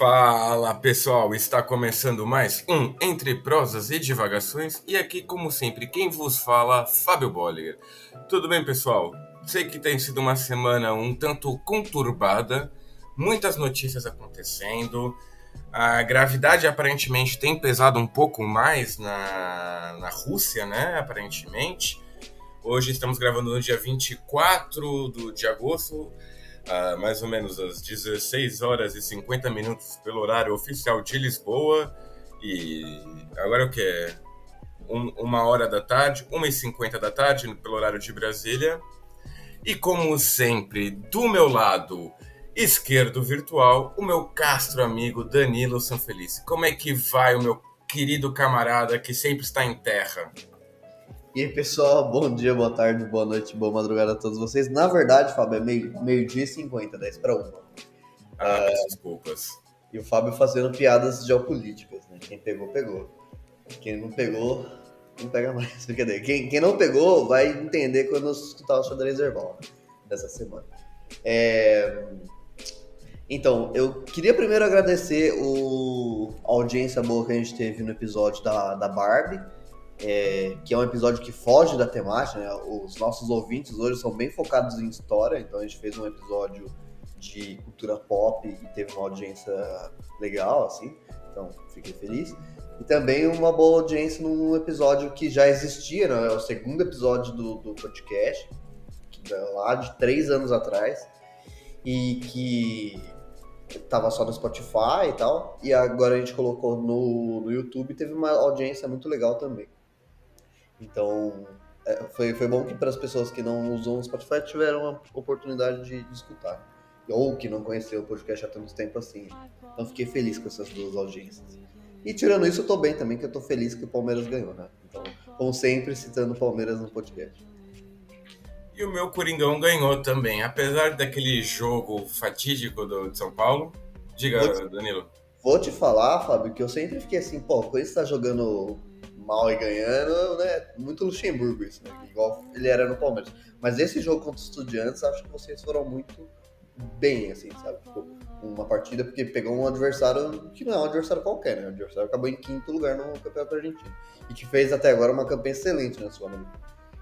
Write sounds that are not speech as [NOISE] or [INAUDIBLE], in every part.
Fala pessoal, está começando mais um Entre Prosas e Divagações e aqui, como sempre, quem vos fala, Fábio Bolliger. Tudo bem, pessoal? Sei que tem sido uma semana um tanto conturbada, muitas notícias acontecendo, a gravidade aparentemente tem pesado um pouco mais na, na Rússia, né? Aparentemente. Hoje estamos gravando no dia 24 do, de agosto mais ou menos às 16 horas e 50 minutos pelo horário oficial de Lisboa. E agora o que é? Um, uma hora da tarde, 1h50 da tarde pelo horário de Brasília. E como sempre, do meu lado esquerdo virtual, o meu castro amigo Danilo Sanfelice. Como é que vai o meu querido camarada que sempre está em terra? E aí, pessoal, bom dia, boa tarde, boa noite, boa madrugada a todos vocês. Na verdade, Fábio, é meio-dia meio e 50, 10 para 1. Ah, uh, desculpas. E o Fábio fazendo piadas geopolíticas, né? Quem pegou, pegou. Quem não pegou, não pega mais. [LAUGHS] Brincadeira. Quem, quem não pegou vai entender quando eu escutar o xadrez herbal dessa semana. É... Então, eu queria primeiro agradecer o... a audiência boa que a gente teve no episódio da, da Barbie é, que é um episódio que foge da temática. Né? Os nossos ouvintes hoje são bem focados em história, então a gente fez um episódio de cultura pop e teve uma audiência legal, assim. Então, fiquei feliz. E também uma boa audiência num episódio que já existia, né? É o segundo episódio do, do podcast, é lá de três anos atrás, e que tava só no Spotify e tal, e agora a gente colocou no, no YouTube e teve uma audiência muito legal também. Então, é, foi, foi bom que para as pessoas que não usam o Spotify tiveram a oportunidade de, de escutar. Ou que não conheceu o podcast há tanto tempo assim. Então, fiquei feliz com essas duas audiências. E tirando isso, eu tô bem também, que eu tô feliz que o Palmeiras ganhou, né? Então, como sempre, citando o Palmeiras no podcast. E o meu Coringão ganhou também, apesar daquele jogo fatídico do, de São Paulo. Diga, vou te, Danilo. Vou te falar, Fábio, que eu sempre fiquei assim, pô, quando você tá jogando mal e ganhando, né? Muito Luxemburgo isso, né? Igual ele era no Palmeiras. Mas esse jogo contra os Estudiantes, acho que vocês foram muito bem, assim, sabe? Tipo, uma partida, porque pegou um adversário que não é um adversário qualquer, né? O adversário acabou em quinto lugar no Campeonato Argentino. E que fez até agora uma campanha excelente na sua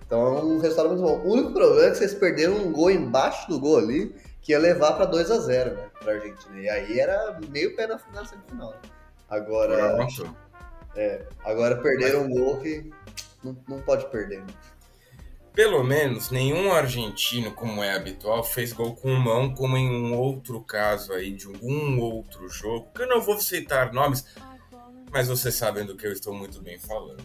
Então é um resultado muito bom. O único problema é que vocês perderam um gol embaixo do gol ali, que ia levar para 2 a 0 né? Pra Argentina. E aí era meio pé na final semifinal. Né? Agora. Agora perderam um gol que não, não pode perder. Né? Pelo menos nenhum argentino, como é habitual, fez gol com mão, como em um outro caso aí de algum outro jogo, que eu não vou citar nomes, mas vocês sabem do que eu estou muito bem falando.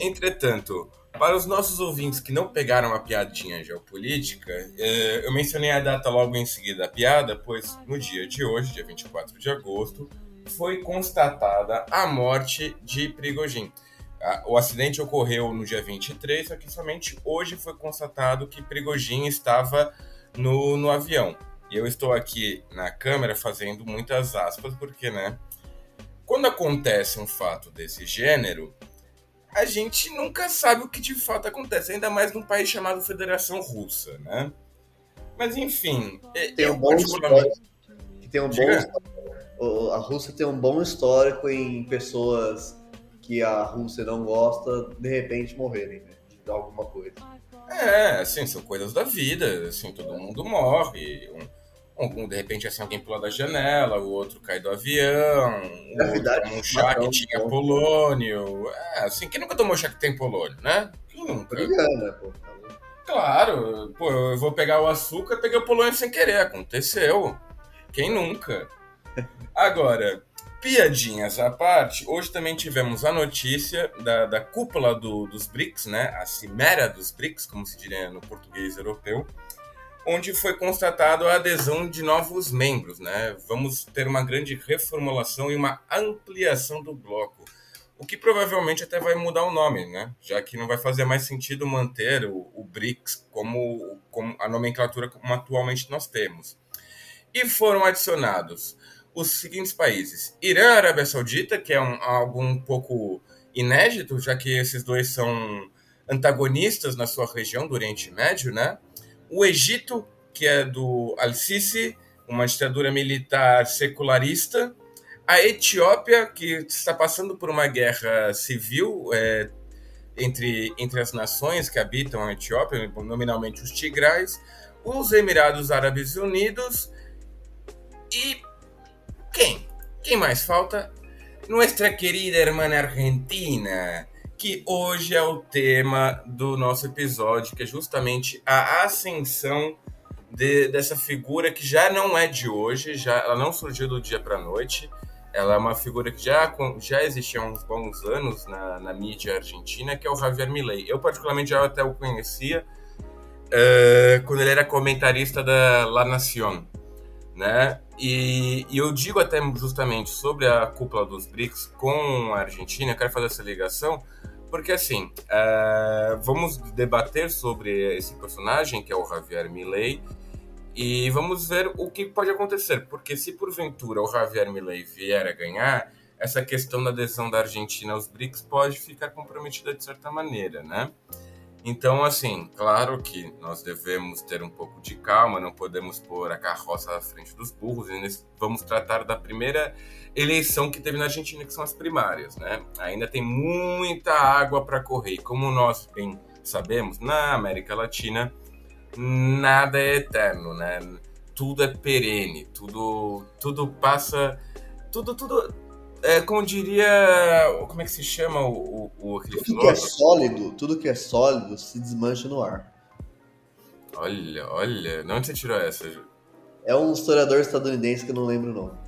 Entretanto, para os nossos ouvintes que não pegaram a piadinha geopolítica, é, eu mencionei a data logo em seguida da piada, pois no dia de hoje, dia 24 de agosto, foi constatada a morte de Prigogine. O acidente ocorreu no dia 23, só que somente hoje foi constatado que Prigogine estava no, no avião. E eu estou aqui na câmera fazendo muitas aspas, porque, né? Quando acontece um fato desse gênero, a gente nunca sabe o que de fato acontece, ainda mais num país chamado Federação Russa, né? Mas enfim, tem um bom particularmente... tem um bom a Rússia tem um bom histórico em pessoas que a Rússia não gosta de repente morrerem né, de alguma coisa. É, assim, são coisas da vida, assim, todo mundo morre. Um, um, de repente, assim, alguém pula da janela, o outro cai do avião, o outro um chá que tinha polônio. É, assim, quem nunca tomou chá que tem polônio, né? Quem nunca? Né, pô. Claro, pô, eu vou pegar o açúcar, peguei o polônio sem querer, aconteceu. Quem nunca? Agora, piadinhas à parte, hoje também tivemos a notícia da, da cúpula do, dos BRICS, né? A cimeira dos BRICS, como se diria no português europeu, onde foi constatado a adesão de novos membros, né? Vamos ter uma grande reformulação e uma ampliação do bloco. O que provavelmente até vai mudar o nome, né? Já que não vai fazer mais sentido manter o, o BRICS como, como a nomenclatura como atualmente nós temos. E foram adicionados os seguintes países: Irã, Arábia Saudita, que é um, algo um pouco inédito, já que esses dois são antagonistas na sua região do Oriente Médio, né? O Egito, que é do Al-Sisi, uma ditadura militar secularista, A Etiópia, que está passando por uma guerra civil é, entre, entre as nações que habitam a Etiópia, nominalmente os Tigrais, os Emirados Árabes Unidos e quem? Quem mais falta? Nossa querida irmã Argentina, que hoje é o tema do nosso episódio, que é justamente a ascensão de, dessa figura que já não é de hoje, já ela não surgiu do dia para noite. Ela é uma figura que já, já existia há uns bons anos na, na mídia argentina, que é o Javier Milei. Eu, particularmente, já até o conhecia uh, quando ele era comentarista da La Nación, né? E, e, eu digo até justamente sobre a cúpula dos BRICS com a Argentina, eu quero fazer essa ligação, porque assim, uh, vamos debater sobre esse personagem, que é o Javier Milei, e vamos ver o que pode acontecer, porque se porventura o Javier Milei vier a ganhar, essa questão da adesão da Argentina aos BRICS pode ficar comprometida de certa maneira, né? Então, assim, claro que nós devemos ter um pouco de calma, não podemos pôr a carroça à frente dos burros, e vamos tratar da primeira eleição que teve na Argentina, que são as primárias, né? Ainda tem muita água para correr, como nós bem sabemos, na América Latina, nada é eterno, né? Tudo é perene, tudo, tudo passa, tudo, tudo é, como diria. Como é que se chama o, o, aquele Tudo que é sólido, tudo que é sólido se desmancha no ar. Olha, olha. De onde você tirou essa? É um historiador estadunidense que eu não lembro o nome.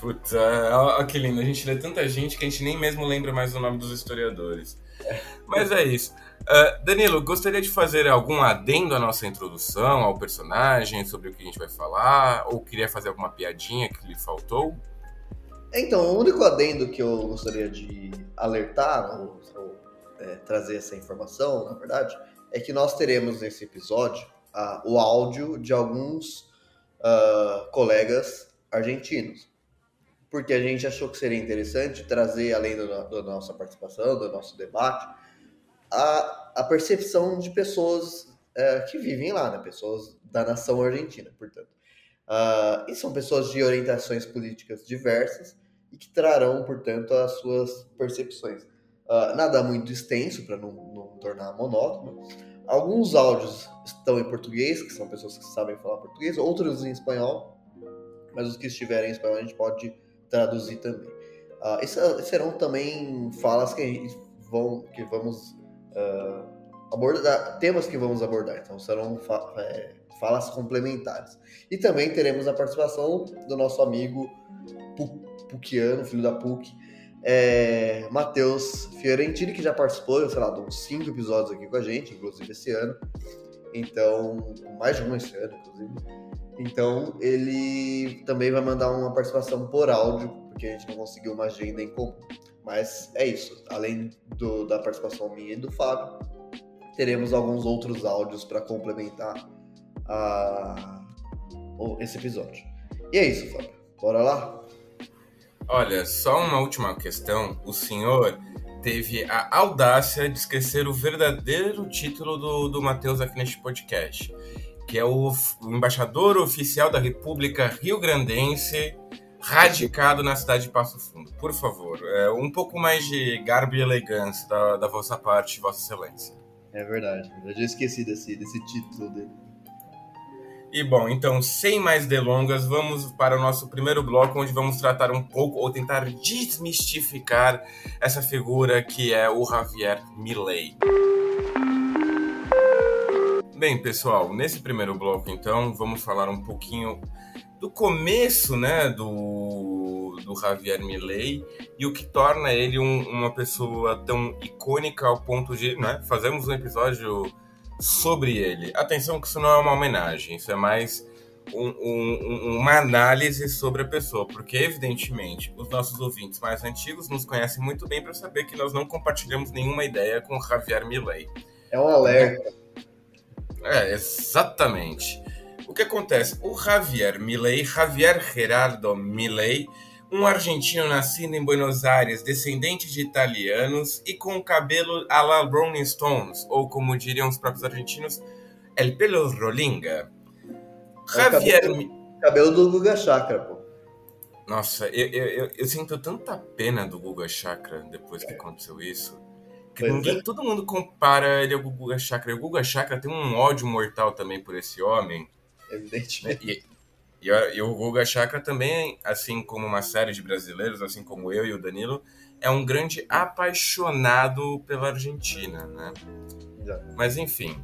Puta, olha que lindo. A gente lê tanta gente que a gente nem mesmo lembra mais o nome dos historiadores. Mas é isso. Uh, Danilo, gostaria de fazer algum adendo à nossa introdução, ao personagem, sobre o que a gente vai falar? Ou queria fazer alguma piadinha que lhe faltou? Então, o único adendo que eu gostaria de alertar, ou, ou é, trazer essa informação, na verdade, é que nós teremos nesse episódio uh, o áudio de alguns uh, colegas argentinos. Porque a gente achou que seria interessante trazer, além da, nossa participação, do nosso debate, a, a percepção de pessoas uh, que vivem lá, né? pessoas da nação argentina, portanto. Uh, e são pessoas de orientações políticas diversas e que trarão, portanto, as suas percepções. Uh, nada muito extenso para não, não, tornar monótono. Alguns áudios estão em português, que são pessoas que sabem falar português, outros em espanhol, mas os que estiverem em espanhol a gente pode traduzir também. Uh, serão também falas que, vão, que vamos uh, abordar, temas que vamos abordar, então serão fa é, falas complementares. E também teremos a participação do nosso amigo Pukiano, filho da PUC, é, Matheus Fiorentini, que já participou, sei lá, de uns cinco episódios aqui com a gente, inclusive esse ano. Então, mais de um esse ano, inclusive. Então, ele também vai mandar uma participação por áudio, porque a gente não conseguiu uma agenda em comum. Mas é isso. Além do, da participação minha e do Fábio, teremos alguns outros áudios para complementar a, esse episódio. E é isso, Fábio. Bora lá? Olha, só uma última questão. O senhor teve a audácia de esquecer o verdadeiro título do, do Matheus aqui neste podcast, que é o, o embaixador oficial da República Rio Grandense, radicado na cidade de Passo Fundo. Por favor, é, um pouco mais de garbo e elegância da, da vossa parte, Vossa Excelência. É verdade, eu já esqueci desse, desse título dele. E bom, então, sem mais delongas, vamos para o nosso primeiro bloco, onde vamos tratar um pouco ou tentar desmistificar essa figura que é o Javier Milei. Bem, pessoal, nesse primeiro bloco, então, vamos falar um pouquinho do começo, né, do, do Javier Milei e o que torna ele um, uma pessoa tão icônica ao ponto de, né, fazemos um episódio sobre ele. Atenção que isso não é uma homenagem, isso é mais um, um, uma análise sobre a pessoa, porque evidentemente os nossos ouvintes mais antigos nos conhecem muito bem para saber que nós não compartilhamos nenhuma ideia com Javier Milei. É um alerta. É, exatamente. O que acontece? O Javier Milei, Javier Gerardo Milei, um argentino nascido em Buenos Aires, descendente de italianos e com cabelo à la Rolling Stones, ou como diriam os próprios argentinos, el pelo rolinga. É Javier... Cabelo, cabelo do Guga Chakra, pô. Nossa, eu, eu, eu, eu, sinto tanta pena do Guga Chakra depois que aconteceu isso. Que ninguém, é. todo mundo compara ele ao Guga Chakra. O Guga Chakra tem um ódio mortal também por esse homem. Evidentemente. E, e, e o Guga Chakra também, assim como uma série de brasileiros, assim como eu e o Danilo, é um grande apaixonado pela Argentina, né? Mas enfim,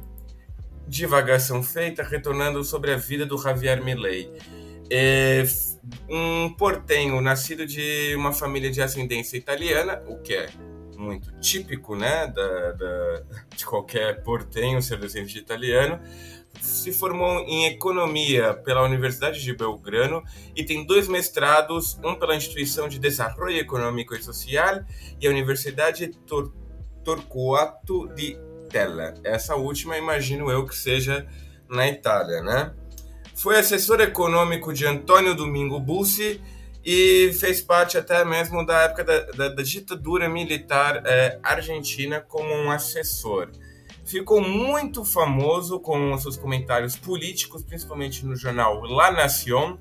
divagação feita, retornando sobre a vida do Javier Milei. É um portenho nascido de uma família de ascendência italiana, o que é muito típico, né, da, da de qualquer portenho ser descendente de italiano, se formou em economia pela Universidade de Belgrano e tem dois mestrados, um pela Instituição de Desenvolvimento Econômico e Social e a Universidade Tor Torquato di Tella. Essa última, imagino eu que seja na Itália, né? Foi assessor econômico de Antônio Domingo Bussi e fez parte até mesmo da época da, da, da ditadura militar é, argentina como um assessor ficou muito famoso com seus comentários políticos, principalmente no jornal La Nación,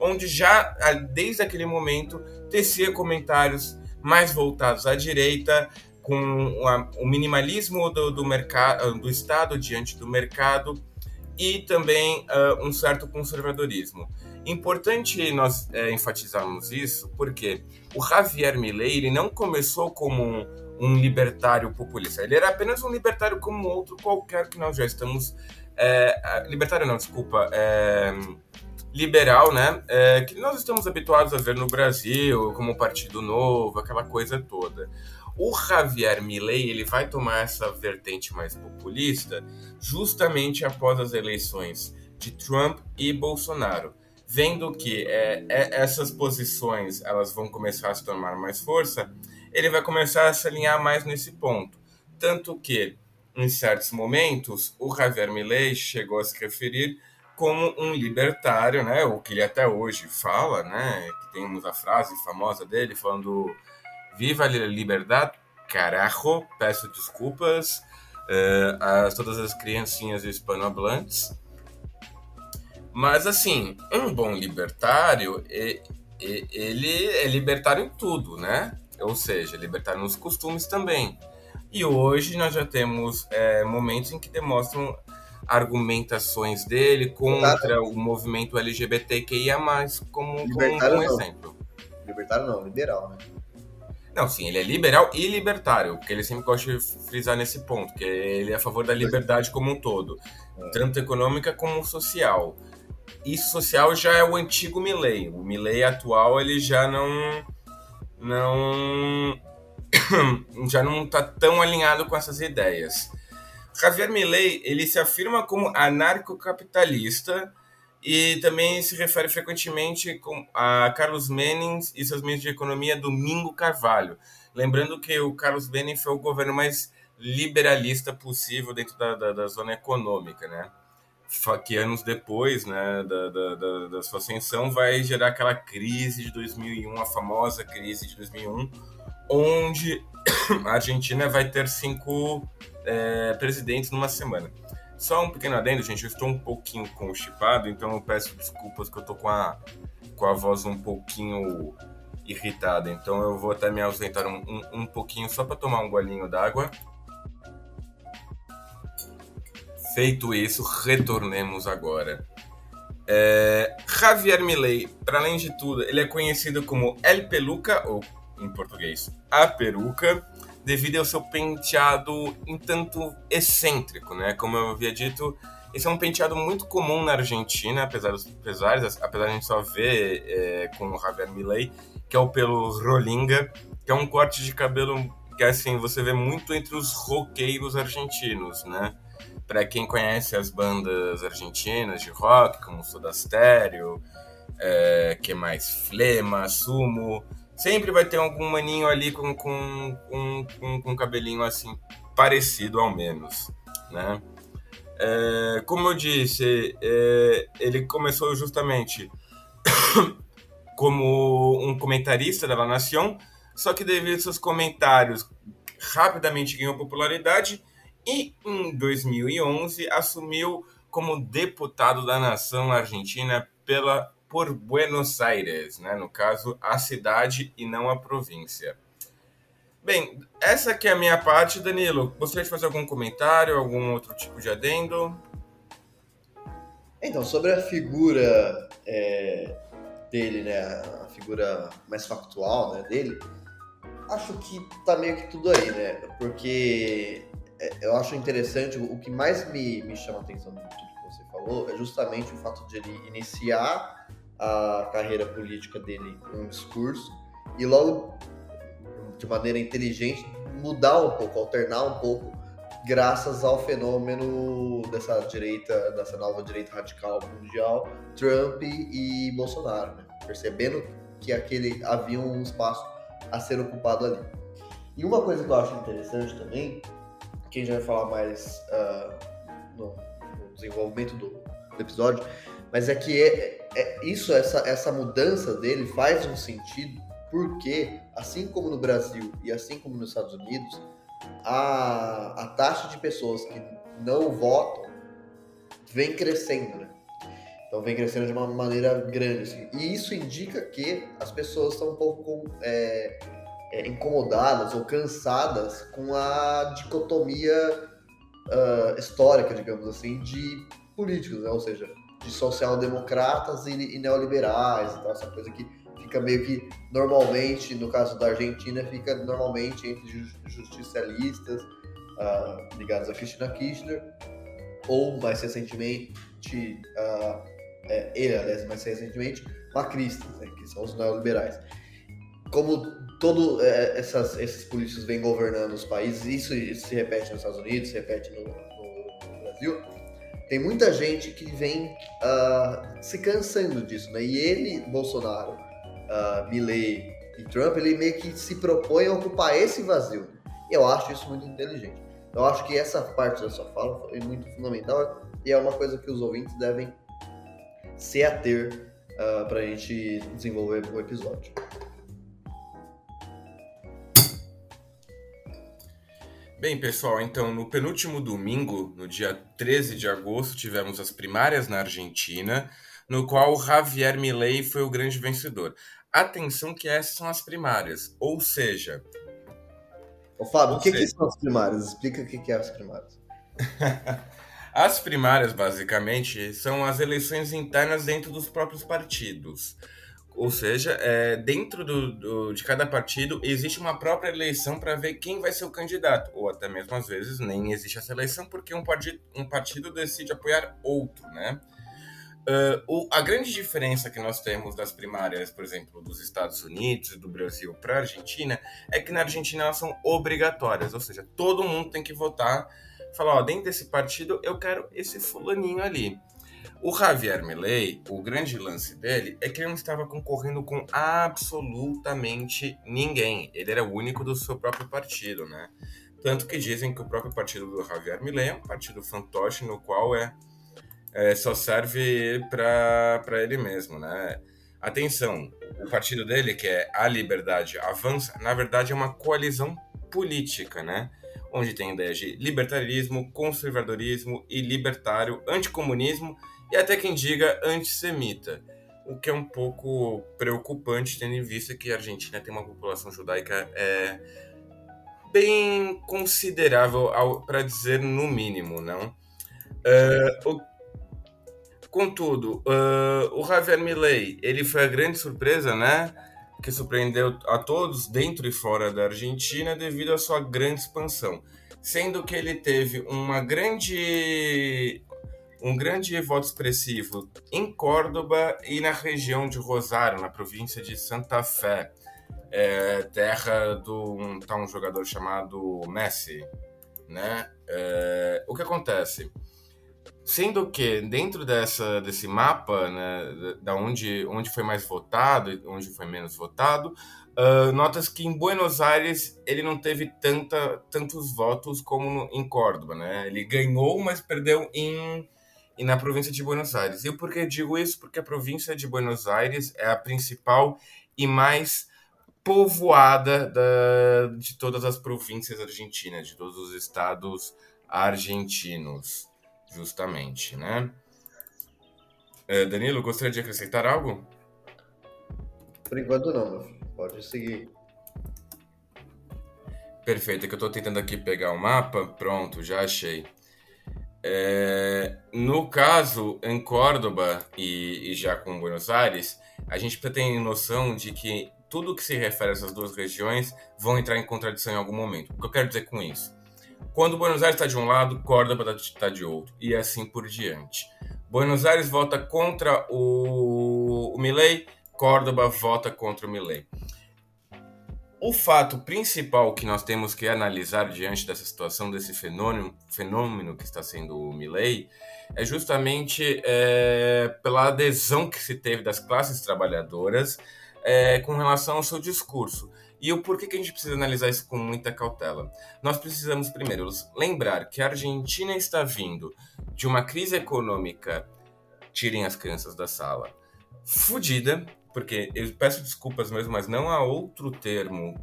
onde já desde aquele momento tecia comentários mais voltados à direita, com o minimalismo do, do, mercado, do Estado diante do mercado e também uh, um certo conservadorismo. Importante nós é, enfatizarmos isso, porque o Javier Milei ele não começou como um um libertário populista. Ele era apenas um libertário como outro qualquer que nós já estamos. É, libertário não, desculpa. É, liberal, né? É, que nós estamos habituados a ver no Brasil, como Partido Novo, aquela coisa toda. O Javier Milei ele vai tomar essa vertente mais populista justamente após as eleições de Trump e Bolsonaro, vendo que é, é, essas posições elas vão começar a se tomar mais força ele vai começar a se alinhar mais nesse ponto. Tanto que, em certos momentos, o Javier Milei chegou a se referir como um libertário, né? O que ele até hoje fala, né? Que temos a frase famosa dele falando Viva a liberdade, carajo, peço desculpas uh, a todas as criancinhas hispanohablantes. Mas, assim, um bom libertário, ele é libertário em tudo, né? Ou seja, libertar nos costumes também. E hoje nós já temos é, momentos em que demonstram argumentações dele contra o movimento LGBTQIA+, como, como um exemplo. Libertário não, liberal, né? Não, sim, ele é liberal e libertário, porque ele sempre gosta de frisar nesse ponto, que ele é a favor da liberdade como um todo, é. tanto econômica como social. Isso social já é o antigo Milley. O Milley atual ele já não não [COUGHS] já não está tão alinhado com essas ideias. Javier Milei ele se afirma como anarcocapitalista e também se refere frequentemente a Carlos Menem e seus meios de economia Domingo Carvalho. Lembrando que o Carlos Menem foi o governo mais liberalista possível dentro da, da, da zona econômica, né? Que anos depois né, da, da, da, da, sua ascensão vai gerar aquela crise de 2001, a famosa crise de 2001, onde [COUGHS] a Argentina vai ter cinco é, presidentes numa semana. Só um pequeno adendo, gente, eu estou um pouquinho constipado, então eu peço desculpas que eu estou com a, com a voz um pouquinho irritada, então eu vou até me ausentar um, um, um pouquinho só para tomar um golinho d'água. Feito isso, retornemos agora. É, Javier Milei, para além de tudo, ele é conhecido como El Peluca, ou em português, A Peruca, devido ao seu penteado um tanto excêntrico, né? Como eu havia dito, esse é um penteado muito comum na Argentina, apesar dos pesares, apesar de a gente só ver é, com o Javier Milei, que é o pelo rolinga, que é um corte de cabelo que assim você vê muito entre os roqueiros argentinos, né? Para quem conhece as bandas argentinas de rock, como Soda Stereo, é, que mais? Flema, Sumo, sempre vai ter algum maninho ali com, com, com, com, com cabelinho assim, parecido ao menos, né? É, como eu disse, é, ele começou justamente [COUGHS] como um comentarista da La Nación, só que devido aos seus comentários rapidamente ganhou popularidade e em 2011 assumiu como deputado da nação argentina pela por Buenos Aires, né? no caso, a cidade e não a província. Bem, essa aqui é a minha parte, Danilo. Gostaria de fazer algum comentário, algum outro tipo de adendo? Então, sobre a figura é, dele, né, a figura mais factual né, dele, acho que tá meio que tudo aí, né? Porque eu acho interessante, o que mais me, me chama a atenção de tudo que você falou é justamente o fato de ele iniciar a carreira política dele com um discurso e logo de maneira inteligente, mudar um pouco, alternar um pouco, graças ao fenômeno dessa direita, dessa nova direita radical mundial, Trump e Bolsonaro, né? percebendo que aquele havia um espaço a ser ocupado ali. E uma coisa que eu acho interessante também, que a gente vai falar mais uh, no, no, desenvolvimento do, do, episódio, mas é que é, é, isso, essa, essa mudança dele faz um sentido porque, assim como no Brasil e assim como nos Estados Unidos, a, a taxa de pessoas que não votam vem crescendo, né? Então vem crescendo de uma maneira grande. Assim. E isso indica que as pessoas estão um pouco é, é, incomodadas ou cansadas com a dicotomia uh, histórica, digamos assim, de políticos, né? ou seja, de social-democratas e, e neoliberais e tal, essa coisa que fica meio que normalmente, no caso da Argentina, fica normalmente entre justicialistas uh, ligados a Cristina Kirchner, ou mais recentemente, uh, é, ele, aliás, mais recentemente, macristas, né, que são os neoliberais. Como todos é, esses políticos vêm governando os países, isso, se repete nos Estados Unidos, se repete no, no, no Brasil, tem muita gente que vem uh, se cansando disso, né? E ele, Bolsonaro, uh, Milley e Trump, ele meio que se propõe a ocupar esse vazio. E eu acho isso muito inteligente. Eu acho que essa parte da sua fala foi muito fundamental e é uma coisa que os ouvintes devem se ater uh, ah, para a gente desenvolver o episódio. Bem, pessoal, então no penúltimo domingo, no dia 13 de agosto, tivemos as primárias na Argentina, no qual Javier Milei foi o grande vencedor. Atenção que essas são as primárias, ou seja... Ô Fábio, o que, que, são as primárias? Explica o que, que é as primárias. [LAUGHS] as primárias, basicamente, são as eleições internas dentro dos próprios partidos. Ou seja, é, dentro do, do, de cada partido existe uma própria eleição para ver quem vai ser o candidato. Ou até mesmo às vezes nem existe essa eleição porque um partido, um partido decide apoiar outro, né? Uh, o, a grande diferença que nós temos das primárias, por exemplo, dos Estados Unidos do Brasil para a Argentina, é que na Argentina elas são obrigatórias, ou seja, todo mundo tem que votar, falar, ó, dentro desse partido eu quero esse fulaninho ali. O Javier Milei, o grande lance dele é que ele não estava concorrendo com absolutamente ninguém. Ele era o único do seu próprio partido, né? Tanto que dizem que o próprio partido do Javier Milei é um partido fantoche no qual é é, só serve para ele mesmo, né? Atenção, o partido dele, que é a Liberdade Avança, na verdade é uma coalizão política, né? Onde tem ideias de libertarismo, conservadorismo e libertário, anticomunismo e até quem diga antissemita. O que é um pouco preocupante, tendo em vista que a Argentina tem uma população judaica é, bem considerável, para dizer no mínimo, não? Uh, o Contudo, uh, o Javier Milei, ele foi a grande surpresa, né? Que surpreendeu a todos dentro e fora da Argentina devido à sua grande expansão, sendo que ele teve uma grande um grande voto expressivo em Córdoba e na região de Rosário, na província de Santa Fé, é, terra de um, tá um jogador chamado Messi, né? É, o que acontece? Sendo que dentro dessa, desse mapa, né, da onde, onde foi mais votado e onde foi menos votado, uh, notas que em Buenos Aires ele não teve tanta, tantos votos como no, em Córdoba, né? Ele ganhou, mas perdeu em, em, na província de Buenos Aires. E por que digo isso? Porque a província de Buenos Aires é a principal e mais povoada da, de todas as províncias argentinas, de todos os estados argentinos justamente, né? É, Danilo, gostaria de acrescentar algo? Por enquanto não, meu filho. Pode seguir. Perfeito, é que eu estou tentando aqui pegar o mapa. Pronto, já achei. É, no caso, em Córdoba e, e, já com Buenos Aires, a gente tem noção de que tudo que se refere a essas duas regiões vão entrar em contradição em algum momento. O que eu quero dizer com isso? Quando Buenos Aires está de um lado, Córdoba está de outro, e assim por diante. Buenos Aires vota contra o, o Milley, Córdoba vota contra o Milley. O fato principal que nós temos que analisar diante dessa situação, desse fenômeno, fenômeno que está sendo o Milley, é justamente é, pela adesão que se teve das classes trabalhadoras é, com relação ao seu discurso. E o porquê que a gente precisa analisar isso com muita cautela? Nós precisamos, primeiro, lembrar que a Argentina está vindo de uma crise econômica, tirem as crianças da sala, fodida, porque eu peço desculpas mesmo, mas não há outro termo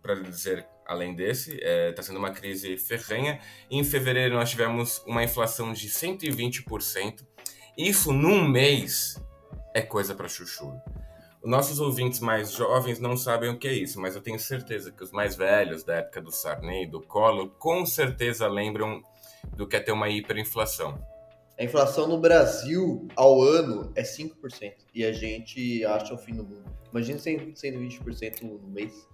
para dizer além desse. Está é, tá sendo uma crise ferrenha. Em fevereiro nós tivemos uma inflação de 120%. Isso num mês é coisa para chuchu. Nossos ouvintes mais jovens não sabem o que é isso, mas eu tenho certeza que os mais velhos, da época do Sarney, do Collor, com certeza lembram do que é ter uma hiperinflação. A inflação no Brasil ao ano é 5%. E a gente acha o fim do mundo. Imagina 120% no mês.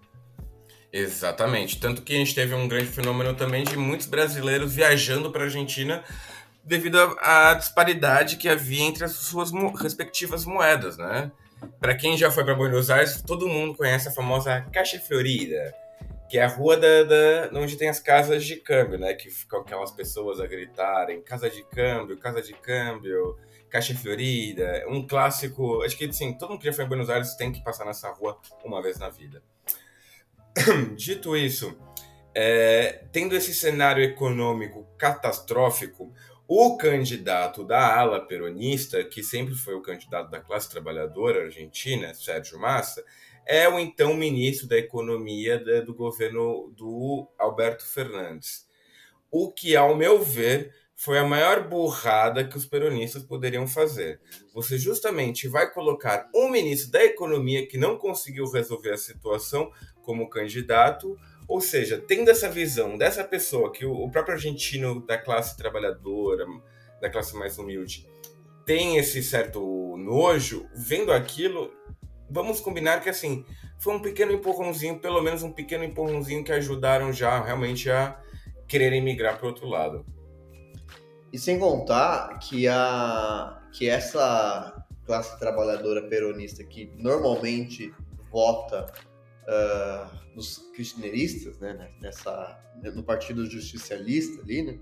Exatamente. Tanto que a gente teve um grande fenômeno também de muitos brasileiros viajando para a Argentina devido à disparidade que havia entre as suas respectivas moedas, né? Para quem já foi para Buenos Aires, todo mundo conhece a famosa Caixa Florida, que é a rua da, da, onde tem as casas de câmbio, né? Que ficam aquelas pessoas a gritarem: casa de câmbio, casa de câmbio, Caixa Florida. Um clássico. Acho que assim, todo mundo que já foi em Buenos Aires tem que passar nessa rua uma vez na vida. [CLEARS THROAT] Dito isso, é, tendo esse cenário econômico catastrófico, o candidato da ala peronista, que sempre foi o candidato da classe trabalhadora argentina, Sérgio Massa, é o então ministro da Economia do governo do Alberto Fernandes. O que, ao meu ver, foi a maior burrada que os peronistas poderiam fazer. Você justamente vai colocar um ministro da Economia que não conseguiu resolver a situação como candidato ou seja, tendo essa visão dessa pessoa, que o, próprio argentino da classe trabalhadora, da classe mais humilde, tem esse certo nojo, vendo aquilo, vamos combinar que assim, foi um pequeno empurrãozinho, pelo menos um pequeno empurrãozinho que ajudaram já realmente a quererem migrar para outro lado. E sem contar que, a, que essa classe trabalhadora peronista que normalmente vota uh, nos kirchneristas, né, nessa, no Partido Justicialista ali, né,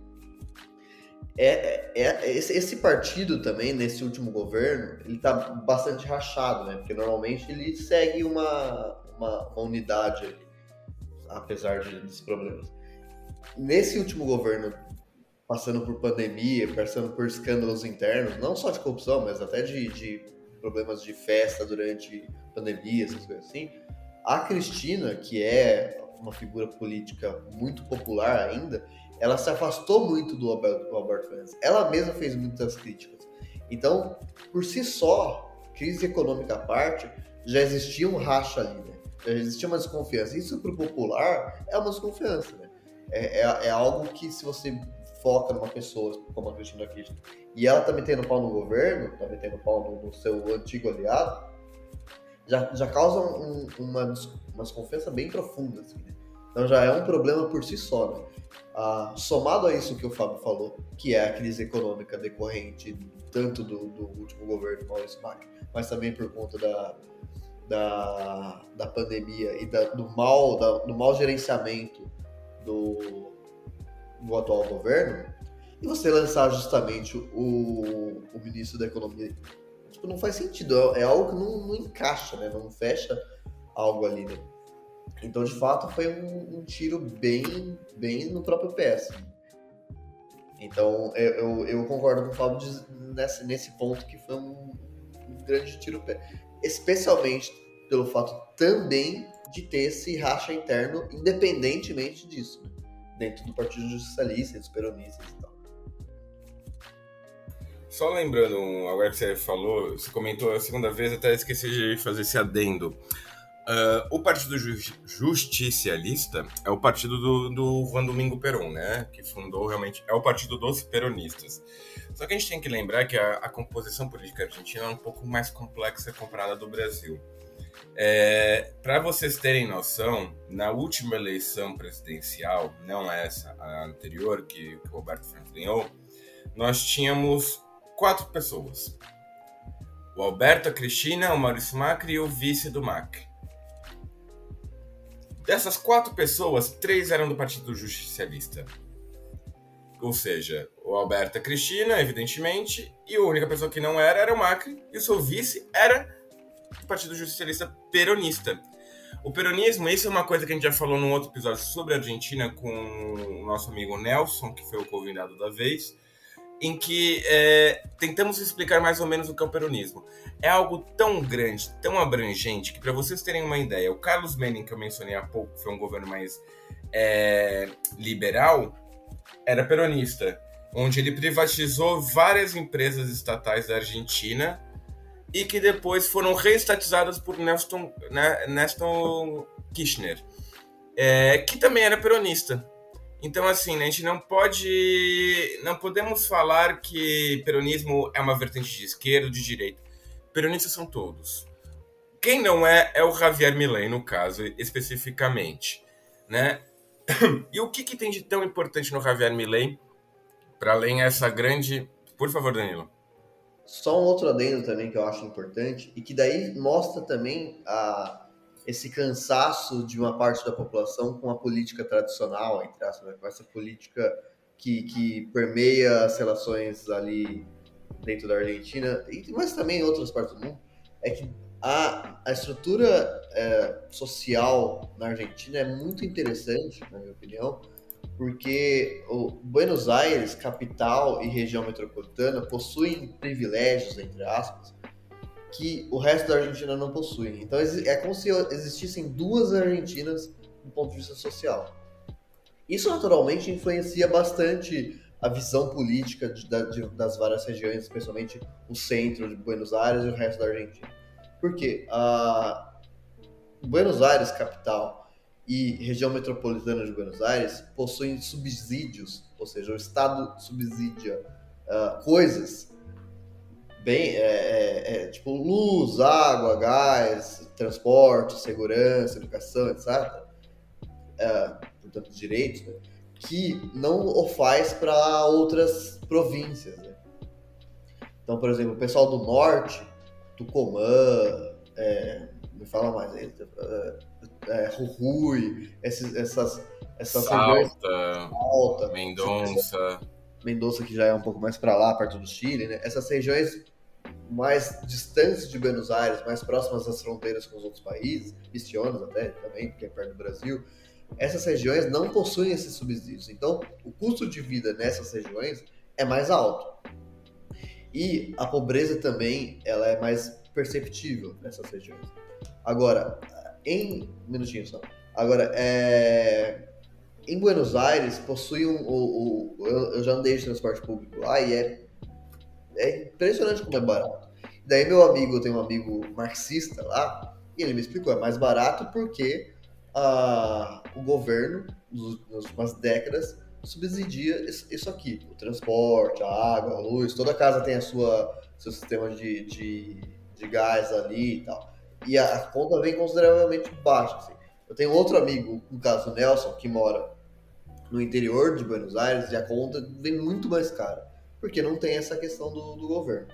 é, é, é, esse, esse, partido também, nesse último governo, ele está bastante rachado, né, porque normalmente ele segue uma, uma, uma unidade apesar de, dos problemas. Nesse último governo, passando por pandemia, passando por escândalos internos, não só de corrupção, mas até de, de problemas de festa durante pandemia, essas coisas assim, a Cristina, que é uma figura política muito popular ainda, ela se afastou muito do Alberto, do Fernandes. Ela mesma fez muitas críticas. Então, por si só, crise econômica à parte, já existia um racha ali, né? Já existia uma desconfiança. Isso para o popular é uma desconfiança, né? É, é, é, algo que se você foca numa pessoa como a Cristina Kirchner e ela tá metendo pau no governo, tá metendo pau no, no seu antigo aliado, já, já causa um, uma, uma desconfiança bem profunda. Assim, né? Então já é um problema por si só. Né? Ah, somado a isso que o Fábio falou, que é a crise econômica decorrente tanto do, do último governo Maurício Macri, mas também por conta da, da, da pandemia e da, do, mal, da, do mau gerenciamento do, do atual governo, e você lançar justamente o, o ministro da Economia tipo, não faz sentido. É, é algo que não, não, encaixa, né? Não fecha algo ali, né? Então, de fato, foi um, um tiro bem, bem no próprio pé, assim. Então, eu, eu, eu, concordo com o Fábio nesse, nesse ponto que foi um, um grande tiro pé. Especialmente pelo fato também de ter esse racha interno, independentemente disso, né? dentro do Partido Justicialista, dos peronistas e tal. Só lembrando, agora que você falou, você comentou a segunda vez, até esqueci de fazer esse adendo. Uh, o Partido Justicialista é o partido do, do Juan Domingo Perón, né? Que fundou realmente. É o partido dos peronistas. Só que a gente tem que lembrar que a, a composição política argentina é um pouco mais complexa comparada do Brasil. É, Para vocês terem noção, na última eleição presidencial, não essa, a anterior, que, que o Roberto Fernandes ganhou, nós tínhamos quatro pessoas. O Alberto, a Cristina, o Maurício Macri e o vice do Macri. Dessas quatro pessoas, três eram do Partido Justicialista. Ou seja, o Alberto, a Cristina, evidentemente, e a única pessoa que não era era o Macri, e o seu vice era do Partido Justicialista Peronista. O peronismo, isso é uma coisa que a gente já falou num outro episódio sobre a Argentina com o nosso amigo Nelson, que foi o convidado da vez em que é, tentamos explicar mais ou menos o que é o peronismo. É algo tão grande, tão abrangente, que para vocês terem uma ideia, o Carlos Menem, que eu mencionei há pouco, foi um governo mais é, liberal, era peronista, onde ele privatizou várias empresas estatais da Argentina e que depois foram reestatizadas por Nelson, né, Nelson Kirchner, é, que também era peronista. Então, assim, né, a gente não pode. Não podemos falar que peronismo é uma vertente de esquerda ou de direita. Peronistas são todos. Quem não é, é o Javier Milei, no caso, especificamente. Né? [CLEARS THROAT] E o que, que tem de tão importante no Javier Milei, para além essa grande. Por favor, Danilo. Só um outro adendo também que eu acho importante, e que daí mostra também a esse cansaço de uma parte da população com a política tradicional, entre aspas, né? com essa política que, que permeia as relações ali dentro da Argentina, mas também em outras partes do mundo, é que a, a estrutura é, social na Argentina é muito interessante, na minha opinião, porque o Buenos Aires, capital e região metropolitana, possuem privilégios, entre aspas, que o resto da Argentina não possui. Então é como se existissem duas Argentinas do ponto de vista social. Isso naturalmente influencia bastante a visão política de, de, das várias regiões, especialmente o centro de Buenos Aires e o resto da Argentina. Porque a Buenos Aires, capital, e região metropolitana de Buenos Aires possuem subsídios, ou seja, o Estado subsidia uh, coisas bem, é, é, é, tipo luz, água, gás, transporte, segurança, educação, etc. É, portanto, direitos, né? Que não o faz para outras províncias. Né? Então, por exemplo, o pessoal do norte, Tucumã, é, me fala mais aí, é, é, Rui, esses, essas, essas Salta, Salta Mendonça. Mendonça, que já é um pouco mais para lá, perto do Chile, né? Essas regiões mais distantes de Buenos Aires, mais próximas das fronteiras com os outros países, Misiones até também, porque é perto do Brasil, essas regiões não possuem esses subsídios. Então, o custo de vida nessas regiões é mais alto. E a pobreza também ela é mais perceptível nessas regiões. Agora, em um minutinho só. Agora, é, em Buenos Aires possui um, o, o, eu já andei de transporte público lá e é é impressionante como é barato. Daí meu amigo, eu tenho um amigo marxista lá, e ele me explicou, é mais barato porque ah, o governo, nas últimas décadas, subsidia isso aqui. O transporte, a água, a luz, toda casa tem a sua seu sistema de, de, de gás ali e tal. E a, a conta vem consideravelmente baixa. Assim. Eu tenho outro amigo, no caso o Nelson, que mora no interior de Buenos Aires, e a conta vem muito mais cara porque não tem essa questão do, do governo.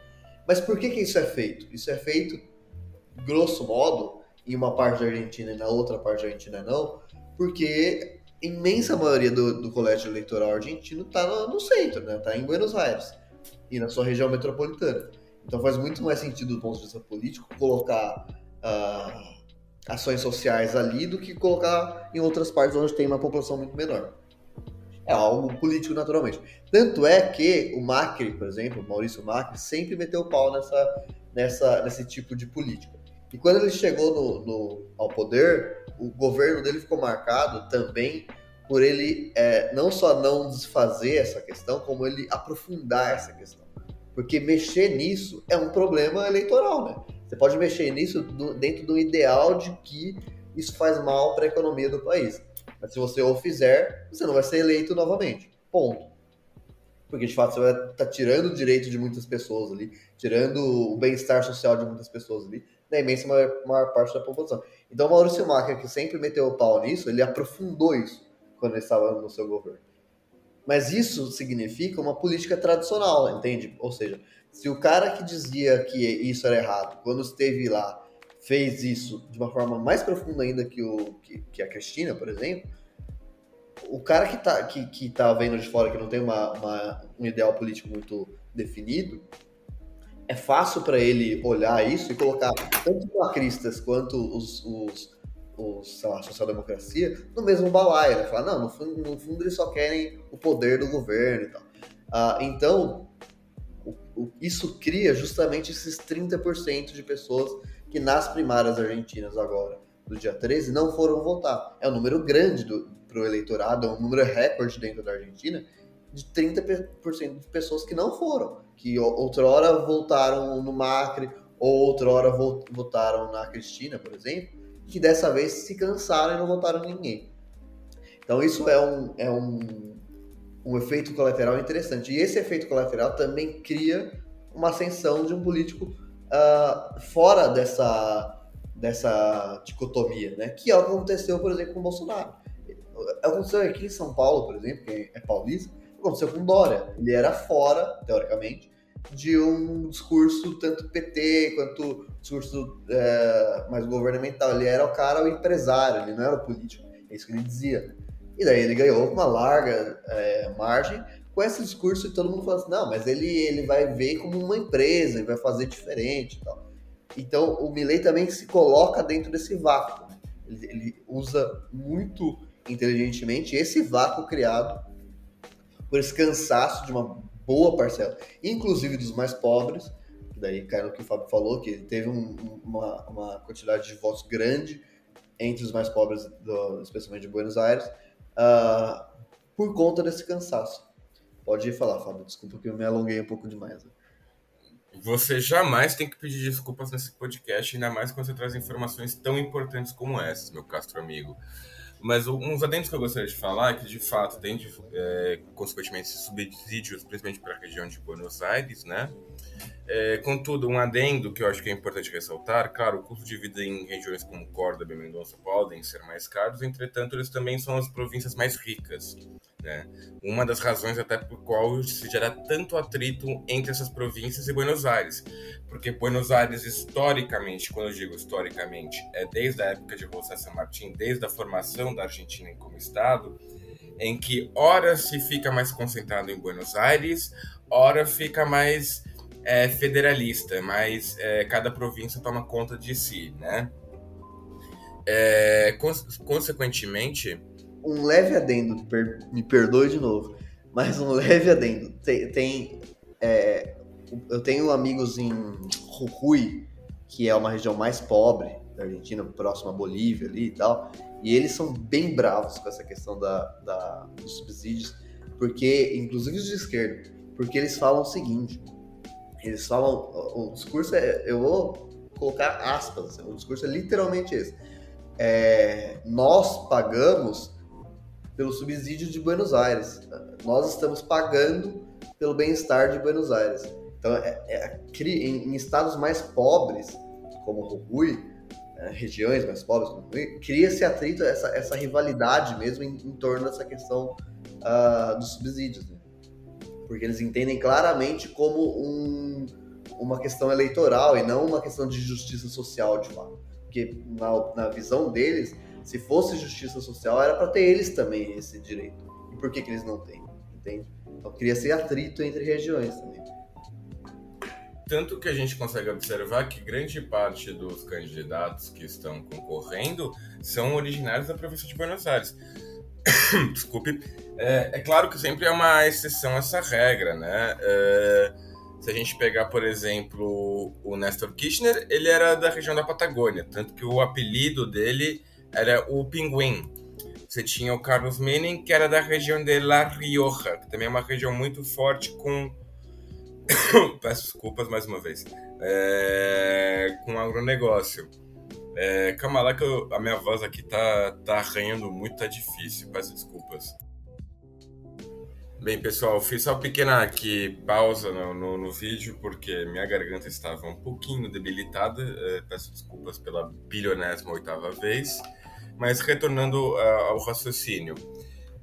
Mas por que, que isso é feito? Isso é feito, grosso modo, em uma parte da Argentina e na outra parte da Argentina não, porque a imensa maioria do, do colégio eleitoral argentino está no, no, centro, né? Está em Buenos Aires e na sua região metropolitana. Então faz muito mais sentido do ponto de vista político colocar uh, ações sociais ali do que colocar em outras partes onde tem uma população muito menor. É algo político, naturalmente. Tanto é que o Macri, por exemplo, Maurício Macri, sempre meteu o pau nessa, nessa, nesse tipo de política. E quando ele chegou no, no, ao poder, o governo dele ficou marcado também por ele é, não só não desfazer essa questão, como ele aprofundar essa questão. Porque mexer nisso é um problema eleitoral, né? Você pode mexer nisso dentro do ideal de que isso faz mal para a economia do país. Mas se você o fizer, você não vai ser eleito novamente. Ponto. Porque de fato você vai estar tá tirando o direito de muitas pessoas ali, tirando o bem-estar social de muitas pessoas ali, da imensa maior, maior parte da população. Então, Maurício Macri, que sempre meteu o pau nisso, ele aprofundou isso quando ele estava no seu governo. Mas isso significa uma política tradicional, entende? Ou seja, se o cara que dizia que isso era errado, quando esteve lá, fez isso de uma forma mais profunda ainda que, o, que, que a Cristina, por exemplo, o cara que tá, que, que tá vendo de fora, que não tem uma, uma um ideal político muito definido, é fácil para ele olhar isso e colocar tanto os macristas quanto os, os, os sei lá, social-democracia no mesmo balaio, né? Falar, não, no fundo, no fundo eles só querem o poder do governo e tal. Ah, então, o, o, isso cria justamente esses 30% de pessoas que nas primárias argentinas agora, do dia 13, não foram votar. É um número grande para o eleitorado, é um número recorde dentro da Argentina, de 30% de pessoas que não foram, que outrora votaram no Macri, ou outrora votaram na Cristina, por exemplo, que dessa vez se cansaram e não votaram ninguém. Então isso é um, é um, um efeito colateral interessante. E esse efeito colateral também cria uma ascensão de um político uh, fora dessa, dessa dicotomia, né? que é o que aconteceu, por exemplo, com o Bolsonaro. Aconteceu aqui em São Paulo, por exemplo, que é paulista, aconteceu com Dória. Ele era fora, teoricamente, de um discurso tanto PT quanto discurso é, mais governamental. Ele era o cara, o empresário, ele não era o político. É isso que ele dizia. E daí ele ganhou uma larga é, margem com esse discurso e todo mundo falou assim, não, mas ele, ele vai ver como uma empresa, ele vai fazer diferente e tal. Então o Milley também se coloca dentro desse vácuo. Ele, ele usa muito inteligentemente esse vácuo criado por esse cansaço de uma boa parcela, inclusive dos mais pobres, daí cai no que o Fábio falou, que teve um, uma, uma, quantidade de votos grande entre os mais pobres, do, especialmente de Buenos Aires, uh, por conta desse cansaço. Pode ir falar, Fábio, desculpa que eu me alonguei um pouco demais. Né? Você jamais tem que pedir desculpas nesse podcast, ainda mais quando você traz informações tão importantes como essas, meu castro amigo. Mas uns adendos que eu gostaria de falar é que, de fato, tem, é, consequentemente, subsídios, principalmente para a região de Buenos Aires, né? É, contudo, um adendo que eu acho que é importante ressaltar, claro, o custo de vida em regiões como Córdoba e Mendonça podem ser mais caros, entretanto, eles também são as províncias mais ricas. Né? Uma das razões até por qual se gera tanto atrito entre essas províncias e Buenos Aires. Porque Buenos Aires, historicamente, quando eu digo historicamente, é desde a época de José San Martín, desde a formação da Argentina como Estado, em que ora se fica mais concentrado em Buenos Aires, ora fica mais é, federalista, mas é, cada província toma conta de si, né? É, consequentemente, um leve adendo, per, me perdoe de novo, mas um [LAUGHS] leve adendo. Tem, tem é, eu tenho amigos em Jujuy, que é uma região mais pobre da Argentina, próxima à Bolívia ali e tal, e eles são bem bravos com essa questão da, da, dos subsídios, porque, inclusive os de esquerda, porque eles falam o seguinte, eles falam, o discurso é, eu vou colocar aspas, o discurso é literalmente esse, é, nós pagamos pelo subsídio de Buenos Aires. Nós estamos pagando pelo bem-estar de Buenos Aires. Então, é, é, em, estados mais pobres, como Jujuy, é, regiões mais pobres como Jujuy, cria esse atrito, essa, essa rivalidade mesmo em, em torno dessa questão uh, dos subsídios. Né? Porque eles entendem claramente como um, uma questão eleitoral e não uma questão de justiça social, de fato. Porque na, na visão deles, se fosse justiça social, era para ter eles também esse direito. E por que, que eles não têm? Entende? Então cria-se atrito entre regiões também. Tanto que a gente consegue observar que grande parte dos candidatos que estão concorrendo são originários da província de Buenos Aires. [COUGHS] Desculpe. É, é, claro que sempre é uma exceção essa regra, né? É, se a gente pegar, por exemplo, o Nestor Kirchner, ele era da região da Patagônia, tanto que o apelido dele era o Pinguim. Você tinha o Carlos Menem, que era da região de La Rioja, que também é uma região muito forte com [COUGHS] Peço desculpas mais uma vez. É, com agronegócio. É, calma lá que eu, a minha voz aqui tá, tá arranhando muito, tá difícil. Peço desculpas. Bem, pessoal, fiz só uma pequena aqui pausa no, no, no, vídeo porque minha garganta estava um pouquinho debilitada. É, peço desculpas pela bilionésima oitava vez. Mas retornando ao raciocínio.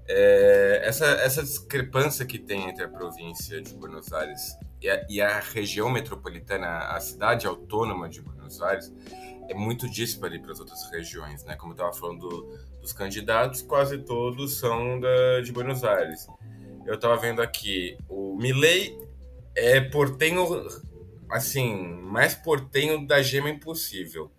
É, essa, essa discrepância que tem entre a província de Buenos Aires e a, e a região metropolitana, a cidade autônoma de Buenos Aires, é muito dispare para as outras regiões, né? Como eu estava falando do, dos candidatos, quase todos são da, de Buenos Aires. Eu estava vendo aqui, o Milley é portenho, assim, mais portenho da gema impossível.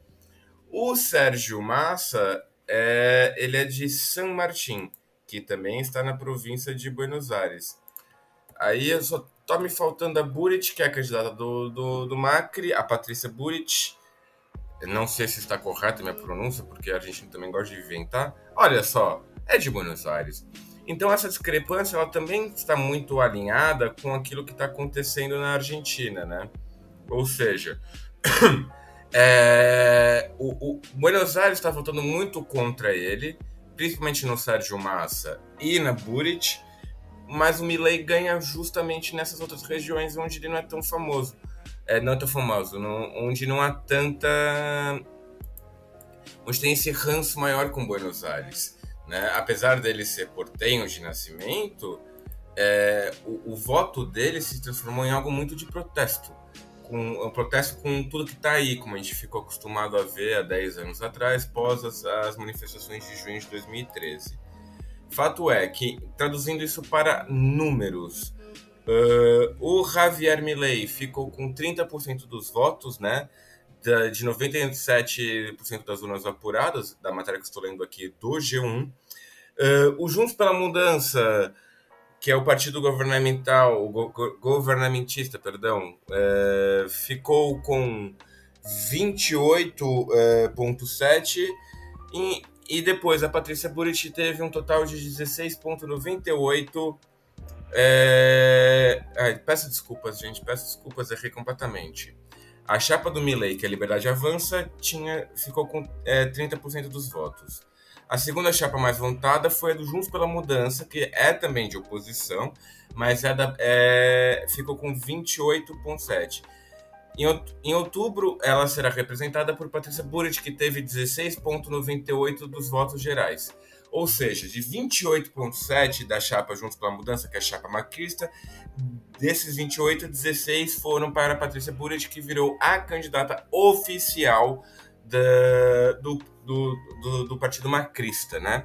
O Sérgio Massa, é, ele é de San Martín, que também está na província de Buenos Aires. Aí só tô me faltando a Burit, que é a candidata do, do, do Macri, a Patrícia Burit, não sei se está correta a minha pronúncia, porque a gente também gosta de inventar. Olha só, é de Buenos Aires. Então essa discrepância ela também está muito alinhada com aquilo que está acontecendo na Argentina, né? Ou seja, [CLEARS THROAT] é, o, o, Buenos Aires está votando muito contra ele, principalmente no Sérgio Massa e na Buric, mas o Milley ganha justamente nessas outras regiões onde ele não é tão famoso é, não tão famoso, não, onde não há tanta. onde tem esse ranço maior com Buenos Aires. Né? Apesar dele ser portenho de nascimento, é, o, o, voto dele se transformou em algo muito de protesto. Com, um protesto com tudo que está aí, como a gente ficou acostumado a ver há 10 anos atrás, pós as, as manifestações de junho de 2013. Fato é que, traduzindo isso para números, Uh, o Javier Milei ficou com 30% dos votos, né? De 97% das urnas apuradas, da matéria que estou lendo aqui do G1. Uh, o Juntos pela Mudança, que é o partido governamental, go governamentista, perdão, uh, ficou com 28,7%. E, e depois a Patrícia Buriti teve um total de 16,98%. É... Ai, peço desculpas, gente. Peço desculpas, errei completamente. A chapa do Milley, que é a Liberdade Avança, tinha, ficou com é, 30% dos votos. A segunda chapa mais votada foi a do Juntos pela Mudança, que é também de oposição, mas é da, é, ficou com 28,7%. Em outubro, ela será representada por Patrícia Burrit, que teve 16,98% dos votos gerais. Ou seja, de 28,7 da chapa Juntos pela Mudança, que é a chapa macrista, desses 28, 16 foram para Patrícia Burrit, que virou a candidata oficial da, do, do, do, do, partido macrista, né?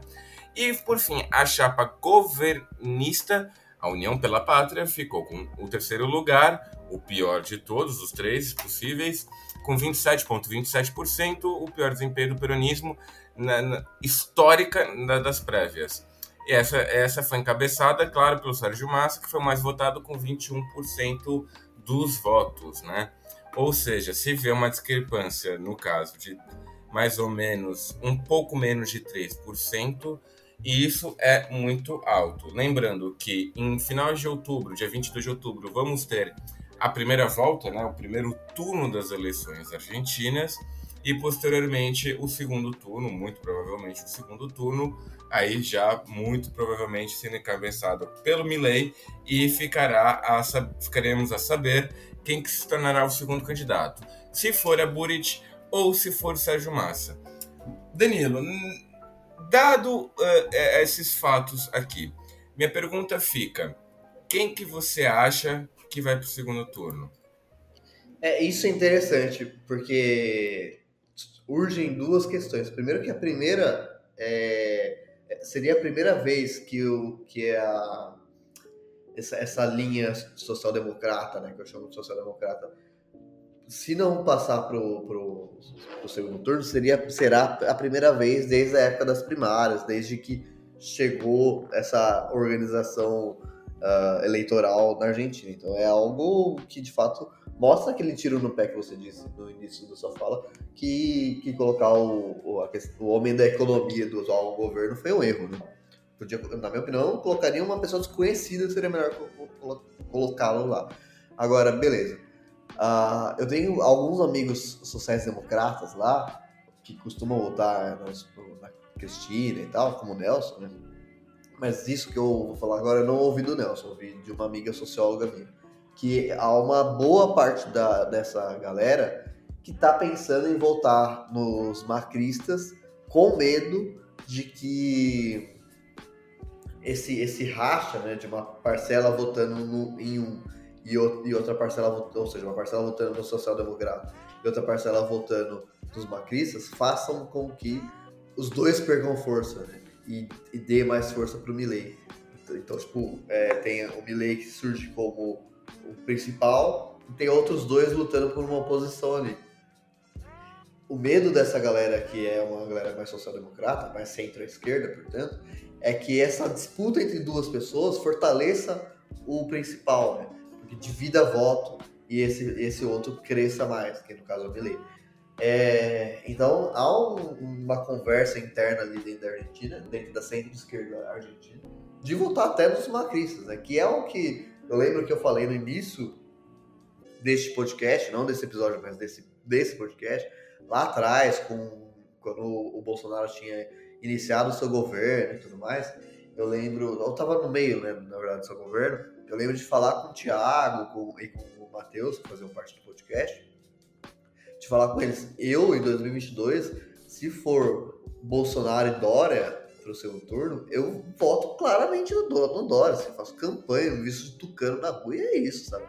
E, por fim, a chapa governista, a União pela Pátria, ficou com o terceiro lugar, o pior de todos, os três possíveis, com 27,27%, o pior desempenho do peronismo, na, na, histórica na, das prévias. E essa, essa foi encabeçada, claro, pelo Sérgio Massa, que foi mais votado com 21% dos votos, né? Ou seja, se vê uma discrepância, no caso de mais ou menos, um pouco menos de 3%, e isso é muito alto. Lembrando que em final de outubro, dia 22 de outubro, vamos ter a primeira volta, né, o primeiro turno das eleições argentinas, e posteriormente o segundo turno, muito provavelmente o segundo turno, aí já muito provavelmente sendo encabeçado pelo Milley e ficará a, ficaremos a saber quem que se tornará o segundo candidato, se for a Burit ou se for o Sérgio Massa. Danilo, dado uh, esses fatos aqui, minha pergunta fica: quem que você acha que vai para o segundo turno? É, isso é interessante, porque urgem duas questões. Primeiro que a primeira é, seria a primeira vez que, o, que a, essa, essa linha social-democrata, né, que eu chamo de social-democrata, se não passar para o segundo turno, seria, será a primeira vez desde a época das primárias, desde que chegou essa organização uh, eleitoral na Argentina. Então é algo que de fato mostra aquele tiro no pé que você disse no início da sua fala, que, que colocar o, o, o homem da economia do atual governo foi um erro, né? Podia, na minha opinião, colocaria uma pessoa desconhecida, seria melhor colocá-lo lá. Agora, beleza. Uh, eu tenho alguns amigos sociais-democratas lá que costumam votar na Cristina e tal, como o Nelson, né? Mas isso que eu vou falar agora eu não ouvi do Nelson, ouvi de uma amiga socióloga minha. Que há uma boa parte da, dessa galera que está pensando em votar nos macristas com medo de que esse, esse racha né, de uma parcela votando no, em um e, e outra parcela, ou seja, uma parcela votando no social-democrata e outra parcela votando nos macristas, façam com que os dois percam força né, e, e dê mais força para o Milley. Então, tipo, é, tem o Milley que surge como o principal e tem outros dois lutando por uma posição ali. O medo dessa galera, que é uma galera mais social-democrata, mais centro-esquerda, portanto, é que essa disputa entre duas pessoas fortaleça o principal, né? Porque divida voto e esse, esse outro cresça mais, que no caso é o Milley. É, então, há um, uma conversa interna ali dentro da Argentina, dentro da centro-esquerda argentina, de votar até nos macristas, né? Que é o que eu lembro que eu falei no início deste podcast, não desse episódio, mas desse, desse podcast, lá atrás, com, quando o Bolsonaro tinha iniciado o seu governo e tudo mais. Eu lembro, eu estava no meio, né, na verdade, do seu governo. Eu lembro de falar com o Thiago com, e com o Matheus, que faziam parte do podcast de falar com eles. Eu, em 2022, se for Bolsonaro e Dória para o segundo turno, eu voto claramente no, no Dória. Assim, faço campanha, visto de tucano na rua e é isso, sabe?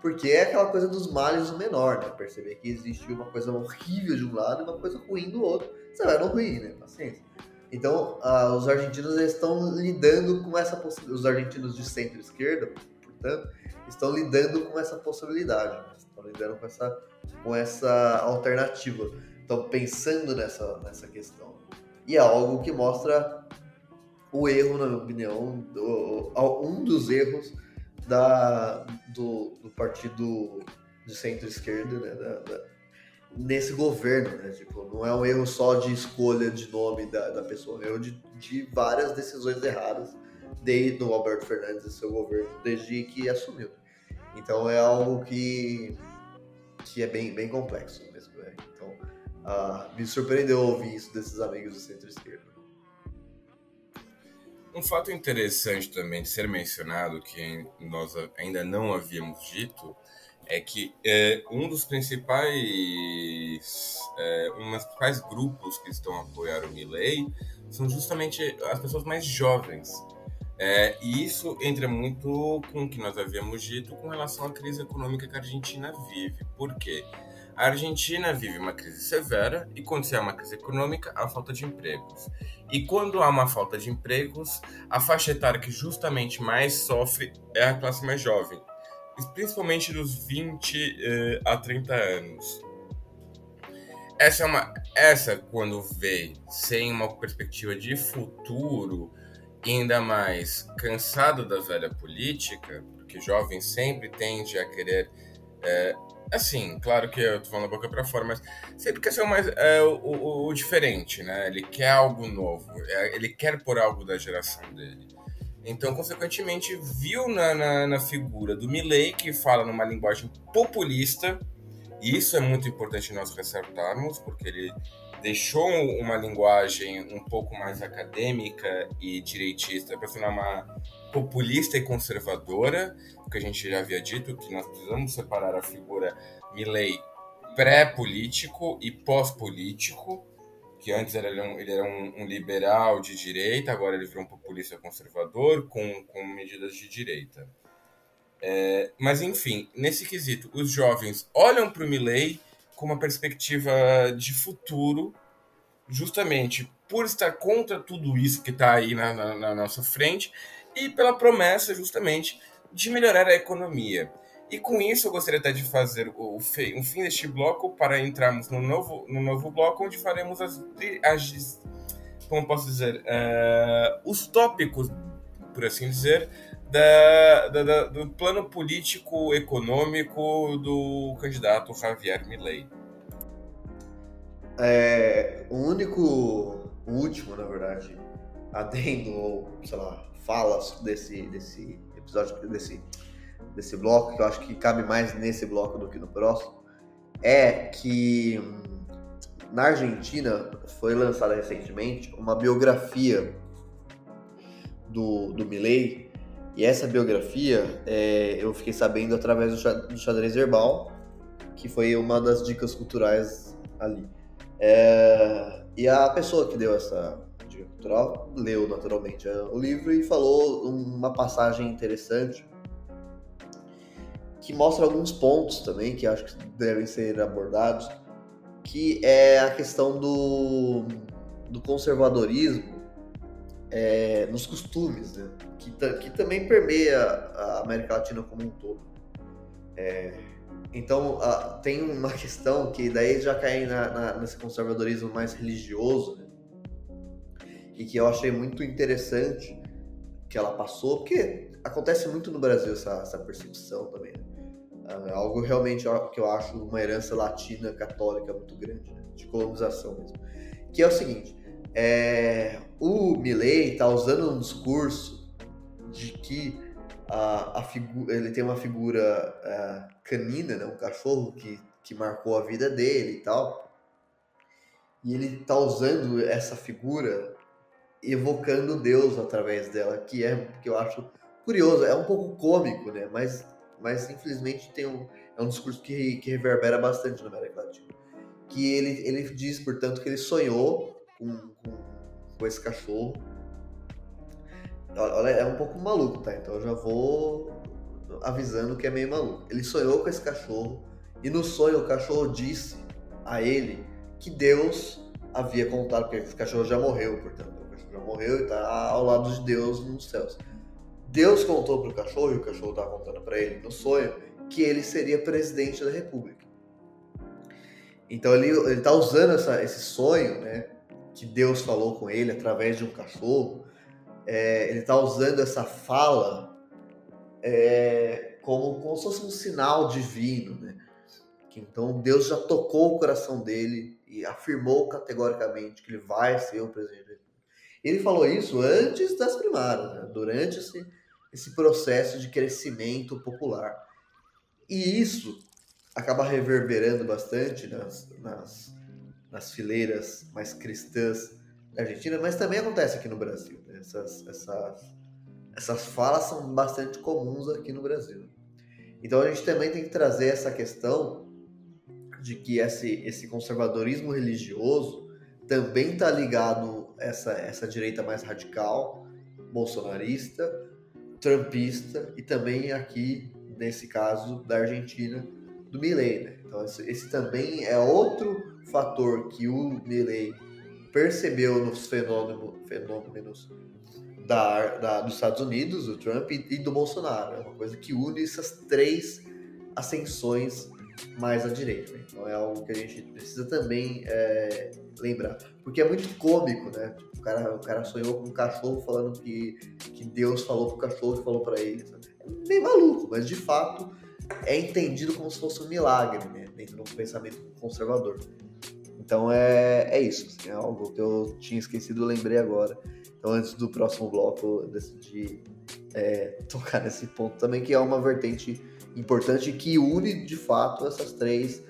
Porque é aquela coisa dos males do menor, né? Perceber que existe uma coisa horrível de um lado e uma coisa ruim do outro. Você vai no ruim, né? Paciência. Então, uh, os argentinos estão lidando com essa possibilidade. Os argentinos de centro-esquerda, portanto, estão lidando com essa possibilidade. Né? Estão lidando com essa com essa alternativa. Então, pensando nessa, nessa questão. E é algo que mostra o erro, na minha opinião, do, um dos erros da, do, do partido de centro-esquerda, né, da, nesse governo, né? Tipo, não é um erro só de escolha de nome da, da pessoa, é um erro de, de várias decisões erradas desde o Alberto Fernandes e seu governo, desde que assumiu. Então é algo que que é bem, bem complexo mesmo. Né? Então, uh, me surpreendeu ouvir isso desses amigos do centro-esquerda. Um fato interessante também de ser mencionado, que nós ainda não havíamos dito, é que é, um dos principais é, um dos principais grupos que estão a apoiar o Milley são justamente as pessoas mais jovens. É, e isso entra muito com o que nós havíamos dito com relação à crise econômica que a Argentina vive. Por quê? A Argentina vive uma crise severa e quando se há uma crise econômica, há falta de empregos. E quando há uma falta de empregos, a faixa etária que justamente mais sofre é a classe mais jovem, principalmente dos 20 eh, a 30 anos. Essa é uma essa quando vê sem uma perspectiva de futuro, ainda mais cansado da velha política, porque jovem sempre tende a querer. É, assim, claro que eu tô falando boca para fora, mas sempre quer ser o, mais, é, o, o, o, diferente, né? Ele quer algo novo, ele quer por algo da geração dele. Então, consequentemente, viu na, na, na figura do Milley, que fala numa linguagem populista, e isso é muito importante nós ressaltarmos, porque ele deixou uma linguagem um pouco mais acadêmica e direitista para ser uma populista e conservadora, que a gente já havia dito que nós precisamos separar a figura Milley pré-político e pós-político, que antes ele era, um, ele era um, um, liberal de direita, agora ele virou um populista conservador com, com medidas de direita. É, mas enfim, nesse quesito, os jovens olham para o Milley com uma perspectiva de futuro, justamente por estar contra tudo isso que está aí na, na, na, nossa frente e pela promessa, justamente, de melhorar a economia. E com isso eu gostaria até de fazer o, um fim deste bloco para entrarmos no novo, no novo bloco, onde faremos as, as como posso dizer, uh, os tópicos, por assim dizer, da, da, da, do plano político econômico do candidato Javier Milei. É, o único, o último, na verdade, adendo ou, sei lá, fala desse, desse episódio, desse desse bloco, que eu acho que cabe mais nesse bloco do que no próximo, é que hum, na Argentina foi lançada recentemente uma biografia do, do Milley, e essa biografia é, eu fiquei sabendo através do xadrez herbal, que foi uma das dicas culturais ali. É, e a pessoa que deu essa dica cultural leu naturalmente o livro e falou uma passagem interessante que mostra alguns pontos também que acho que devem ser abordados, que é a questão do, do conservadorismo é, nos costumes, né? que, que também permeia a América Latina como um todo. É, então, a, tem uma [LAUGHS] questão que daí já cai na, na, nesse conservadorismo mais religioso, né? e que eu achei muito interessante que ela passou, porque acontece muito no Brasil essa, essa percepção também. Né? É algo realmente que eu acho uma herança latina católica muito grande, né? de colonização mesmo. Que é o seguinte: é, o Milley está usando um discurso de que a, a ele tem uma figura uh, canina, né? um cachorro que, que marcou a vida dele e tal. E ele está usando essa figura evocando Deus através dela, que é que eu acho curioso, é um pouco cômico, né? Mas, mas infelizmente tem um, é um discurso que, que reverbera bastante na América Latina. Que ele, ele diz, portanto, que ele sonhou com, com, com esse cachorro Olha, é um pouco maluco, tá? Então eu já vou avisando que é meio maluco. Ele sonhou com esse cachorro e no sonho o cachorro disse a ele que Deus havia contado, porque esse cachorro já morreu, portanto, o cachorro já morreu e está ao lado de Deus nos céus. Deus contou para o cachorro, e o cachorro estava contando para ele no sonho, que ele seria presidente da república. Então ele está usando essa, esse sonho, né, que Deus falou com ele através de um cachorro, é, ele está usando essa fala é, como, como se fosse um sinal divino, né? Que, então Deus já tocou o coração dele e afirmou categoricamente que ele vai ser o presidente. Ele falou isso antes das primárias, né? durante esse, esse processo de crescimento popular. E isso acaba reverberando bastante nas, nas, nas fileiras mais cristãs da Argentina, mas também acontece aqui no Brasil. Né? Essas, essas, essas falas são bastante comuns aqui no Brasil. Então a gente também tem que trazer essa questão de que esse, esse conservadorismo religioso também está ligado a essa, essa direita mais radical, bolsonarista, trumpista e também aqui, nesse caso, da Argentina, do Milley. Né? Então esse, também é outro fator que o Milley percebeu nos fenômeno, fenômenos da, da, dos Estados Unidos, do Trump e, e, do Bolsonaro. É uma coisa que une essas três ascensões mais à direita. Né? Então é algo que a gente precisa também é, lembrar. Porque é muito cômico, né? Cara, o cara sonhou com um cachorro falando que, que Deus falou pro cachorro que falou para ele. É meio maluco, mas de fato é entendido como se fosse um milagre, né? Dentro de um pensamento conservador. Então é, é isso, assim, é algo que eu tinha esquecido, lembrei agora. Então antes do próximo bloco eu decidi é, tocar nesse ponto também, que é uma vertente importante que une de fato essas três,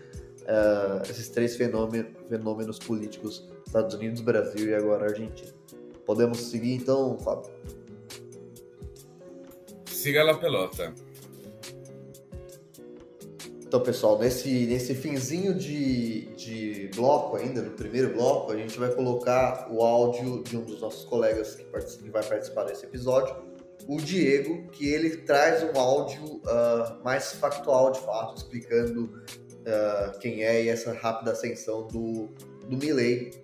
uh, esses três fenômenos, fenômenos políticos, Estados Unidos, Brasil e agora Argentina. Podemos seguir então, Fábio? Siga a pelota. Então, pessoal, nesse, nesse finzinho de, de bloco ainda, no primeiro bloco, a gente vai colocar o áudio de um dos nossos colegas que, que vai participar desse episódio, o Diego, que ele traz um áudio uh, mais factual de fato, explicando uh, quem é e essa rápida ascensão do, do Milley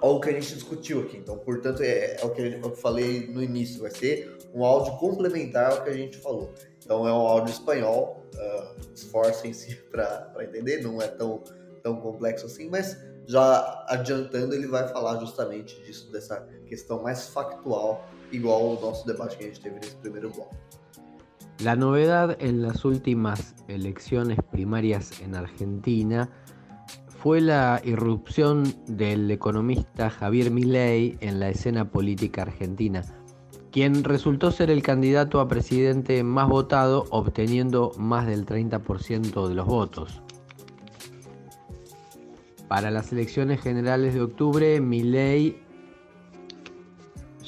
ao que a gente discutiu aqui. Então, portanto, é, é, o que eu falei no início, vai ser um áudio complementar ao que a gente falou. Então, é um áudio espanhol, uh, esforcem-se [LAUGHS] para entender, não é tão, tão complexo assim, mas já adiantando, ele vai falar justamente disso, dessa questão mais factual, igual ao nosso debate que a gente teve nesse primeiro bloco. La novedad en las últimas elecciones primarias en Argentina fue la irrupción del economista Javier Milei en la escena política argentina, quien resultó ser el candidato a presidente más votado, obteniendo más del 30% de los votos. Para las elecciones generales de octubre, Milei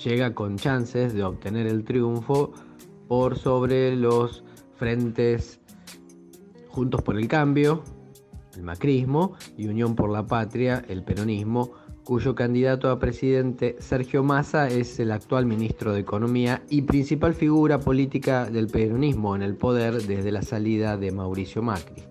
llega con chances de obtener el triunfo por sobre los frentes Juntos por el Cambio, el macrismo, y Unión por la Patria, el peronismo, cuyo candidato a presidente Sergio Massa es el actual ministro de Economía y principal figura política del peronismo en el poder desde la salida de Mauricio Macri.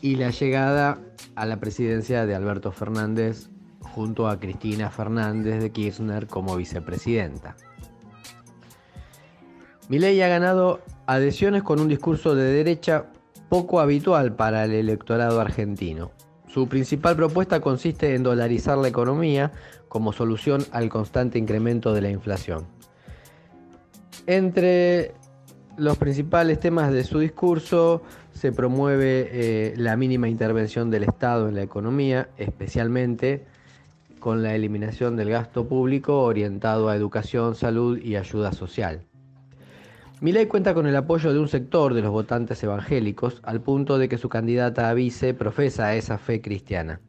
Y la llegada a la presidencia de Alberto Fernández junto a Cristina Fernández de Kirchner como vicepresidenta. Milei ha ganado adhesiones con un discurso de derecha poco habitual para el electorado argentino. Su principal propuesta consiste en dolarizar la economía como solución al constante incremento de la inflación. Entre los principales temas de su discurso se promueve eh, la mínima intervención del Estado en la economía, especialmente con la eliminación del gasto público orientado a educación, salud y ayuda social. Milei cuenta con el apoyo de un sector de los votantes evangélicos, al punto de que su candidata a vice profesa esa fe cristiana,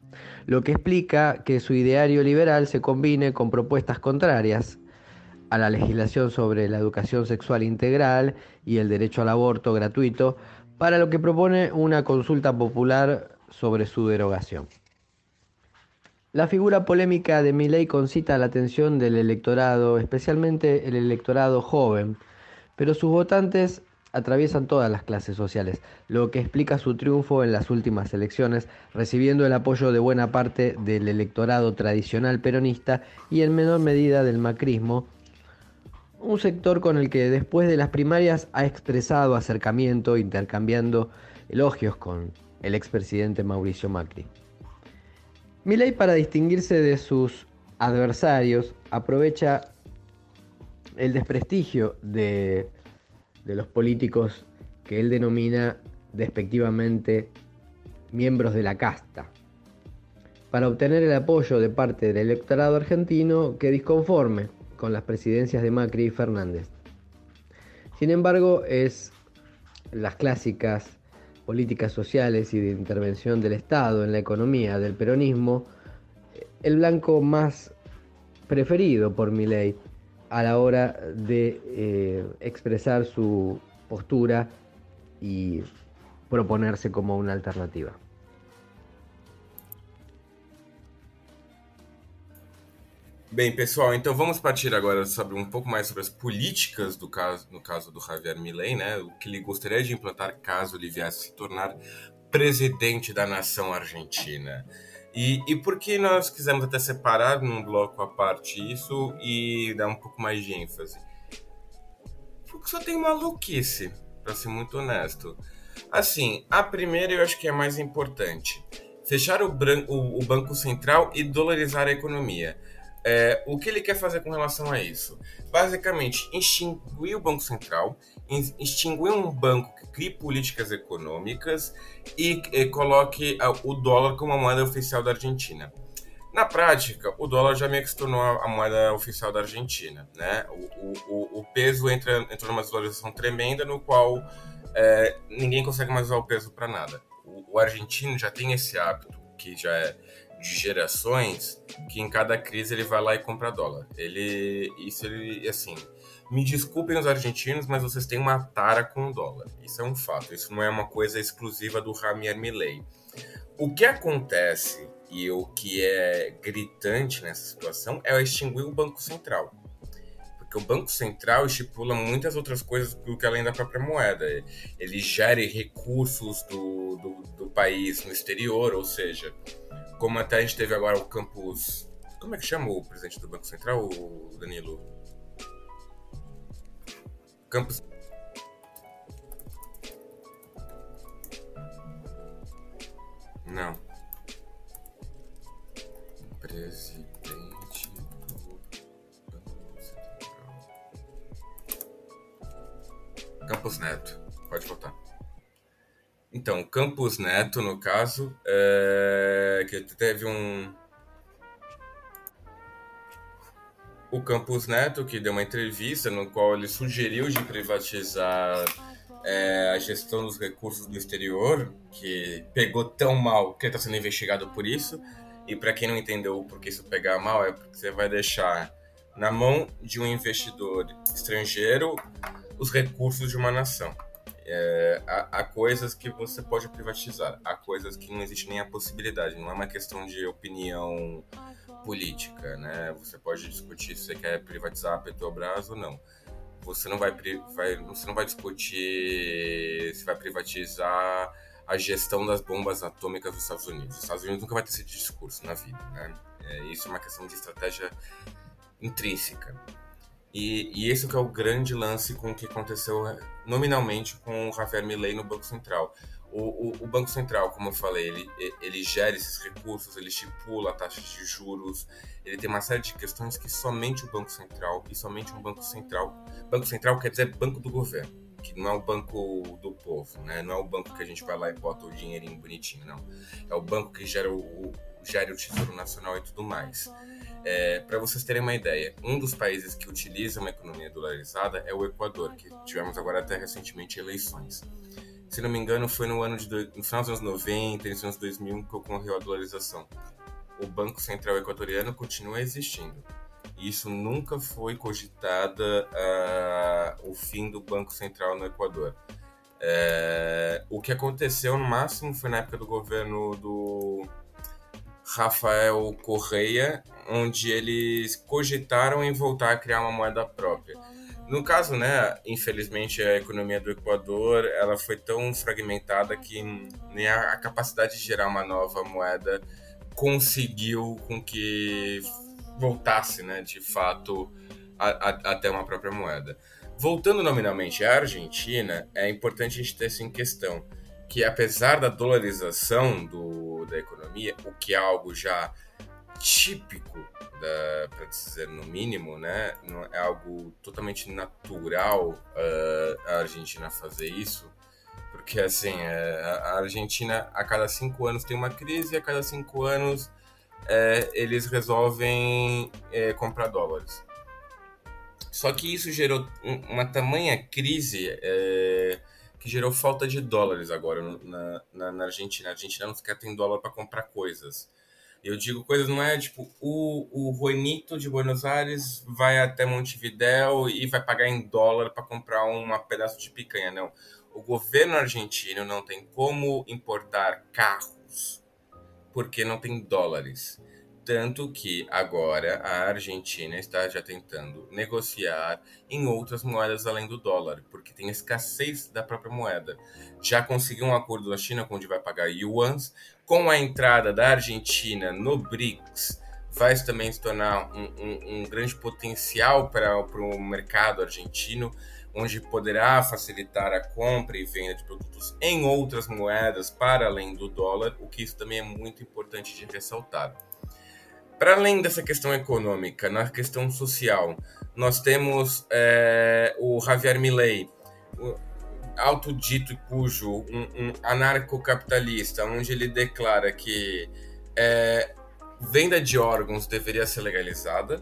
lo que explica que su ideario liberal se combine con propuestas contrarias a la legislación sobre la educación sexual integral y el derecho al aborto gratuito, para lo que propone una consulta popular sobre su derogación. La figura polémica de Milei concita la atención del electorado, especialmente el electorado joven, pero sus votantes atraviesan todas las clases sociales, lo que explica su triunfo en las últimas elecciones, recibiendo el apoyo de buena parte del electorado tradicional peronista y en menor medida del macrismo, un sector con el que después de las primarias ha expresado acercamiento, intercambiando elogios con el expresidente Mauricio Macri. Milei para distinguirse de sus adversarios aprovecha el desprestigio de, los políticos que él denomina despectivamente miembros de la casta, para obtener el apoyo de parte del electorado argentino que disconforme con las presidencias de Macri y Fernández. Sin embargo, es las clásicas políticas sociales y de intervención del Estado en la economía del peronismo, el blanco más preferido por Milei a la hora de eh, expresar su postura y proponerse como una alternativa. Bem, pessoal, então vamos partir agora sobre um pouco mais sobre as políticas do caso, no caso do Javier Milei, né? O que ele gostaria de implantar caso ele viesse se tornar presidente da nação argentina. E, e por que nós quisemos até separar num bloco à parte isso e dar um pouco mais de ênfase? Porque só tem maluquice, para ser muito honesto. Assim, a primeira eu acho que é mais importante. Fechar o, o, o Banco Central e dolarizar a economia. É, o que ele quer fazer com relação a isso? Basicamente, extinguir o Banco Central, extinguir um banco crie políticas econômicas e, e coloque o dólar como a moeda oficial da Argentina. Na prática, o dólar já meio que se tornou a moeda oficial da Argentina. Né? O, o, o peso entra, entrou numa desvalorização tremenda, no qual é, ninguém consegue mais usar o peso para nada. O, o argentino já tem esse hábito, que já é de gerações que em cada crise ele vai lá e compra dólar. Ele, isso ele, assim, me desculpem os argentinos, mas vocês têm uma tara com o dólar. Isso é um fato. Isso não é uma coisa exclusiva do Javier Milei. O que acontece e o que é gritante nessa situação é extinguir o Banco Central. Porque o Banco Central estipula muitas outras coisas do que além da própria moeda. Ele gere recursos do, do, do país no exterior, ou seja, como até a gente teve agora o campus. Como é que chama o presidente do Banco Central, Danilo? Campus. Não. Presidente do Banco Central. Campus Neto. Pode votar. Então, Campos Neto, no caso, é... que teve um. O Campos Neto, que deu uma entrevista no qual ele sugeriu de privatizar é, a gestão dos recursos do exterior, que pegou tão mal que ele está sendo investigado por isso. E para quem não entendeu por que isso pegar mal, é porque você vai deixar na mão de um investidor estrangeiro os recursos de uma nação. É, há, há, coisas que você pode privatizar, há coisas que não existe nem a possibilidade, não é uma questão de opinião política, né? Você pode discutir se você quer privatizar a Petrobras ou não. Você não vai, vai, você não vai discutir se vai privatizar a gestão das bombas atômicas dos Estados Unidos. Os Estados Unidos nunca vai ter esse discurso na vida, né? É, isso é uma questão de estratégia intrínseca. E, e esse que é o grande lance com o que aconteceu nominalmente com o Javier Milei no Banco Central. O, o, o, Banco Central, como eu falei, ele, ele gera esses recursos, ele estipula taxas de juros, ele tem uma série de questões que somente o Banco Central e somente um Banco Central. Banco Central quer dizer Banco do Governo, que não é o banco do povo, né? não é o banco que a gente vai lá e bota o dinheirinho bonitinho, não. É o banco que gera o, gera o Tesouro Nacional e tudo mais. É, Para vocês terem uma ideia, um dos países que utiliza uma economia dolarizada é o Equador, que tivemos agora até recentemente eleições. Se não me engano, foi no ano de no final dos anos 90, nos anos 2000 que ocorreu a dolarização. O Banco Central Equatoriano continua existindo. E isso nunca foi cogitada uh, o fim do Banco Central no Equador. É, o que aconteceu no máximo foi na época do governo do Rafael Correia, onde eles cogitaram em voltar a criar uma moeda própria. No caso, né, infelizmente a economia do Equador, ela foi tão fragmentada que nem a, capacidade de gerar uma nova moeda conseguiu com que voltasse, né, de fato, a, a, até uma própria moeda. Voltando nominalmente à Argentina, é importante a gente ter isso em questão, que apesar da dolarização do, da economia, o que é algo já típico, para dizer no mínimo, né? Não é algo totalmente natural uh, a Argentina fazer isso, porque assim é, a Argentina a cada cinco anos tem uma crise e a cada cinco anos é, eles resolvem é, comprar dólares. Só que isso gerou uma tamanha crise é, que gerou falta de dólares agora na, na, na Argentina. A Argentina não sequer tem dólar para comprar coisas. Eu digo coisas, não é tipo, o, o Juanito de Buenos Aires vai até Montevidéu e vai pagar em dólar para comprar um pedaço de picanha. Não. O governo argentino não tem como importar carros porque não tem dólares. Tanto que agora a Argentina está já tentando negociar em outras moedas além do dólar, porque tem escassez da própria moeda. Já conseguiu um acordo da China onde vai pagar yuans. Com a entrada da Argentina no BRICS, vai também se tornar um, um, um grande potencial para o mercado argentino, onde poderá facilitar a compra e venda de produtos em outras moedas para além do dólar, o que isso também é muito importante de ressaltar. Para além dessa questão econômica, na questão social, nós temos é, o Javier Milei, autodito e cujo, um, um anarcocapitalista, onde ele declara que é, venda de órgãos deveria ser legalizada.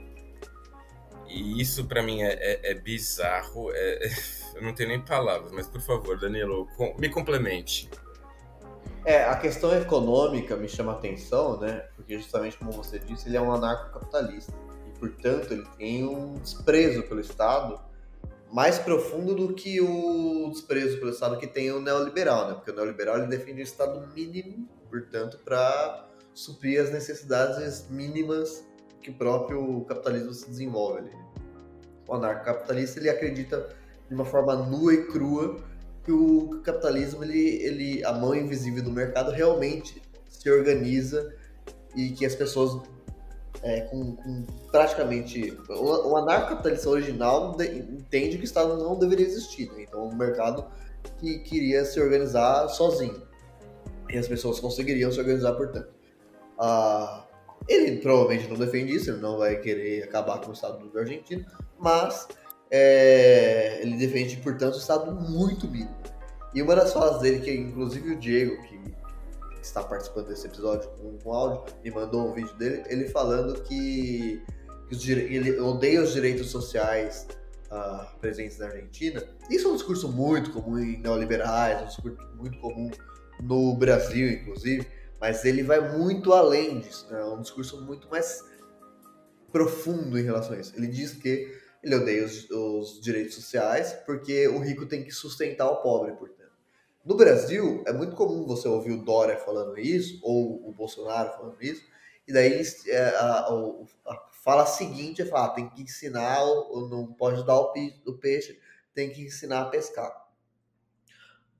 E isso para mim é, é, é bizarro. É, [LAUGHS] eu não tenho nem palavras, mas por favor, Danilo, com, me complemente. É, a questão econômica me chama atenção, né? Porque justamente como você disse, ele é um anarcocapitalista. E, portanto, ele tem um desprezo pelo Estado mais profundo do que o desprezo pelo Estado que tem o neoliberal, né? Porque o neoliberal ele defende o Estado mínimo, portanto, para suprir as necessidades mínimas que o próprio capitalismo se desenvolve ali. O anarcocapitalista ele acredita de uma forma nua e crua que o capitalismo, ele, ele, a mão invisível do mercado realmente se organiza e que as pessoas é, com, com, praticamente o, anarcocapitalista original entende que o Estado não deveria existir, né? então o mercado que queria se organizar sozinho e as pessoas conseguiriam se organizar portanto. Ah, ele provavelmente não defende isso, ele não vai querer acabar com o Estado do Argentina, mas é, ele defende, portanto, o Estado muito mínimo. E uma das falas dele, que inclusive o Diego, que está participando desse episódio com, com áudio, me mandou um vídeo dele, ele falando que ele odeia os direitos sociais uh, presentes na Argentina. Isso é um discurso muito comum em neoliberais, um discurso muito comum no Brasil, inclusive, mas ele vai muito além disso, né? é um discurso muito mais profundo em relação a isso. Ele diz que ele odeia os, os direitos sociais porque o rico tem que sustentar o pobre, portanto. No Brasil, é muito comum você ouvir o Dória falando isso, ou o Bolsonaro falando isso, e daí é, a, a, a fala seguinte é falar, tem que ensinar, ou não pode dar o, o peixe, tem que ensinar a pescar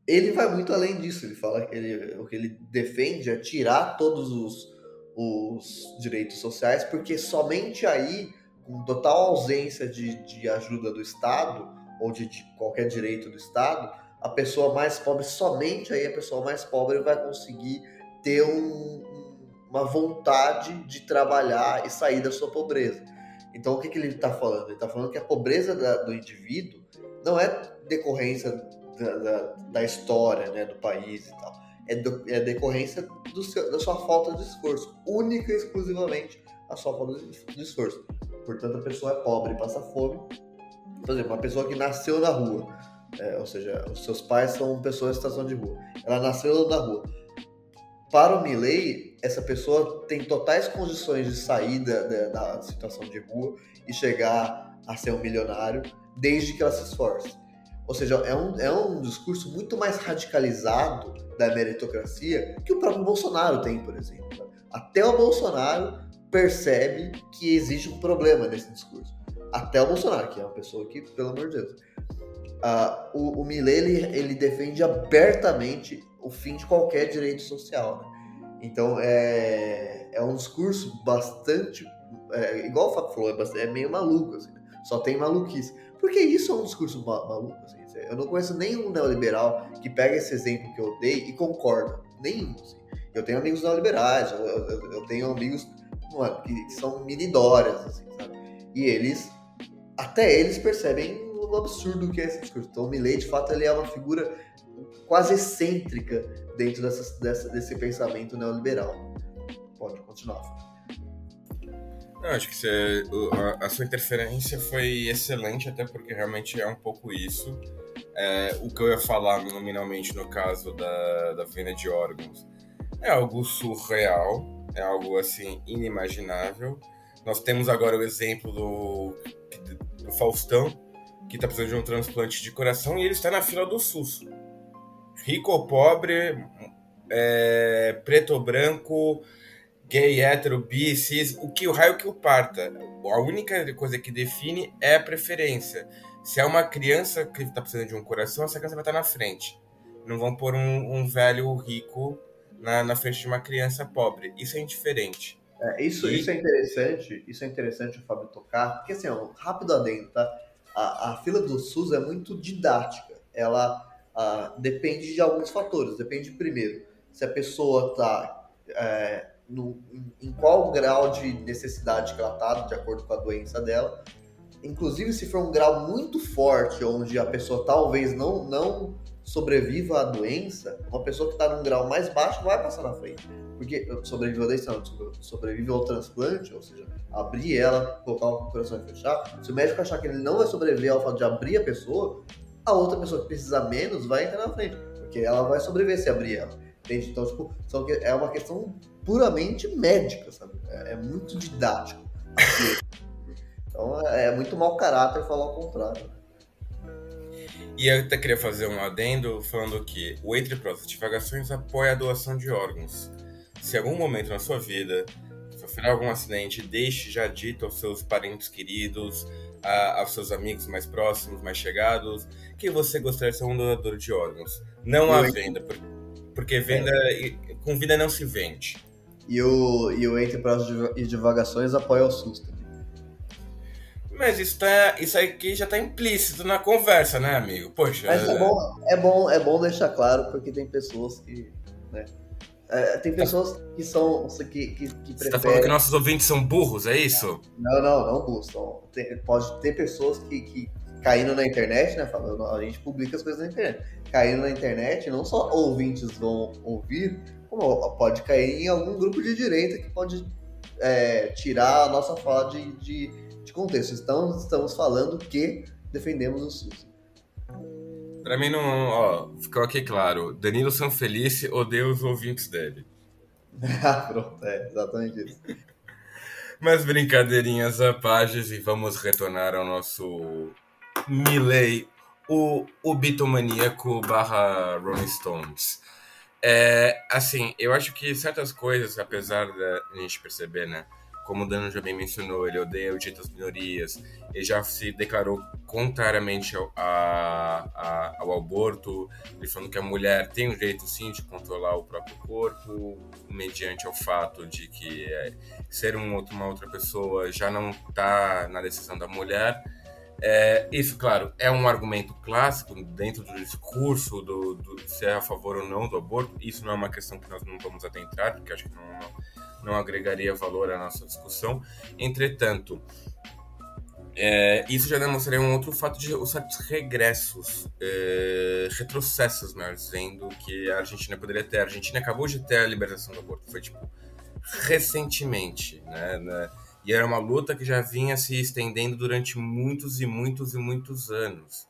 ele vai muito além disso. Ele fala que ele, o que ele defende é tirar todos os, os direitos sociais, porque somente aí, com total ausência de, de ajuda do Estado, ou de, de qualquer direito do Estado, a pessoa mais pobre, somente aí a pessoa mais pobre vai conseguir ter um, uma vontade de trabalhar e sair da sua pobreza. Então, o que, que ele está falando? Ele está falando que a pobreza da, do indivíduo não é decorrência da, da, da história né, do país e tal. É, do, é decorrência seu, da sua falta de esforço, única e exclusivamente a sua falta de, de esforço. Portanto, a pessoa é pobre passa fome. Por exemplo, uma pessoa que nasceu na rua, é, ou seja, os seus pais são pessoas em situação de rua. Ela nasceu na rua. Para o Milley, essa pessoa tem totais condições de sair da, da, da situação de rua e chegar a ser um milionário, desde que ela se esforce. Ou seja, é um, é um discurso muito mais radicalizado da meritocracia que o próprio Bolsonaro tem, por exemplo. Até o Bolsonaro percebe que existe um problema nesse discurso. Até o Bolsonaro, que é uma pessoa que, pelo amor de Deus. Uh, o, o Milley, ele, ele, defende abertamente o fim de qualquer direito social. Né? Então, é, é um discurso bastante... É, igual o Fábio falou, é, bastante, é meio maluco, assim, né? só tem maluquice. Porque isso é um discurso maluco. Assim. Eu não conheço nenhum neoliberal que pega esse exemplo que eu dei e concorda. Nenhum. Assim. Eu tenho amigos neoliberais, eu, eu, eu tenho amigos mano, que, que, são minidórias, assim? E eles, até eles percebem absurdo que é esse discurso. Então o Milley, de fato, ele é uma figura quase excêntrica dentro dessa, dessa, desse pensamento neoliberal. Pode continuar. Eu acho que você, a, sua interferência foi excelente, até porque realmente é um pouco isso. É, o que eu ia falar nominalmente no caso da, da venda de órgãos é algo surreal, é algo assim inimaginável. Nós temos agora o exemplo do, do Faustão, que está precisando de um transplante de coração e ele está na fila do SUS. Rico ou pobre, é, preto ou branco, gay, hétero, bi, cis, o que o raio que o parta. A única coisa que define é a preferência. Se é uma criança que está precisando de um coração, essa criança vai estar na frente. Não vão pôr um, um velho rico na, na, frente de uma criança pobre. Isso é indiferente. É, isso, e... isso é interessante, isso é interessante o Fábio tocar, porque assim, um rápido adendo, tá? A, a fila do SUS é muito didática. Ela a, depende de alguns fatores. Depende, primeiro, se a pessoa está é, em qual grau de necessidade que ela está, de acordo com a doença dela. Inclusive, se for um grau muito forte, onde a pessoa talvez não, não sobreviva à doença, uma pessoa que está num grau mais baixo vai passar na frente. Porque sobrevive doença, não, sobrevive ao transplante, ou seja, abrir ela, colocar o coração e fechar. Se o médico achar que ele não vai sobreviver ao fato de abrir a pessoa, a outra pessoa que precisa menos vai entrar na frente. Porque ela vai sobreviver se abrir ela. Entende? Então, tipo, é uma questão puramente médica, sabe? É, é muito didático. Então é, é muito mau caráter falar o contrário. E eu até queria fazer um adendo falando que o Entre Divagações apoia a doação de órgãos. Se em algum momento na sua vida sofrer algum acidente, deixe já dito aos seus parentes queridos, a, aos seus amigos mais próximos, mais chegados, que você gostaria de ser um doador de órgãos. Não há venda, porque venda é. com vida não se vende. E o, e o Entre Prazos e Divagações apoia o SUS também. Mas isso, tá, isso aqui já está implícito na conversa, né, amigo? Poxa. Mas é bom, é bom, é bom deixar claro, porque tem pessoas que. Né, é, tem pessoas que são. Que, que, que preferem... Você tá falando que nossos ouvintes são burros, é isso? Não, não, não burros. Então, tem, pode ter pessoas que, que caindo na internet, né? Falando, a gente publica as coisas na internet. Caindo na internet, não só ouvintes vão ouvir, como pode cair em algum grupo de direita que pode é, tirar a nossa fala de, de, de contexto. Estamos, estamos falando que defendemos o SUS. Pra mim, não, ó, ficou aqui claro. Danilo Sanfelice odeia os ouvintes dele. [LAUGHS] Ah, Pronto, é exatamente isso. Mas brincadeirinhas à páginas e vamos retornar ao nosso Milley, o, o bitomaníaco barra Rolling Stones. É, assim, eu acho que certas coisas, apesar da gente perceber, né? Como o Dano já bem mencionou, ele odeia o direito das minorias, ele já se declarou contrariamente ao, a, a, ao aborto, ele falando que a mulher tem o direito sim de controlar o próprio corpo, mediante o fato de que é, ser um outro, uma outra pessoa já não está na decisão da mulher. É, isso, claro, é um argumento clássico dentro do discurso do, do se é a favor ou não do aborto. Isso não é uma questão que nós não vamos adentrar, porque acho que não, não, agregaria valor à nossa discussão. Entretanto, é, isso já demonstraria um outro fato de certos regressos, é, retrocessos, melhor dizendo, que a Argentina poderia ter. A Argentina acabou de ter a liberação do aborto, foi tipo recentemente, né? né e era uma luta que já vinha se estendendo durante muitos e muitos e muitos anos.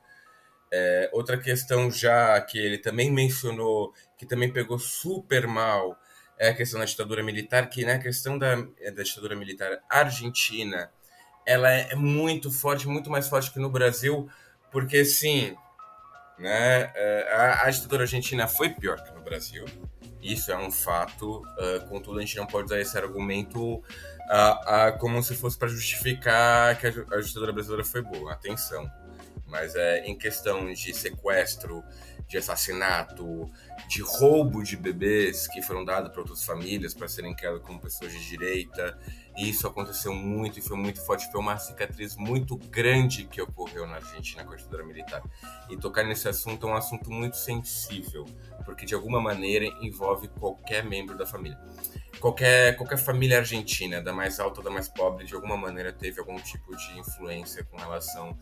É, outra questão já que ele também mencionou, que também pegou super mal, é a questão da ditadura militar, que na né, questão da, da ditadura militar argentina, ela é muito forte, muito mais forte que no Brasil, porque sim, né, é, a, a ditadura argentina foi pior que no Brasil, isso é um fato, uh, contudo a gente não pode usar esse argumento a, a, como se fosse para justificar que a, a ditadura brasileira foi boa. Atenção. Mas é em questão de sequestro, de assassinato, de roubo de bebês que foram dados para outras famílias para serem criados como pessoas de direita. E isso aconteceu muito e foi muito forte. Foi uma cicatriz muito grande que ocorreu na Argentina com a ditadura militar. E tocar nesse assunto é um assunto muito sensível, porque de alguma maneira envolve qualquer membro da família qualquer, qualquer família argentina, da mais alta ou da mais pobre, de alguma maneira teve algum tipo de influência com relação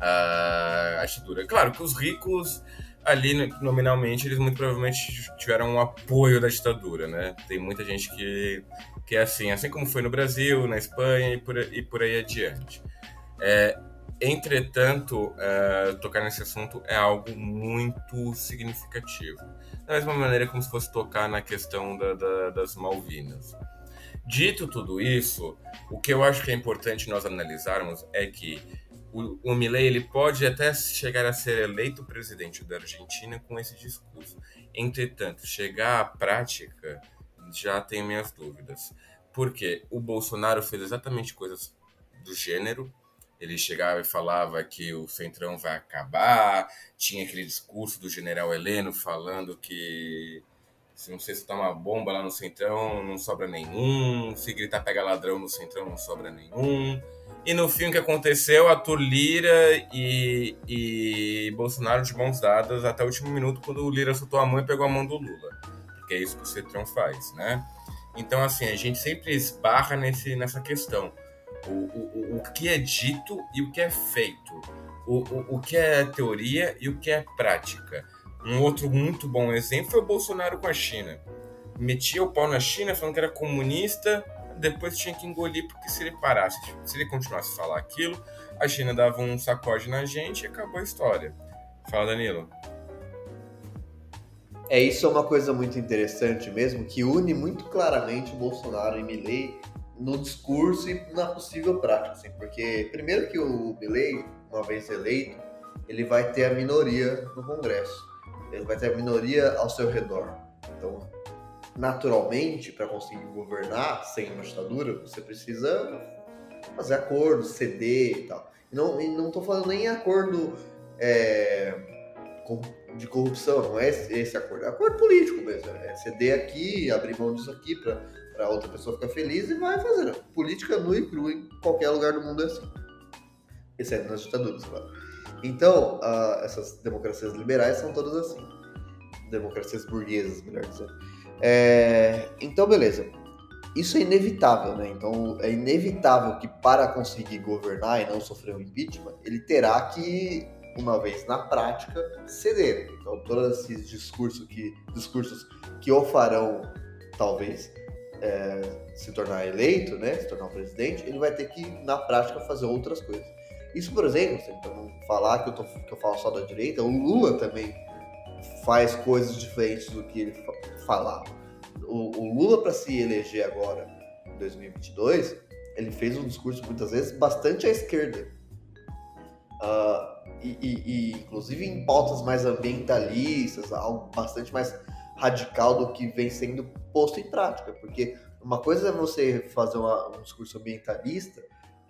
à ditadura. Claro que os ricos ali nominalmente eles muito provavelmente tiveram um apoio da ditadura, né? Tem muita gente que, que é assim, assim como foi no Brasil, na Espanha e por, e por aí adiante. É, entretanto, é, tocar nesse assunto é algo muito significativo da mesma maneira como se fosse tocar na questão da, da, das Malvinas. Dito tudo isso, o que eu acho que é importante nós analisarmos é que o, o Milei ele pode até chegar a ser eleito presidente da Argentina com esse discurso. Entretanto, chegar à prática, já tenho minhas dúvidas. Porque o Bolsonaro fez exatamente coisas do gênero, ele chegava e falava que o Centrão vai acabar, tinha aquele discurso do general Heleno falando que se não sei se tá uma bomba lá no Centrão, não sobra nenhum, se gritar pega ladrão no Centrão, não sobra nenhum. E no fim, o que aconteceu? Arthur Lira e, e Bolsonaro de mãos dadas até o último minuto, quando o Lira soltou a mão e pegou a mão do Lula. Porque é isso que o Centrão faz, né? Então, assim, a gente sempre esbarra nesse, nessa questão o, o, o que é dito e o que é feito, o, o, o que é teoria e o que é prática. Um outro muito bom exemplo foi o Bolsonaro com a China. Metia o pau na China falando que era comunista, depois tinha que engolir porque se ele parasse, se ele continuasse a falar aquilo, a China dava um sacode na gente e acabou a história. Fala, Danilo. É, isso é uma coisa muito interessante mesmo, que une muito claramente Bolsonaro e Milley no discurso e na possível prática, assim, porque primeiro que o Milley, uma vez eleito, ele vai ter a minoria no Congresso, ele vai ter a minoria ao seu redor. Então, naturalmente, para conseguir governar sem uma ditadura, você precisa fazer acordo, ceder e tal. E não, e não falando nem acordo é, de corrupção, não é esse, acordo, é acordo político mesmo, é ceder aqui, abrir mão disso aqui para outra pessoa ficar feliz e vai fazer. Política nua e crua em qualquer lugar do mundo é assim. Exceto nas ditaduras, claro. Então, uh, essas democracias liberais são todas assim. Democracias burguesas, melhor dizendo. É, então, beleza. Isso é inevitável, né? Então, é inevitável que para conseguir governar e não sofrer um impeachment, ele terá que, uma vez na prática, ceder. Então, todos esses discursos que, discursos que o farão, talvez, é, se tornar eleito, né, se tornar um presidente, ele vai ter que, na prática, fazer outras coisas. Isso, por exemplo, para não falar que eu, tô, que eu falo só da direita, o Lula também faz coisas diferentes do que ele falava. O, o Lula, para se eleger agora, em 2022, ele fez um discurso muitas vezes bastante à esquerda. Uh, e, e, e, inclusive em pautas mais ambientalistas, algo bastante mais radical do que vem sendo posto em prática. Porque uma coisa é você fazer uma, um discurso ambientalista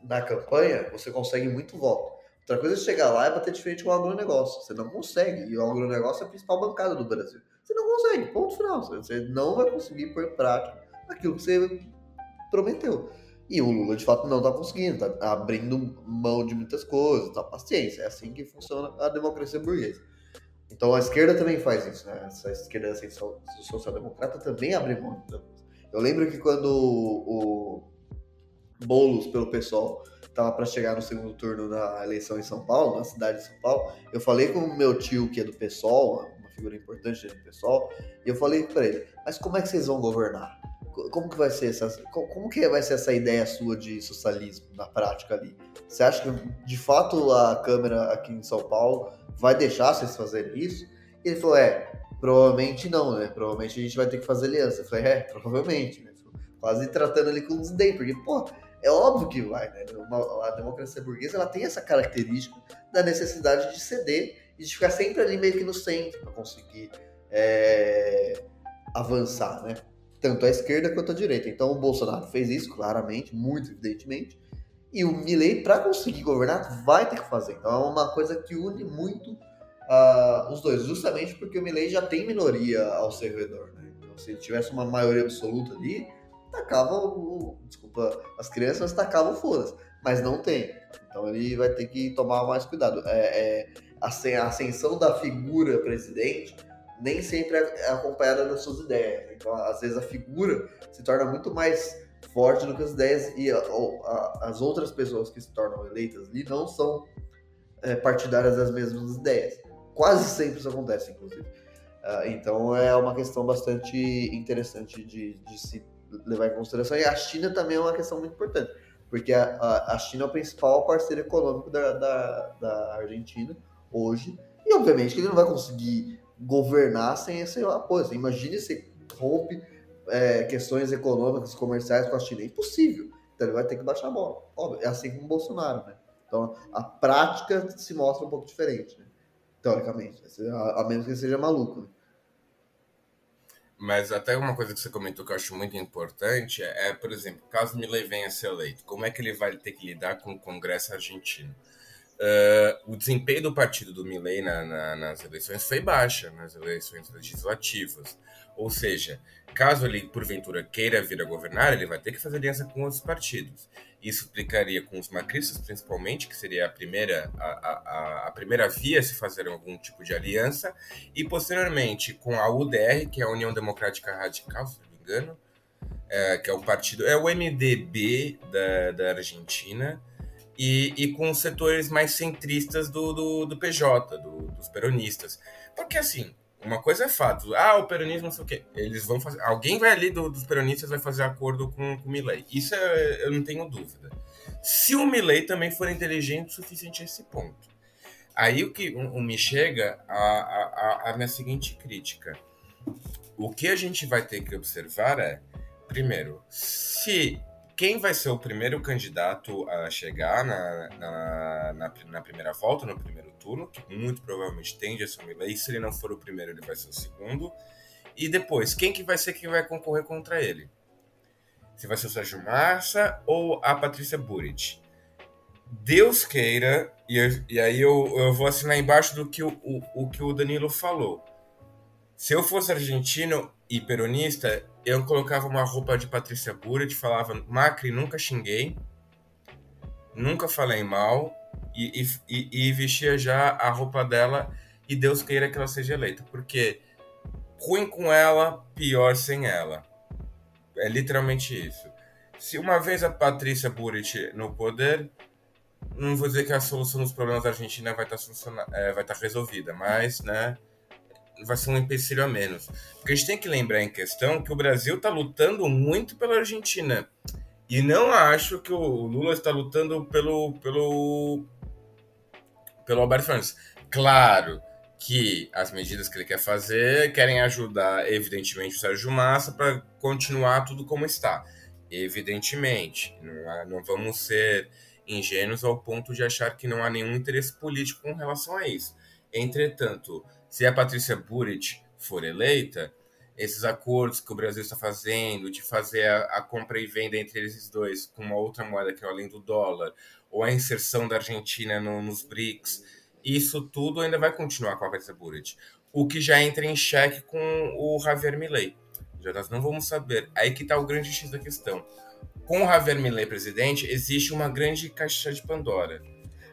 na campanha, você consegue muito voto. Outra coisa é chegar lá e bater de frente com o agronegócio. Você não consegue. E o agronegócio é a principal bancada do Brasil. Você não consegue, ponto final. Você não vai conseguir pôr em prática aquilo que você prometeu. E o Lula, de fato, não está conseguindo, está abrindo mão de muitas coisas, tá? Paciência, é assim que funciona a democracia burguesa. Então a esquerda também faz isso, né? Essa esquerda assim, social-democrata também abre mão. Eu lembro que quando o, Boulos, pelo pessoal, estava para chegar no segundo turno na eleição em São Paulo, na cidade de São Paulo, eu falei com o meu tio, que é do PSOL, figura importante do PSOL, e eu falei para ele, mas como é que vocês vão governar? como que vai ser essa, como que vai ser essa ideia sua de socialismo na prática ali? Você acha que de fato a Câmara aqui em São Paulo vai deixar vocês fazerem isso? E ele falou, é, provavelmente não, né? Provavelmente a gente vai ter que fazer aliança. Eu falei, é, provavelmente, né? Quase tratando ali com desdém, porque, pô, é óbvio que vai, né? A democracia burguesa ela tem essa característica da necessidade de ceder e de ficar sempre ali meio que no centro para conseguir é, avançar, né? tanto a esquerda quanto a direita. Então o Bolsonaro fez isso claramente, muito evidentemente, e o Milley, para conseguir governar, vai ter que fazer. Então é uma coisa que une muito uh, os dois, justamente porque o Milley já tem minoria ao seu redor. Né? Então, se ele tivesse uma maioria absoluta ali, tacava o, desculpa, as crianças tacavam foda mas não tem. Então ele vai ter que tomar mais cuidado. É, é, a ascensão da figura presidente nem sempre é, é acompanhada das suas ideias. Então, às vezes, a figura se torna muito mais forte do que as ideias e a, a, as outras pessoas que se tornam eleitas ali não são é, partidárias das mesmas ideias. Quase sempre isso acontece, inclusive. Uh, então, é uma questão bastante interessante de, de, se levar em consideração. E a China também é uma questão muito importante, porque a, a China é o principal parceiro econômico da, da, da Argentina hoje. E, obviamente, que ele não vai conseguir governar sem esse apoio. Você imagine se rompe é, questões econômicas, comerciais com a China. É impossível. Então ele vai ter que baixar a bola. Óbvio, é assim como o Bolsonaro, né? Então a prática se mostra um pouco diferente, né? teoricamente. A, a menos que seja maluco. Né? Mas até uma coisa que você comentou que eu acho muito importante é, por exemplo, caso Milei venha a ser eleito, como é que ele vai ter que lidar com o Congresso argentino? Uh, o desempenho do partido do Milley na, na, nas eleições foi baixa, nas eleições legislativas. Ou seja, caso ele, porventura, queira vir a governar, ele vai ter que fazer aliança com outros partidos. Isso implicaria com os macristas, principalmente, que seria a primeira, a, a, a primeira via se fazer algum tipo de aliança, e posteriormente com a UDR, que é a União Democrática Radical, se não me engano, é, que é o partido, é o MDB da, da Argentina, e, e com os setores mais centristas do, do, do PJ, do, dos peronistas. Porque assim, uma coisa é fato, ah, o peronismo não sei o quê, eles vão fazer, alguém vai ali do, dos peronistas vai fazer acordo com, com o Milley, isso é, eu não tenho dúvida. Se o Milley também for inteligente o suficiente a esse ponto. Aí o que o, o me chega a minha seguinte crítica. O que a gente vai ter que observar é, primeiro, se quem vai ser o primeiro candidato a chegar na, na, na, na, primeira volta, no primeiro turno, que muito provavelmente tende a o Milley, se ele não for o primeiro, ele vai ser o segundo. E depois, quem que vai ser quem vai concorrer contra ele? Se vai ser o Sérgio Massa ou a Patrícia Burit. Deus queira, e, e aí eu, eu vou assinar embaixo do que o, o, o que o Danilo falou. Se eu fosse argentino e peronista, eu colocava uma roupa de Patrícia Burit, falava Macri, nunca xinguei, nunca falei mal, e, e, e, vestia já a roupa dela e Deus queira que ela seja eleita. Porque ruim com ela, pior sem ela. É literalmente isso. Se uma vez a Patrícia Burit no poder, não vou dizer que a solução dos problemas da Argentina vai estar, tá é, vai estar tá resolvida, mas, né, vai ser um empecilho a menos. Porque a gente tem que lembrar em questão que o Brasil está lutando muito pela Argentina. E não acho que o Lula está lutando pelo, pelo, pelo Alberto Fernandes. Claro que as medidas que ele quer fazer querem ajudar, evidentemente, o Sérgio Massa para continuar tudo como está. Evidentemente, não, não vamos ser ingênuos ao ponto de achar que não há nenhum interesse político com relação a isso. Entretanto, se a Patrícia Burit for eleita, esses acordos que o Brasil está fazendo, de fazer a, a, compra e venda entre esses dois com uma outra moeda que é além do dólar, ou a inserção da Argentina no, nos BRICS, isso tudo ainda vai continuar com a Patrícia Burit. O que já entra em xeque com o Javier Milei. Já nós não vamos saber. Aí que está o grande X da questão. Com o Javier Milei presidente, existe uma grande caixa de Pandora.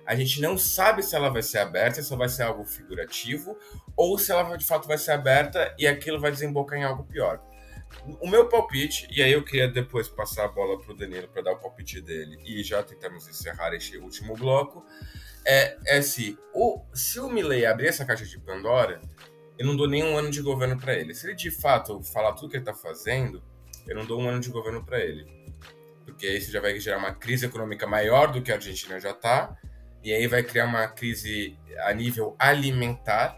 A gente não sabe se ela vai ser aberta, se vai ser algo figurativo, ou se ela de fato vai ser aberta e aquilo vai desembocar em algo pior. O meu palpite, e aí eu queria depois passar a bola para o Danilo para dar o palpite dele e já tentamos encerrar este último bloco, é, é se o, se o Milley abrir essa caixa de Pandora, eu não dou nenhum ano de governo para ele. Se ele de fato falar tudo que ele está fazendo, eu não dou um ano de governo para ele. Porque isso já vai gerar uma crise econômica maior do que a Argentina já está, e aí vai criar uma crise a nível alimentar.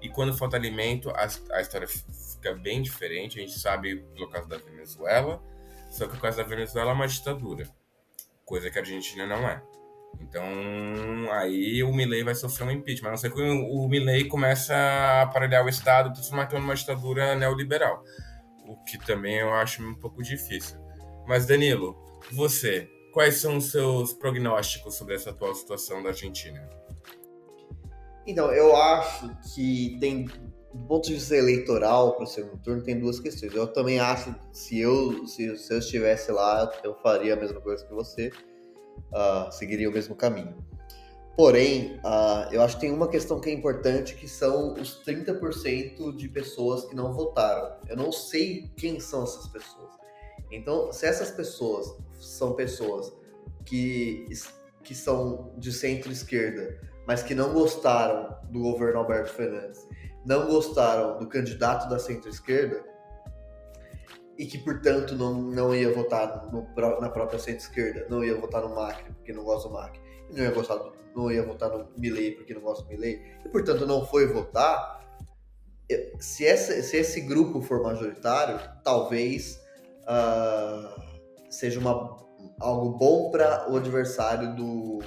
E quando falta alimento, a, a história fica bem diferente. A gente sabe pelo caso da Venezuela, só que o caso da Venezuela é uma ditadura, coisa que a Argentina não é. Então, aí o Milley vai sofrer um impeachment. A não ser que o Milley começa a aparelhar o Estado, transformando numa ditadura neoliberal. O que também eu acho um pouco difícil. Mas, Danilo, você, quais são os seus prognósticos sobre essa atual situação da Argentina? Então, eu acho que tem, do ponto de vista eleitoral para o segundo turno, tem duas questões. Eu também acho que se eu, se, se eu estivesse lá, eu faria a mesma coisa que você uh, seguiria o mesmo caminho. Porém, uh, eu acho que tem uma questão que é importante, que são os 30% de pessoas que não votaram. Eu não sei quem são essas pessoas. Então, se essas pessoas são pessoas que, que são de centro-esquerda, mas que não gostaram do governo Alberto Fernandes, não gostaram do candidato da centro-esquerda, e que, portanto, não, não ia votar no, na própria centro-esquerda, não ia votar no Macri porque não gosta do Macri, não ia, gostar do, não ia votar no Milley porque não gosta do Milley, e, portanto, não foi votar, se, essa, se esse grupo for majoritário, talvez uh, seja uma, algo bom para o adversário do,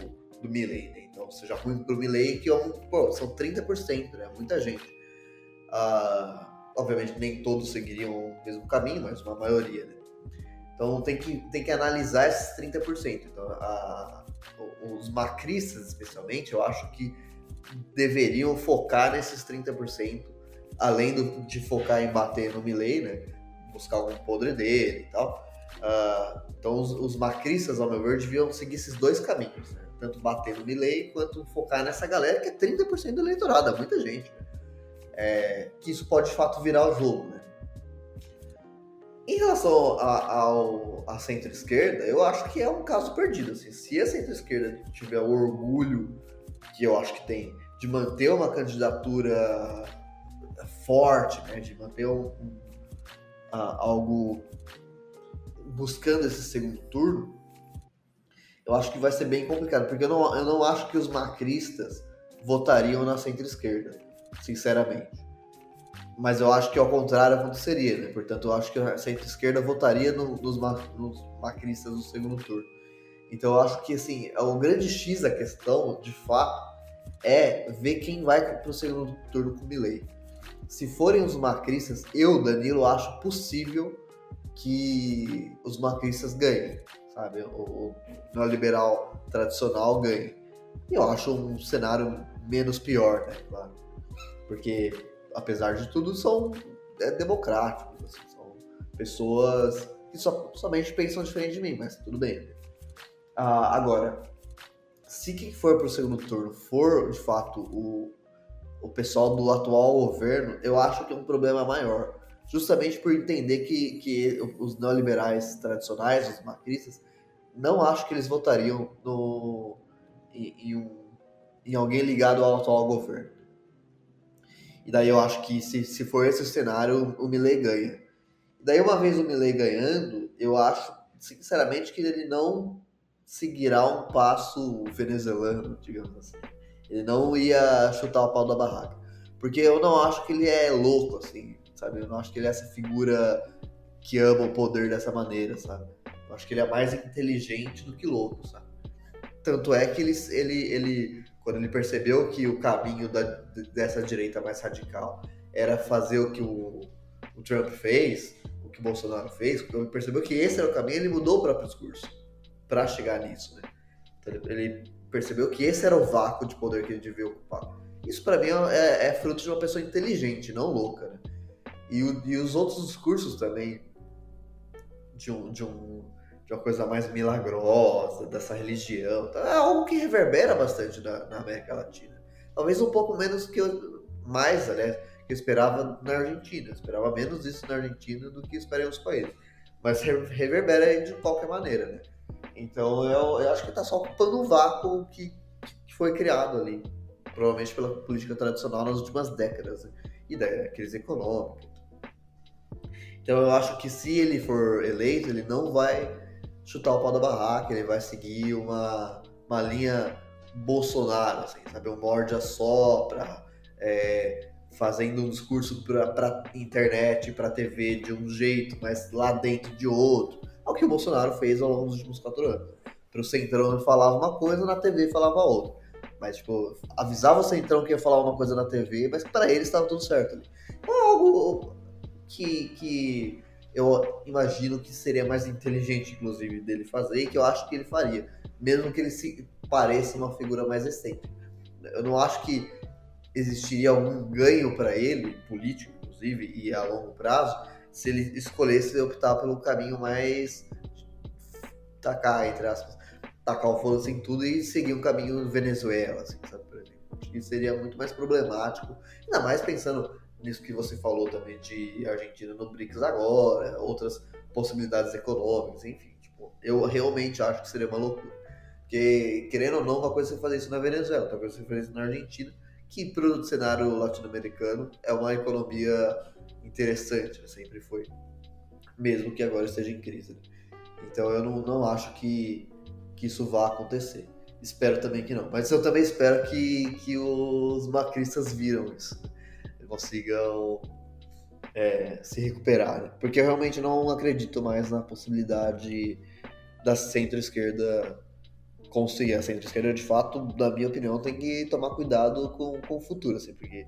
do Milley, né? Então, seja ruim para o Milley, que é um, pô, são 30%, né? Muita gente. Uh, obviamente nem todos seguiriam o mesmo caminho, mas uma maioria, né? Então tem que, tem que analisar esses 30%. Então, a, os macristas, especialmente, eu acho que deveriam focar nesses 30%, além do, de focar em bater no Milley, né? Buscar algum podre dele e tal. Uh, então os, os, macristas, ao meu ver, deviam seguir esses dois caminhos, né? Tanto bater no Milley, quanto focar nessa galera que é 30% do eleitorado, é muita gente, né? é, que isso pode de fato virar o jogo. Né? Em relação à centro-esquerda, eu acho que é um caso perdido. Assim. Se a centro-esquerda tiver o orgulho, que eu acho que tem, de manter uma candidatura forte, né, de manter um, um, algo buscando esse segundo turno, eu acho que vai ser bem complicado, porque eu não, eu não acho que os macristas votariam na centro-esquerda sinceramente. Mas eu acho que ao contrário aconteceria, né? Portanto, eu acho que a centro-esquerda votaria no, nos, nos macristas no segundo turno. Então, eu acho que, assim, é o grande X da questão, de fato, é ver quem vai para o segundo turno com o Milley. Se forem os macristas, eu, Danilo, acho possível que os macristas ganhem, sabe? O, o neoliberal tradicional ganhe. E eu acho um cenário menos pior, né? Claro porque apesar de tudo são é, democráticos, assim, são pessoas que só, somente pensam diferente de mim, mas tudo bem. Ah, agora, se quem for para o segundo turno for de fato o, o pessoal do atual governo, eu acho que é um problema maior. Justamente por entender que, que os neoliberais tradicionais, os macristas, não acho que eles votariam no, em, em, um, em alguém ligado ao atual governo. E daí eu acho que se, se for esse o cenário, o Milley ganha. E daí uma vez o Milley ganhando, eu acho sinceramente que ele não seguirá um passo venezuelano, digamos assim. Ele não ia chutar o pau da barraca. Porque eu não acho que ele é louco, assim, sabe? Eu não acho que ele é essa figura que ama o poder dessa maneira, sabe? Eu acho que ele é mais inteligente do que louco, sabe? Tanto é que ele, ele, ele quando ele percebeu que o caminho da, dessa direita mais radical era fazer o que o, o Trump fez, o que o Bolsonaro fez, quando ele percebeu que esse era o caminho, ele mudou o próprio discurso para chegar nisso, né? Então ele percebeu que esse era o vácuo de poder que ele devia ocupar. Isso para mim é, é, fruto de uma pessoa inteligente, não louca, né? E, o, e os outros discursos também de um, de um de uma coisa mais milagrosa, dessa religião. Tá? É algo que reverbera bastante na, na América Latina. Talvez um pouco menos que eu, mais, aliás, que eu esperava na Argentina. Eu esperava menos isso na Argentina do que esperei nos países. Mas reverbera de qualquer maneira, né? Então eu, eu acho que está só ocupando um vácuo que, que foi criado ali, provavelmente pela política tradicional nas últimas décadas, né? e da crise econômica. Então eu acho que se ele for eleito, ele não vai chutar o pau da barraca, ele vai seguir uma, uma linha Bolsonaro, assim, sabe? Um morde a sopra, é, fazendo um discurso para internet, para TV de um jeito, mas lá dentro de outro. É o que o Bolsonaro fez ao longo dos últimos quatro anos. Para o Centrão ele falava uma coisa, na TV falava outra. Mas, tipo, avisava o Centrão que ia falar uma coisa na TV, mas para ele estava tudo certo ali. Então algo que, que eu imagino que seria mais inteligente, inclusive, dele fazer e que eu acho que ele faria, mesmo que ele se pareça uma figura mais excêntrica. Eu não acho que existiria algum ganho para ele, político, inclusive, e a longo prazo, se ele escolhesse optar pelo caminho mais tacar, entre aspas, tacar o foda-se em tudo e seguir um caminho Venezuela, assim, sabe. Acho que seria muito mais problemático, ainda mais pensando nisso que você falou também de Argentina no BRICS agora, outras possibilidades econômicas, enfim. Tipo, eu realmente acho que seria uma loucura. Porque, querendo ou não, uma coisa é você fazer isso na Venezuela, outra coisa é você fazer isso na Argentina, que pro cenário latino-americano é uma economia interessante, né? sempre foi. Mesmo que agora esteja em crise. Né? Então eu não, não acho que, que isso vá acontecer. Espero também que não. Mas eu também espero que, que os macristas viram isso consigam é, se recuperar. Né? Porque eu realmente não acredito mais na possibilidade da centro-esquerda conseguir. A centro-esquerda, de fato, na minha opinião, tem que tomar cuidado com, com o futuro, assim, porque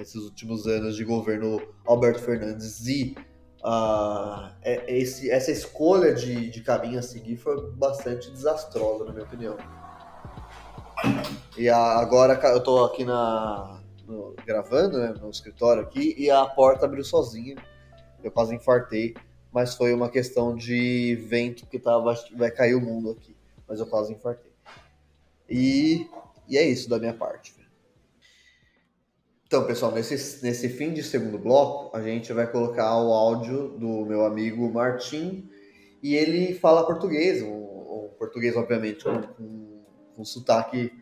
esses últimos anos de governo Alberto Fernandes e uh, esse, essa escolha de, de caminho a seguir foi bastante desastrosa, na minha opinião. E agora eu tô aqui na, no, gravando, né, no escritório aqui, e a porta abriu sozinha. Eu quase infartei, mas foi uma questão de vento que tava, vai cair o mundo aqui. Mas eu quase infartei. E, e é isso da minha parte. Então, pessoal, nesse, nesse fim de segundo bloco, a gente vai colocar o áudio do meu amigo Martim, e ele fala português, um, um português, obviamente, com, com, com sotaque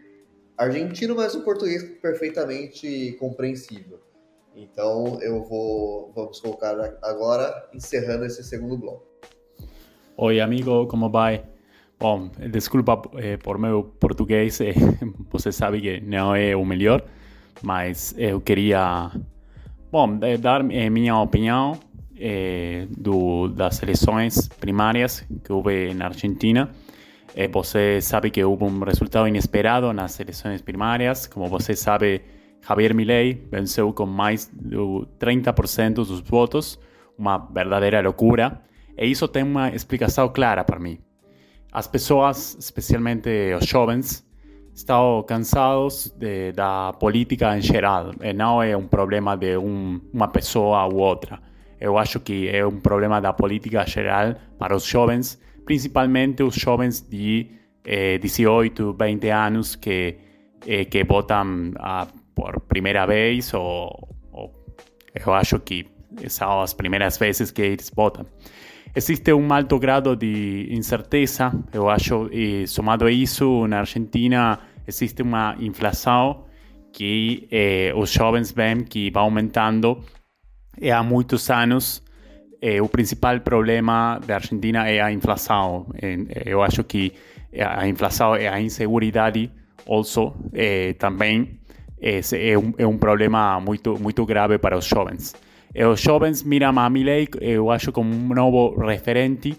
argentino, mas um português perfeitamente compreensível. Então eu vou vamos colocar agora encerrando esse segundo bloco. Oi amigo, como vai? Bom, desculpa eh, por meu português, eh, [LAUGHS] você sabe que não é o melhor, mas eu queria bom, dar eh, minha opinião eh, do, das eleições primárias que houve na Argentina. Eh, você sabe que hubo un resultado inesperado en las elecciones primarias. Como você sabe, Javier Milei venceu con más de 30% de sus votos, una verdadera locura. E isso tem uma explicação clara para mim. As pessoas, especialmente os jovens, estão cansados de, da política em geral. E não é um problema de um, uma pessoa ou outra. Eu acho que é um problema da política geral para os jovens principalmente os jovens de eh, 18, 20 anos que, eh, que votam ah, por primeira vez ou, ou, eu acho que são as primeiras vezes que eles votam. Existe um alto grado de incerteza, eu acho, e somado a isso, na Argentina existe uma inflação que eh, os jovens veem que vai aumentando há muitos anos eh, o principal problema da Argentina é a inflação. Eu acho que a inflação e a inseguridade also, eh, também é, é, um, é um problema muito, muito grave para os jovens. E os jovens miram a Milley, eu acho, como um novo referente,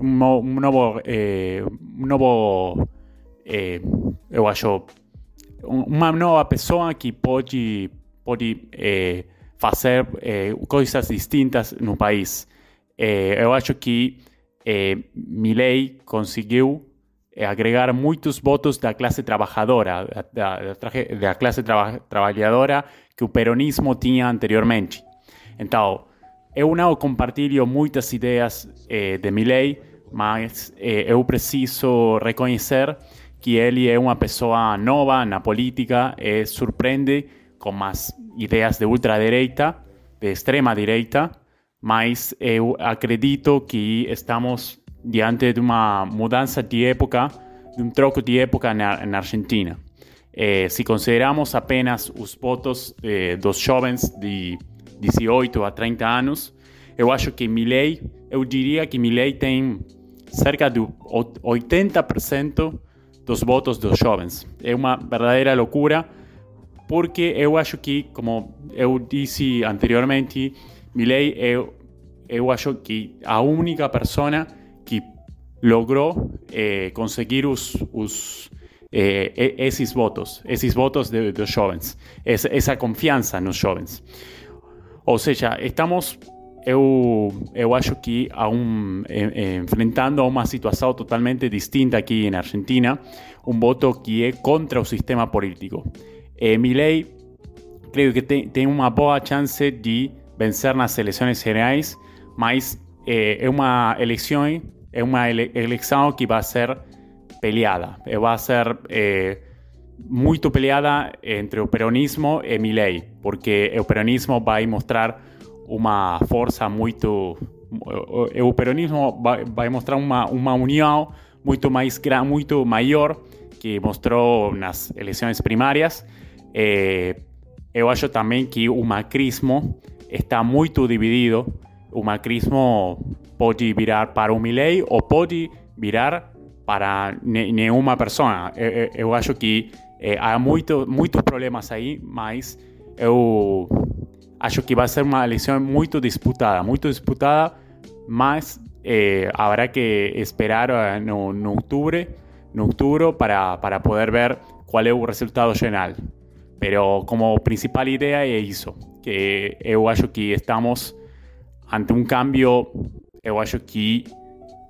um, um novo, eh, um novo eh, eu acho, uma nova pessoa que pode, pode eh, fazer eh, coisas distintas no país. Eh, eu acho que eh, Milley conseguiu eh, agregar muitos votos da classe trabalhadora, da, da, da classe traba, trabalhadora que o peronismo tinha anteriormente. Então, eu não compartilho muitas ideias de Milley, mas eu preciso reconhecer que ele é uma pessoa nova na política e surpreende com as ideias de ultradireita, de extrema direita, mas eu acredito que estamos diante de uma mudança de época, de um troco de época na, na Argentina. Eh, se consideramos apenas os votos eh, dos jovens de 18 a 30 anos, eu acho que Milley, eu diria que Milley tem cerca de 80% dos votos dos jovens. É uma verdadeira loucura, porque eu acho que, como eu disse anteriormente, Milley, eu, eu acho que a única pessoa que logrou eh, conseguir os, os eh, esses votos, esses votos de, dos jovens, essa, essa confiança nos jovens. Ou seja, estamos eu, eu acho que a um, enfrentando a uma situação totalmente distinta aqui na Argentina, um voto que é contra o sistema político. Eh, creio que tem, tem uma boa chance de vencer nas eleições gerais, mas eh, é uma eleição, é uma ele eleição que vai ser peleada, vai ser eh, muito peleada entre o peronismo e Milley, porque o peronismo vai mostrar uma força muito. O peronismo vai, vai mostrar uma, uma união muito mais muito maior que mostrou nas eleições primárias. Eh, eu acho também que o macrismo está muito dividido. O macrismo pode virar para o Milley ou pode virar para nenhuma pessoa. Eu, acho que eh, há muito, muitos problemas aí, mas eu acho que vai ser uma eleição muito disputada, muito disputada, mas eh, habrá que esperar eh, no, no, outubro, no outubro para, para poder ver qual é o resultado final. Pero como principal ideia é isso, que eu acho que estamos ante um cambio, eu acho que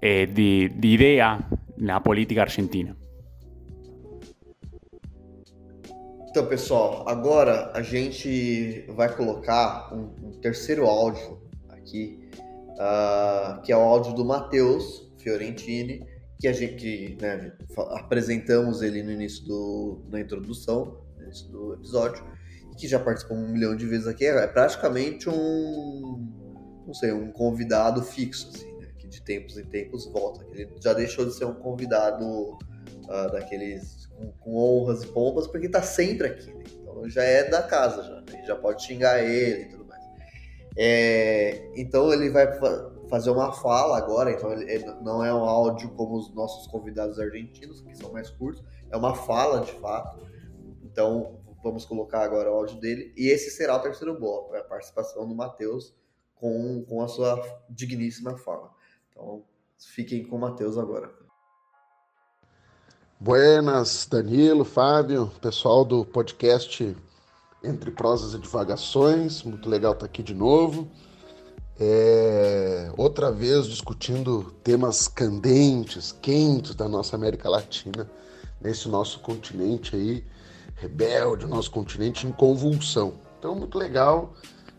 eh, de, de ideia na política argentina. Então, pessoal, agora a gente vai colocar um, um terceiro áudio aqui, uh, que é o áudio do Matheus Fiorentini, que a gente né, apresentamos ele no início da introdução, do episódio, e que já participou um milhão de vezes aqui. É praticamente um, não sei, um convidado fixo, assim, né, que de tempos em tempos volta. Ele já deixou de ser um convidado uh, daqueles com, com honras e pompas, porque tá sempre aqui, né? Então já é da casa, já. Né? Já pode xingar ele e tudo mais. É, então ele vai fazer uma fala agora, então ele não é um áudio como os nossos convidados argentinos, que são mais curtos, é uma fala de fato. Então vamos colocar agora o áudio dele, e esse será o terceiro bloco, é a participação do Matheus com, com a sua digníssima fala. Então fiquem com o Matheus agora. Buenas, Danilo, Fábio, pessoal do podcast Entre Prosas e Divagações, muito legal estar aqui de novo. É, outra vez discutindo temas candentes, quentes da nossa América Latina, nesse nosso continente aí, rebelde, nosso continente em convulsão. Então, muito legal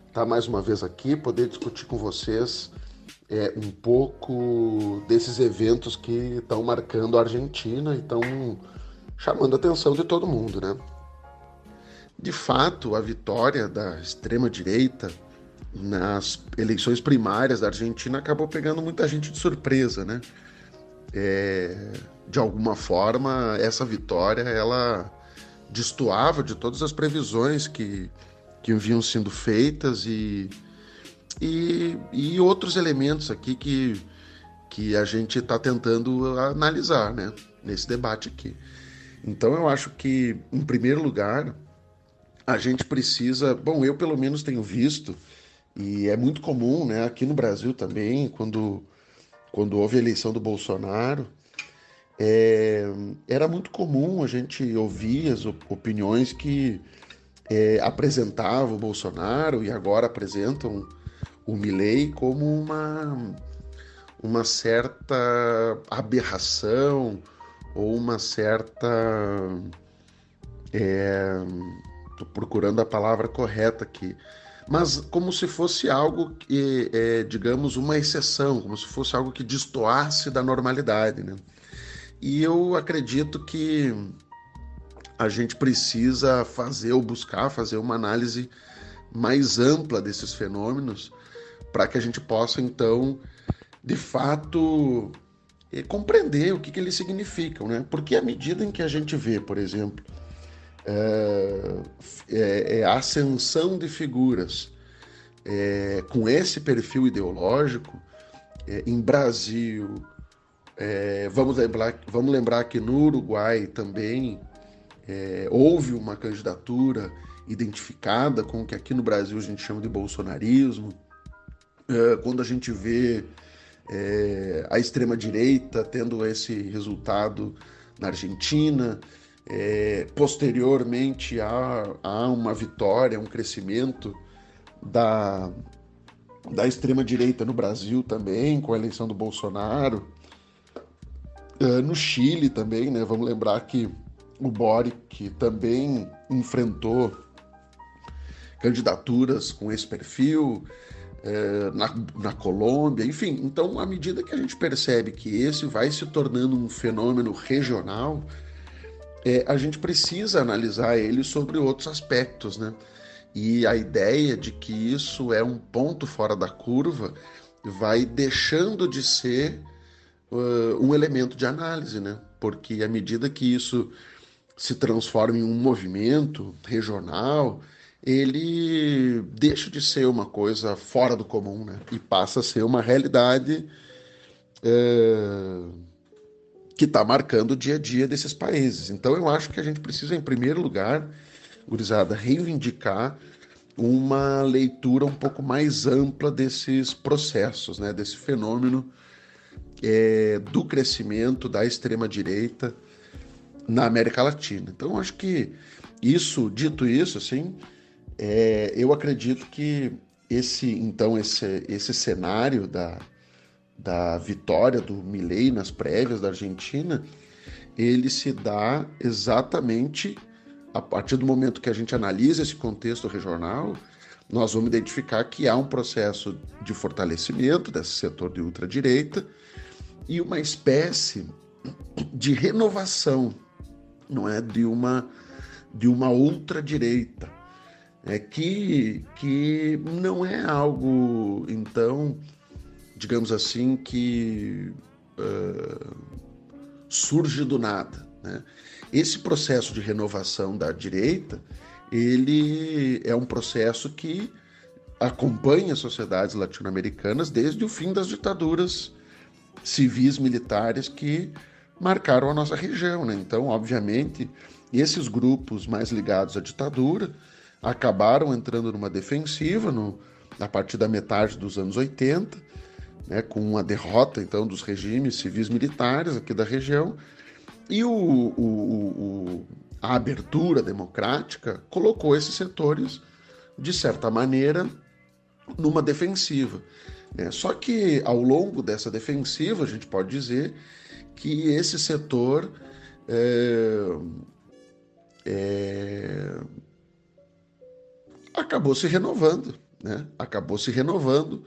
estar mais uma vez aqui, poder discutir com vocês é, um pouco desses eventos que estão marcando a Argentina e estão chamando a atenção de todo mundo, né? De fato, a vitória da extrema-direita nas eleições primárias da Argentina acabou pegando muita gente de surpresa, né? É, de alguma forma, essa vitória ela destoava de todas as previsões que, que vinham sendo feitas e, e, e outros elementos aqui que, que a gente está tentando analisar né, nesse debate aqui. Então eu acho que, em primeiro lugar, a gente precisa. Bom, eu pelo menos tenho visto, e é muito comum né, aqui no Brasil também, quando, quando houve a eleição do Bolsonaro, é, era muito comum a gente ouvir as opiniões que é, apresentavam o Bolsonaro e agora apresentam o Milley como uma, uma certa aberração ou uma certa. Estou é, procurando a palavra correta aqui. Mas como se fosse algo que, é, digamos, uma exceção, como se fosse algo que destoasse da normalidade. Né? E eu acredito que a gente precisa fazer ou buscar fazer uma análise mais ampla desses fenômenos para que a gente possa então de fato eh, compreender o que, que eles significam, né? Porque à medida em que a gente vê, por exemplo, é, é, é a ascensão de figuras é, com esse perfil ideológico em Brasil, vamos, lembrar, vamos lembrar que no Uruguai também houve uma candidatura identificada com o que aqui no Brasil a gente chama de bolsonarismo. quando a gente vê é, a extrema-direita tendo esse resultado na Argentina. É, posteriormente, há, há uma vitória, um crescimento da, da extrema-direita no Brasil também, com a eleição do Bolsonaro. É, no Chile também, né? Vamos lembrar que o Boric também enfrentou candidaturas com esse perfil é, na, na Colômbia, enfim. Então, à medida que a gente percebe que esse vai se tornando um fenômeno regional, é, a gente precisa analisar ele sobre outros aspectos, né? E a ideia de que isso é um ponto fora da curva vai deixando de ser uh, um elemento de análise, né? Porque à medida que isso se transforma em um movimento regional, ele deixa de ser uma coisa fora do comum, né? E passa a ser uma realidade é, que está marcando o dia a dia desses países. Então eu acho que a gente precisa, em primeiro lugar, gurizada, reivindicar uma leitura um pouco mais ampla desses processos, né? Desse fenômeno é, do crescimento da extrema direita na América Latina. Então acho que isso, dito isso, assim, é, eu acredito que esse então esse, esse cenário da, da vitória do Milley nas prévias da Argentina, ele se dá exatamente a partir do momento que a gente analisa esse contexto regional, nós vamos identificar que há um processo de fortalecimento desse setor de ultradireita e uma espécie de renovação, não é, de uma de uma ultradireita é que, que não é algo, então, digamos assim, que uh, surge do nada. Né? Esse processo de renovação da direita, ele é um processo que acompanha as sociedades latino-americanas desde o fim das ditaduras civis militares que marcaram a nossa região. Né? Então, obviamente, esses grupos mais ligados à ditadura acabaram entrando numa defensiva no, a partir da metade dos anos 80, né, com uma derrota então dos regimes civis militares aqui da região, e o, o, o, a abertura democrática colocou esses setores, de certa maneira, numa defensiva. Né? Só que ao longo dessa defensiva, a gente pode dizer que esse setor é, é, acabou se renovando, né? Acabou se renovando.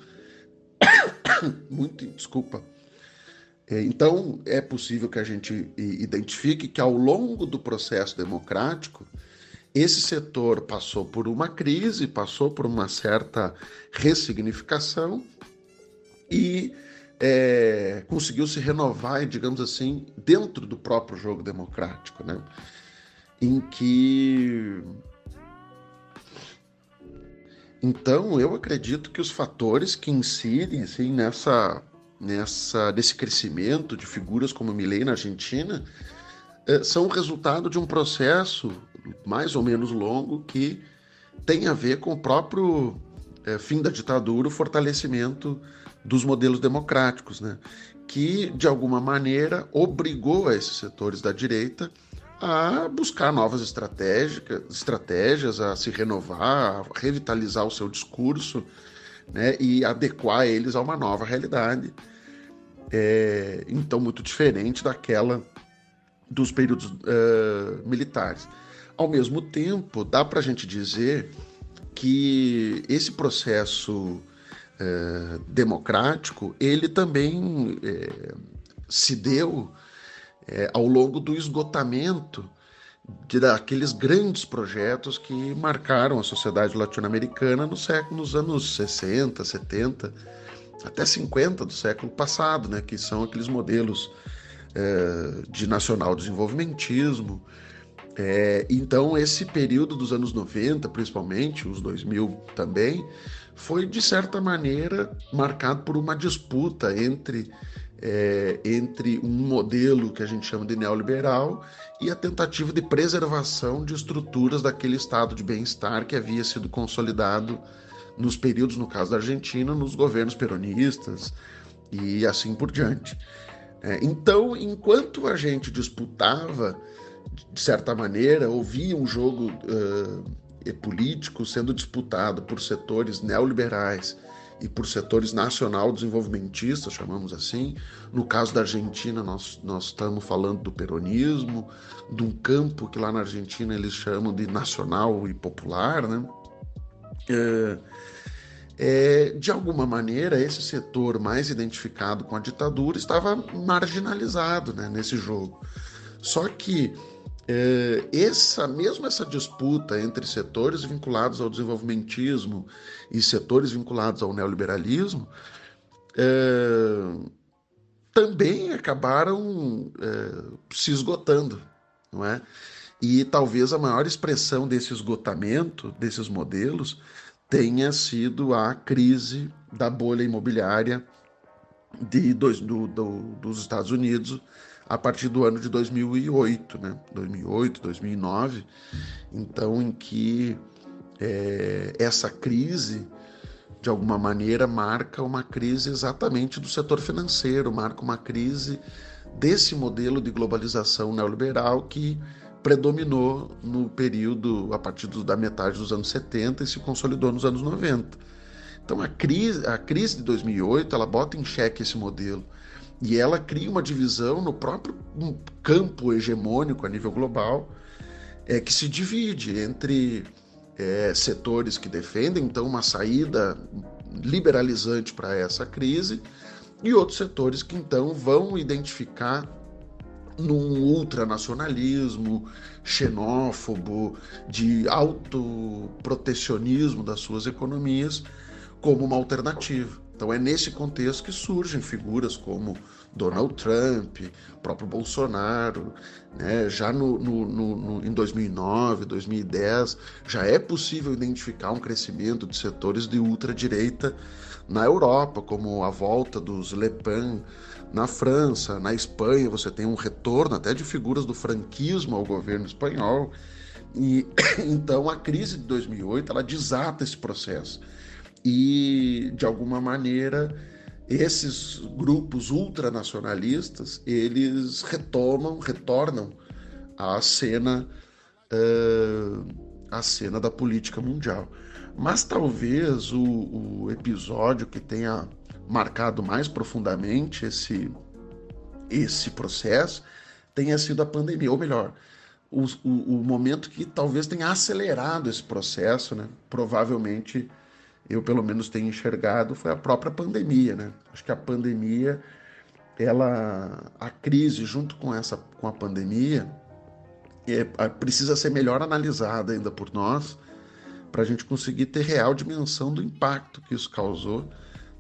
[COUGHS] Muito desculpa. É, então, é possível que a gente identifique que ao longo do processo democrático, esse setor passou por uma crise, passou por uma certa ressignificação e é, conseguiu se renovar, digamos assim, dentro do próprio jogo democrático. Né? em que então eu acredito que os fatores que incidem assim nessa nessa nesse crescimento de figuras como Milley na Argentina eh, são o resultado de um processo mais ou menos longo que tem a ver com o próprio é, fim da ditadura, o fortalecimento dos modelos democráticos, né? que de alguma maneira obrigou esses setores da direita a buscar novas estratégias, a se renovar, a revitalizar o seu discurso né, e adequar eles a uma nova realidade. É, então, muito diferente daquela dos períodos uh, militares. Ao mesmo tempo, dá para a gente dizer que esse processo uh, democrático ele também uh, se deu ao longo do esgotamento de, daqueles grandes projetos que marcaram a sociedade latino-americana no século, nos anos 60, 70, até 50 do século passado, né, que são aqueles modelos de nacional desenvolvimentismo. É, então, esse período dos anos 90, principalmente, os 2000 também, foi de certa maneira marcado por uma disputa entre, é, entre um modelo que a gente chama de neoliberal e a tentativa de preservação de estruturas daquele estado de bem-estar que havia sido consolidado nos períodos, no caso da Argentina, nos governos peronistas e assim por diante. É, então, enquanto a gente disputava, de certa maneira, ouvia um jogo uh, político sendo disputado por setores neoliberais e por setores nacional desenvolvimentistas, chamamos assim. No caso da Argentina, nós, nós estamos falando do peronismo, de um campo que lá na Argentina eles chamam de nacional e popular, né? É, é, de alguma maneira, esse setor mais identificado com a ditadura estava marginalizado né, nesse jogo. Só que essa, mesmo essa disputa entre setores vinculados ao desenvolvimentismo e setores vinculados ao neoliberalismo é, também acabaram é, se esgotando, não é? E talvez a maior expressão desse esgotamento desses modelos tenha sido a crise da bolha imobiliária de do, do, dos Estados Unidos a partir do ano de 2008, né? 2008, 2009, então em que é, essa crise de alguma maneira marca uma crise exatamente do setor financeiro, marca uma crise desse modelo de globalização neoliberal que predominou no período a partir da metade dos anos 70 e se consolidou nos anos 90. Então a crise, a crise de 2008 ela bota em xeque esse modelo e ela cria uma divisão no próprio campo hegemônico a nível global é, que se divide entre é, setores que defendem então uma saída liberalizante para essa crise e outros setores que então vão identificar num ultranacionalismo xenófobo, de autoprotecionismo das suas economias, como uma alternativa. Então é nesse contexto que surgem figuras como Donald Trump, próprio Bolsonaro, né? já no, no, no, em 2009, 2010, já é possível identificar um crescimento de setores de ultradireita na Europa, como a volta dos Le Pen na França, na Espanha, você tem um retorno até de figuras do franquismo ao governo espanhol. E [COUGHS] então a crise de 2008 ela desata esse processo. E de alguma maneira esses grupos ultranacionalistas eles retomam, retornam à cena uh, à cena da política mundial. Mas talvez o, o episódio que tenha marcado mais profundamente esse, esse processo tenha sido a pandemia, ou melhor, o, o, o, momento que talvez tenha acelerado esse processo, né? Provavelmente, eu pelo menos tenho enxergado, foi a própria pandemia, né? Acho que a pandemia, ela, a crise junto com essa, com a pandemia, é, precisa ser melhor analisada ainda por nós, para a gente conseguir ter real dimensão do impacto que isso causou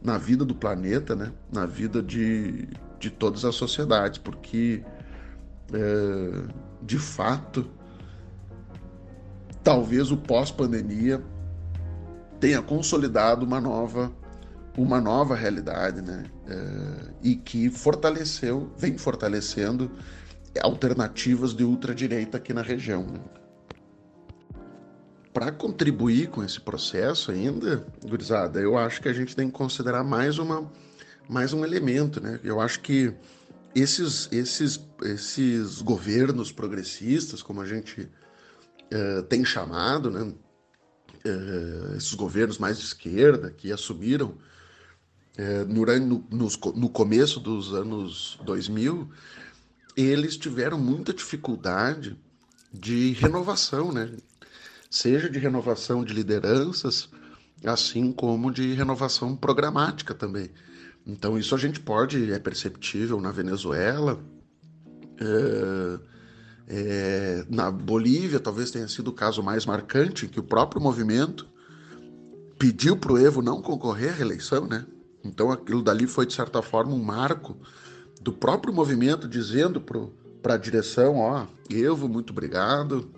na vida do planeta, né? na vida de, de todas as sociedades, porque é, de fato talvez o pós-pandemia tenha consolidado uma nova uma nova realidade, né? É, e que fortaleceu, vem fortalecendo alternativas de ultradireita aqui na região. Né? Para contribuir com esse processo ainda, gurizada, eu acho que a gente tem que considerar mais, uma, mais um elemento, né? Eu acho que esses, esses, esses governos progressistas, como a gente uh, tem chamado, né? Uh, esses governos mais de esquerda que assumiram uh, no, no, no começo dos anos 2000, eles tiveram muita dificuldade de renovação, né? Seja de renovação de lideranças, assim como de renovação programática também. Então isso a gente pode, é perceptível na Venezuela, é, é, na Bolívia talvez tenha sido o caso mais marcante, que o próprio movimento pediu para o Evo não concorrer à reeleição, né? Então aquilo dali foi de certa forma um marco do próprio movimento dizendo para a direção, ó, Evo, muito obrigado,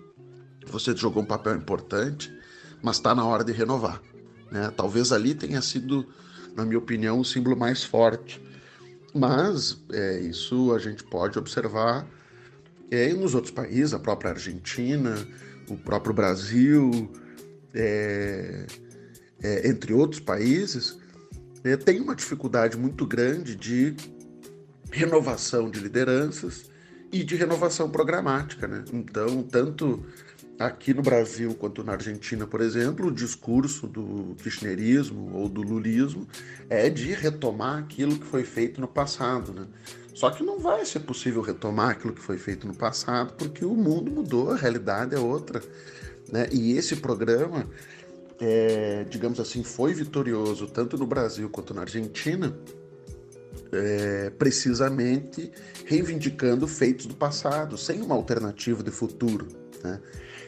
você jogou um papel importante, mas está na hora de renovar. Né? Talvez ali tenha sido, na minha opinião, o símbolo mais forte. Mas é, isso a gente pode observar é, nos outros países, a própria Argentina, o próprio Brasil, é, é, entre outros países, é, tem uma dificuldade muito grande de renovação de lideranças e de renovação programática. Né? Então, tanto aqui no Brasil quanto na Argentina, por exemplo, o discurso do kirchnerismo ou do lulismo é de retomar aquilo que foi feito no passado. Né? Só que não vai ser possível retomar aquilo que foi feito no passado, porque o mundo mudou, a realidade é outra. Né? E esse programa, é, digamos assim, foi vitorioso tanto no Brasil quanto na Argentina, é, precisamente reivindicando feitos do passado, sem uma alternativa de futuro. Né?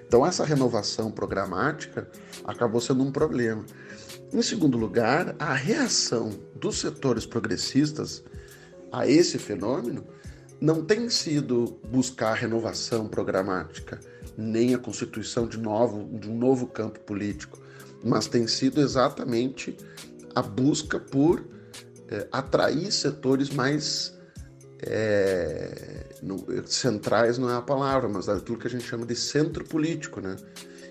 Então, essa renovação programática acabou sendo um problema. Em segundo lugar, a reação dos setores progressistas a esse fenômeno não tem sido buscar renovação programática, nem a constituição de, novo, de um novo campo político, mas tem sido exatamente a busca por é, atrair setores mais é, no, centrais não é a palavra, mas aquilo que a gente chama de centro político, né?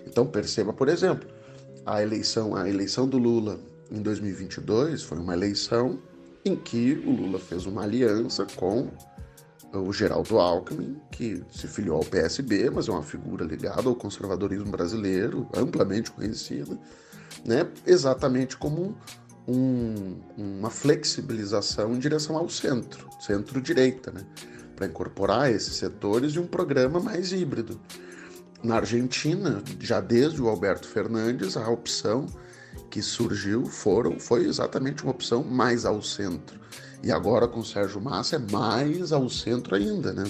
Então perceba, por exemplo, a eleição, a eleição do Lula em 2022 foi uma eleição em que o Lula fez uma aliança com o Geraldo Alckmin, que se filiou ao PSB, mas é uma figura ligada ao conservadorismo brasileiro, amplamente conhecida, né? exatamente como um, uma flexibilização em direção ao centro, centro-direita, né? para incorporar esses setores de um programa mais híbrido. Na Argentina, já desde o Alberto Fernandes, a opção que surgiu foram, foi exatamente uma opção mais ao centro. E agora com o Sérgio Massa é mais ao centro ainda, né?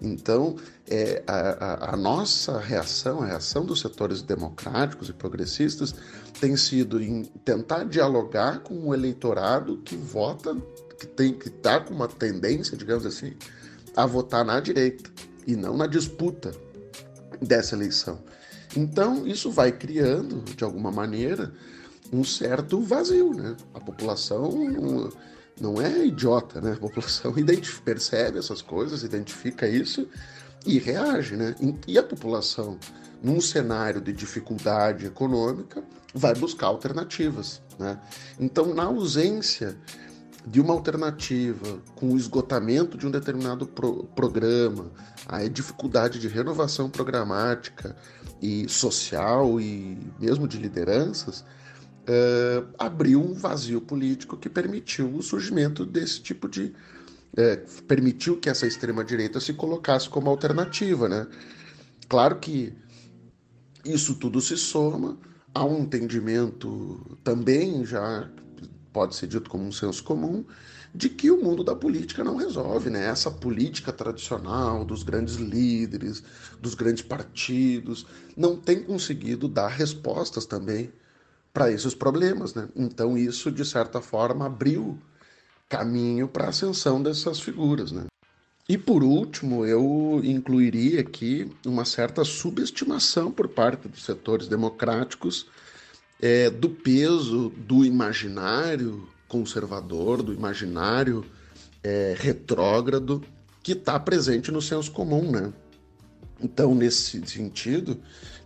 Então, é, a, a, a, nossa reação, a reação dos setores democráticos e progressistas tem sido em tentar dialogar com o eleitorado que vota, que tem que estar tá com uma tendência, digamos assim, a votar na direita e não na disputa dessa eleição. Então, isso vai criando, de alguma maneira, um certo vazio, né? A população não, é idiota, né? A população [LAUGHS] percebe essas coisas, identifica isso e reage, né? E a população, num cenário de dificuldade econômica, vai buscar alternativas, né? Então, na ausência de uma alternativa com o esgotamento de um determinado pro programa, a dificuldade de renovação programática e social e mesmo de lideranças, uh, abriu um vazio político que permitiu o surgimento desse tipo de. Uh, permitiu que essa extrema-direita se colocasse como alternativa. Né? Claro que isso tudo se soma a um entendimento também já pode ser dito como um senso comum, de que o mundo da política não resolve, né? Essa política tradicional dos grandes líderes, dos grandes partidos, não tem conseguido dar respostas também para esses problemas, né? Então isso de certa forma abriu caminho para a ascensão dessas figuras, né? E por último, eu incluiria aqui uma certa subestimação por parte dos setores democráticos é, do peso do imaginário conservador, do imaginário é, retrógrado que está presente no senso comum, né? Então, nesse sentido,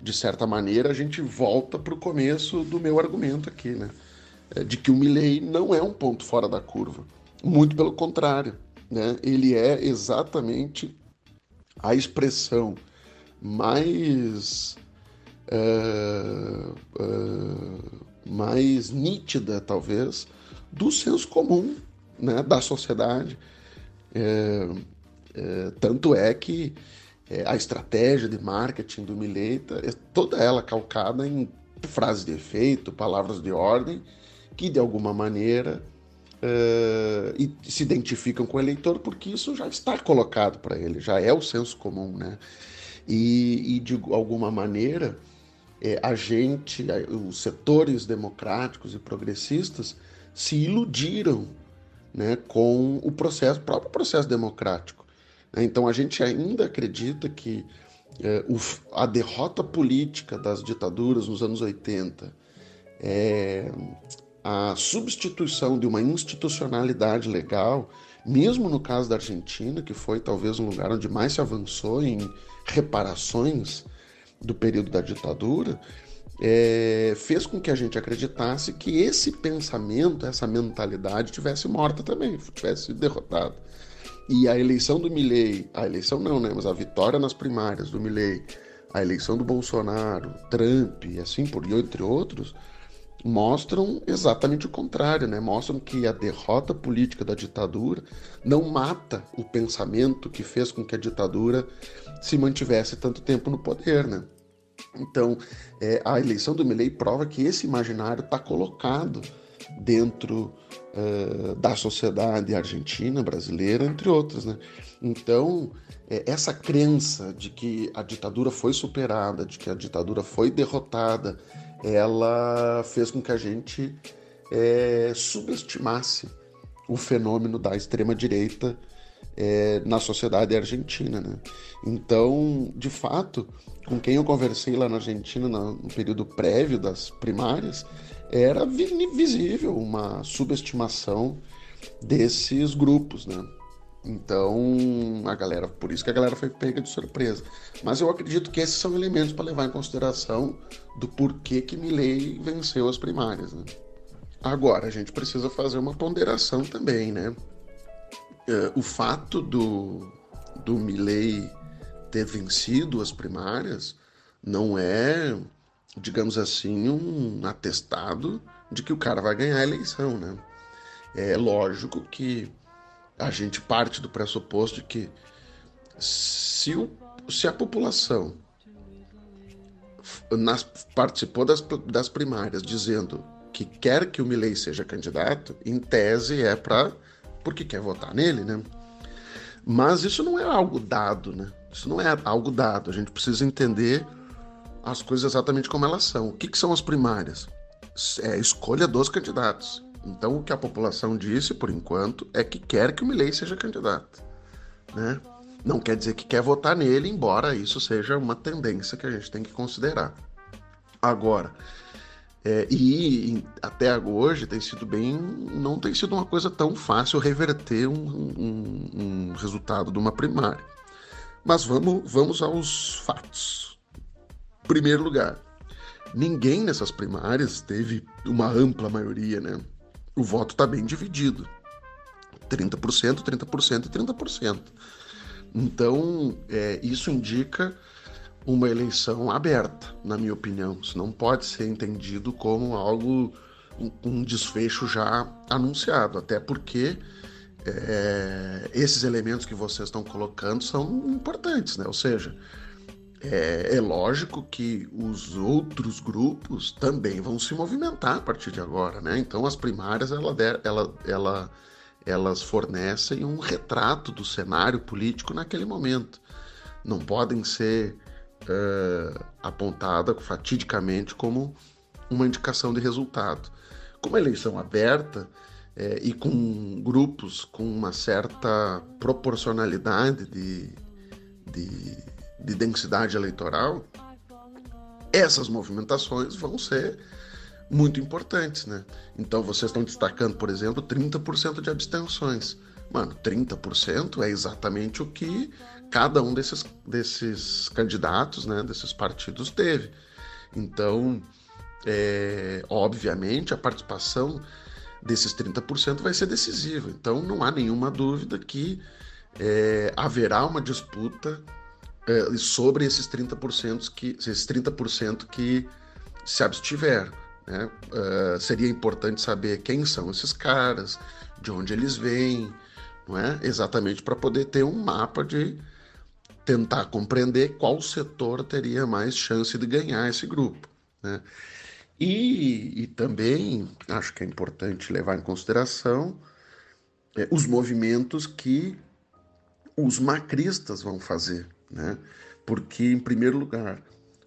de certa maneira, a gente volta para o começo do meu argumento aqui, né? É, de que o Milley não é um ponto fora da curva. Muito pelo contrário, né? Ele é exatamente a expressão mais é, é, mais nítida, talvez, do senso comum né, da sociedade. É, é, tanto é que é, a estratégia de marketing do Mileta é toda ela calcada em frases de efeito, palavras de ordem, que de alguma maneira é, se identificam com o eleitor, porque isso já está colocado para ele, já é o senso comum. Né? E, e de alguma maneira, é, a gente, os setores democráticos e progressistas, se iludiram né, com o processo, o próprio processo democrático. Né? Então a gente ainda acredita que é, o, a derrota política das ditaduras nos anos 80, é, a substituição de uma institucionalidade legal, mesmo no caso da Argentina, que foi talvez um lugar onde mais se avançou em reparações do período da ditadura, é, fez com que a gente acreditasse que esse pensamento, essa mentalidade tivesse morta também, tivesse derrotado. E a eleição do Milley, a eleição não, né, mas a vitória nas primárias do Milley, a eleição do Bolsonaro, Trump e assim por diante, entre outros, mostram exatamente o contrário, né? Mostram que a derrota política da ditadura não mata o pensamento que fez com que a ditadura se mantivesse tanto tempo no poder, né? Então, é, a eleição do Milley prova que esse imaginário está colocado dentro uh, da sociedade argentina, brasileira, entre outras. Né? Então, é, essa crença de que a ditadura foi superada, de que a ditadura foi derrotada, ela fez com que a gente é, subestimasse o fenômeno da extrema-direita é, na sociedade argentina. Né? Então, de fato, com quem eu conversei lá na Argentina no período prévio das primárias, era visível uma subestimação desses grupos, né? Então, a galera, por isso que a galera foi pega de surpresa. Mas eu acredito que esses são elementos para levar em consideração do porquê que Milley venceu as primárias, né? Agora, a gente precisa fazer uma ponderação também, né? É, o fato do, do Milley ter vencido as primárias não é, digamos assim, um atestado de que o cara vai ganhar a eleição, né? É lógico que a gente parte do pressuposto de que se, o, se a população nas, participou das, das primárias dizendo que quer que o Milley seja candidato, em tese é para porque quer votar nele, né? Mas isso não é algo dado, né? Isso não é algo dado. A gente precisa entender as coisas exatamente como elas são. O que, que são as primárias? É a escolha dos candidatos. Então, o que a população disse, por enquanto, é que quer que o Milley seja candidato. Né? Não quer dizer que quer votar nele, embora isso seja uma tendência que a gente tem que considerar. Agora, é, e até hoje tem sido bem. Não tem sido uma coisa tão fácil reverter um, um, um resultado de uma primária. Mas vamos, vamos aos fatos. Primeiro lugar, ninguém nessas primárias teve uma ampla maioria, né? O voto está bem dividido. 30%, 30% e 30%. Então, é, isso indica uma eleição aberta, na minha opinião. Isso não pode ser entendido como algo, um, um desfecho já anunciado, até porque é, esses elementos que vocês estão colocando são importantes, né? Ou seja, é, é, lógico que os outros grupos também vão se movimentar a partir de agora, né? Então as primárias ela, ela, ela, elas fornecem um retrato do cenário político naquele momento. Não podem ser é, apontada fatidicamente como uma indicação de resultado. Como eleição aberta, é, e com grupos com uma certa proporcionalidade de, de, de densidade eleitoral, essas movimentações vão ser muito importantes, né? Então vocês estão destacando, por exemplo, 30% de abstenções. Mano, 30% é exatamente o que cada um desses, desses candidatos, né, desses partidos teve. Então, é, obviamente, a participação desses 30% vai ser decisiva. Então, não há nenhuma dúvida que é, haverá uma disputa é, sobre esses 30% que, esses 30% que se abstiver. Né? Uh, seria importante saber quem são esses caras, de onde eles vêm, não é? Exatamente para poder ter um mapa de tentar compreender qual setor teria mais chance de ganhar esse grupo, né? E, e também acho que é importante levar em consideração é, os movimentos que os macristas vão fazer, né? Porque, em primeiro lugar,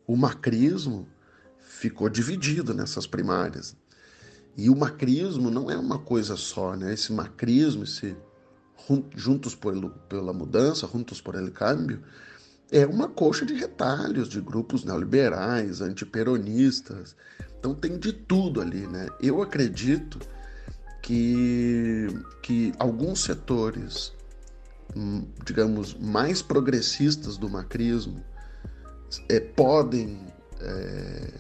o macrismo ficou dividido nessas primárias. E o macrismo não é uma coisa só, né? Esse macrismo, esse juntos por, pela mudança, juntos por el câmbio, é uma coxa de retalhos de grupos neoliberais, antiperonistas. Então tem de tudo ali, né? Eu acredito que, que alguns setores, digamos, mais progressistas do macrismo é, podem. É,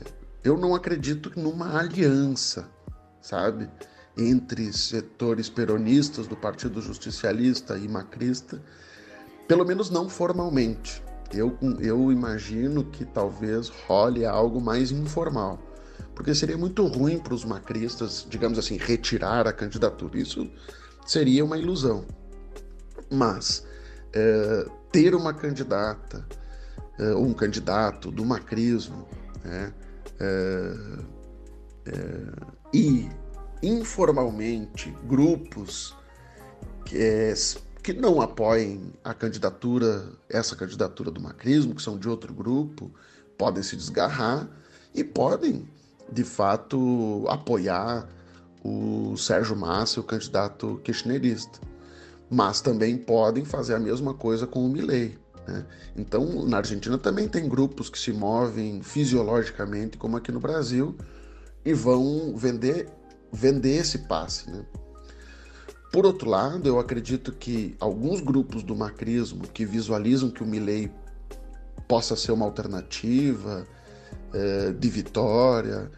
eu não acredito numa aliança, sabe? entre setores peronistas do Partido Justicialista e Macrista, pelo menos não formalmente. Eu, eu imagino que talvez role algo mais informal, porque seria muito ruim para os macristas, digamos assim, retirar a candidatura. Isso seria uma ilusão. Mas é, ter uma candidata, é, um candidato do macrismo, né, é, é e informalmente grupos que, é, que não apoiem a candidatura, essa candidatura do macrismo, que são de outro grupo, podem se desgarrar e podem, de fato, apoiar o Sérgio Massa, o candidato kirchnerista. Mas também podem fazer a mesma coisa com o Milley. Né? Então, na Argentina também tem grupos que se movem fisiologicamente, como aqui no Brasil, e vão vender vender esse passe. Né? Por outro lado, eu acredito que alguns grupos do macrismo que visualizam que o Milley possa ser uma alternativa é, de vitória,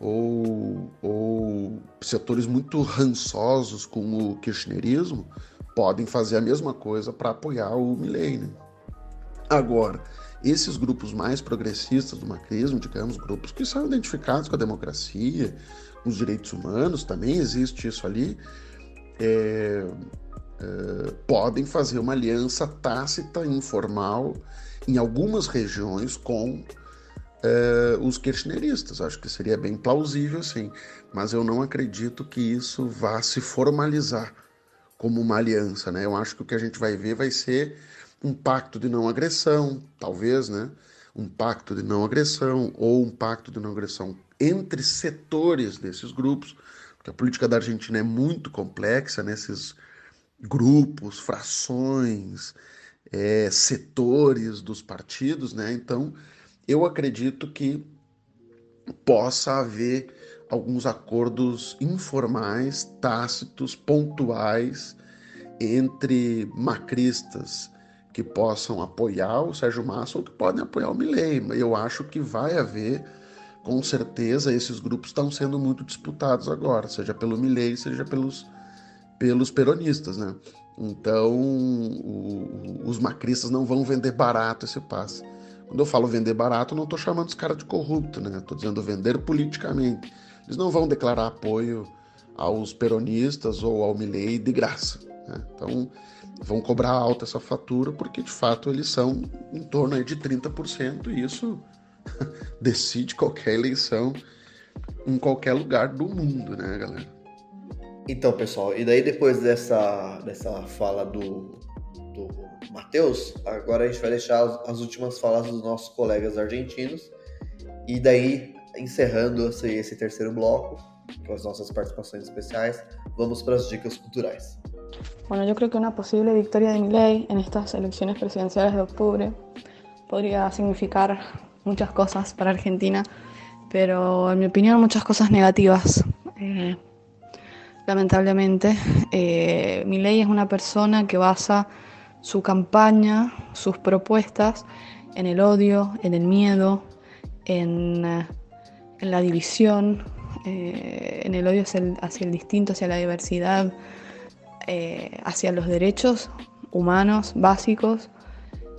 ou, ou setores muito rançosos com o kirchnerismo podem fazer a mesma coisa para apoiar o Milley. Né? Agora, esses grupos mais progressistas do macrismo, digamos, grupos que são identificados com a democracia, os direitos humanos, também existe isso ali, é, é, podem fazer uma aliança tácita, informal, em algumas regiões com é, os kirchneristas. Acho que seria bem plausível, sim, mas eu não acredito que isso vá se formalizar como uma aliança, né? Eu acho que o que a gente vai ver vai ser um pacto de não agressão, talvez, né? Um pacto de não agressão ou um pacto de não agressão entre setores desses grupos, porque a política da Argentina é muito complexa nesses grupos, frações, é, setores dos partidos, né? Então, eu acredito que possa haver alguns acordos informais, tácitos, pontuais entre macristas que possam apoiar o Sérgio Massa ou que podem apoiar o Milei. Eu acho que vai haver com certeza esses grupos estão sendo muito disputados agora, seja pelo Milley, seja pelos, pelos peronistas, né? Então, o, os macristas não vão vender barato esse passe. Quando eu falo vender barato, não estou chamando os caras de corrupto, né? Estou dizendo vender politicamente. Eles não vão declarar apoio aos peronistas ou ao Milley de graça. Né? Então, vão cobrar alta essa fatura porque, de fato, eles são em torno de 30% e isso [LAUGHS] decide qualquer eleição em qualquer lugar do mundo, né, galera? Então, pessoal, e daí depois dessa, dessa fala do, do Matheus, agora a gente vai deixar as últimas falas dos nossos colegas argentinos. E daí, encerrando esse, esse terceiro bloco, com as nossas participações especiais, vamos para as dicas culturais. Bueno, yo creo que una posible victoria de Milei en estas elecciones presidenciales de octubre podría significar muchas cosas para Argentina, pero en mi opinión muchas cosas negativas. Eh, lamentablemente, eh, Milei es una persona que basa su campaña, sus propuestas en el odio, en el miedo, en, eh, en la división, eh, en el odio hacia el, distinto, hacia la diversidad, eh, hacia los derechos humanos básicos.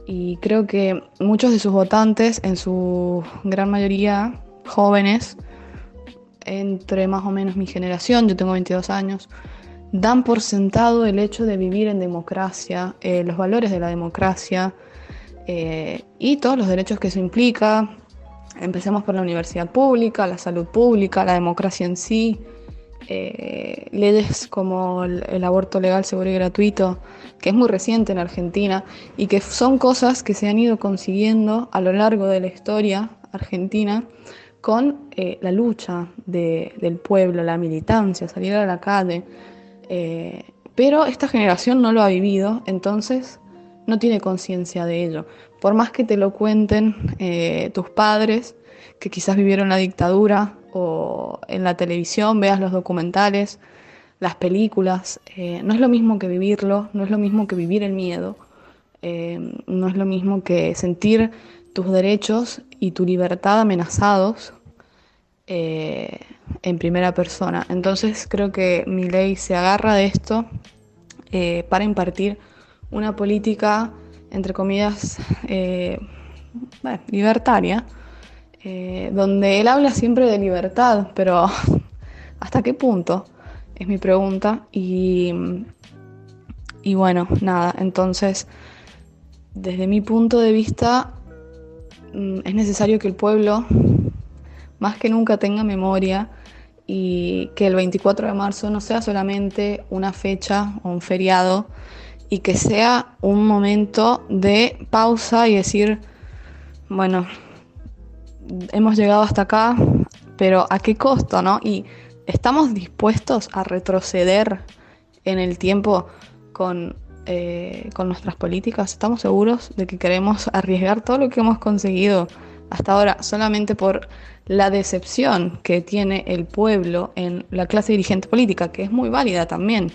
Y creo que muchos de sus votantes, en su gran mayoría jóvenes, entre más o menos mi generación, yo tengo 22 años, dan por sentado el hecho de vivir en democracia, eh, los valores de la democracia y todos los derechos que eso implica. Empecemos por la universidad pública, la salud pública, la democracia en sí, eh, leyes como el, aborto legal, seguro y gratuito, que es muy reciente en Argentina y que son cosas que se han ido consiguiendo a lo largo de la historia argentina con eh, la lucha de, del pueblo, la militancia, salir a la calle. Eh, pero esta generación no lo ha vivido, entonces no tiene conciencia de ello. Por más que te lo cuenten eh, tus padres, que quizás vivieron la dictadura, o en la televisión veas los documentales, las películas, eh, no es lo mismo que vivirlo, no es lo mismo que vivir el miedo, eh, no es lo mismo que sentir tus derechos y tu libertad amenazados en primera persona. Entonces creo que mi ley se agarra de esto para impartir una política, entre comillas, eh, libertaria, eh, donde él habla siempre de libertad, pero [LAUGHS] ¿hasta qué punto? Es mi pregunta. Y, y bueno, nada, entonces, desde mi punto de vista, mm, es necesario que el pueblo más que nunca tenga memoria y que el 24 de marzo no sea solamente una fecha o un feriado y que sea un momento de pausa y decir, bueno, hemos llegado hasta acá, pero ¿a qué costo, no? Y estamos dispuestos a retroceder en el tiempo con, eh, con nuestras políticas, estamos seguros de que queremos arriesgar todo lo que hemos conseguido hasta ahora solamente por la decepción que tiene el pueblo en la clase dirigente política, que es muy válida también,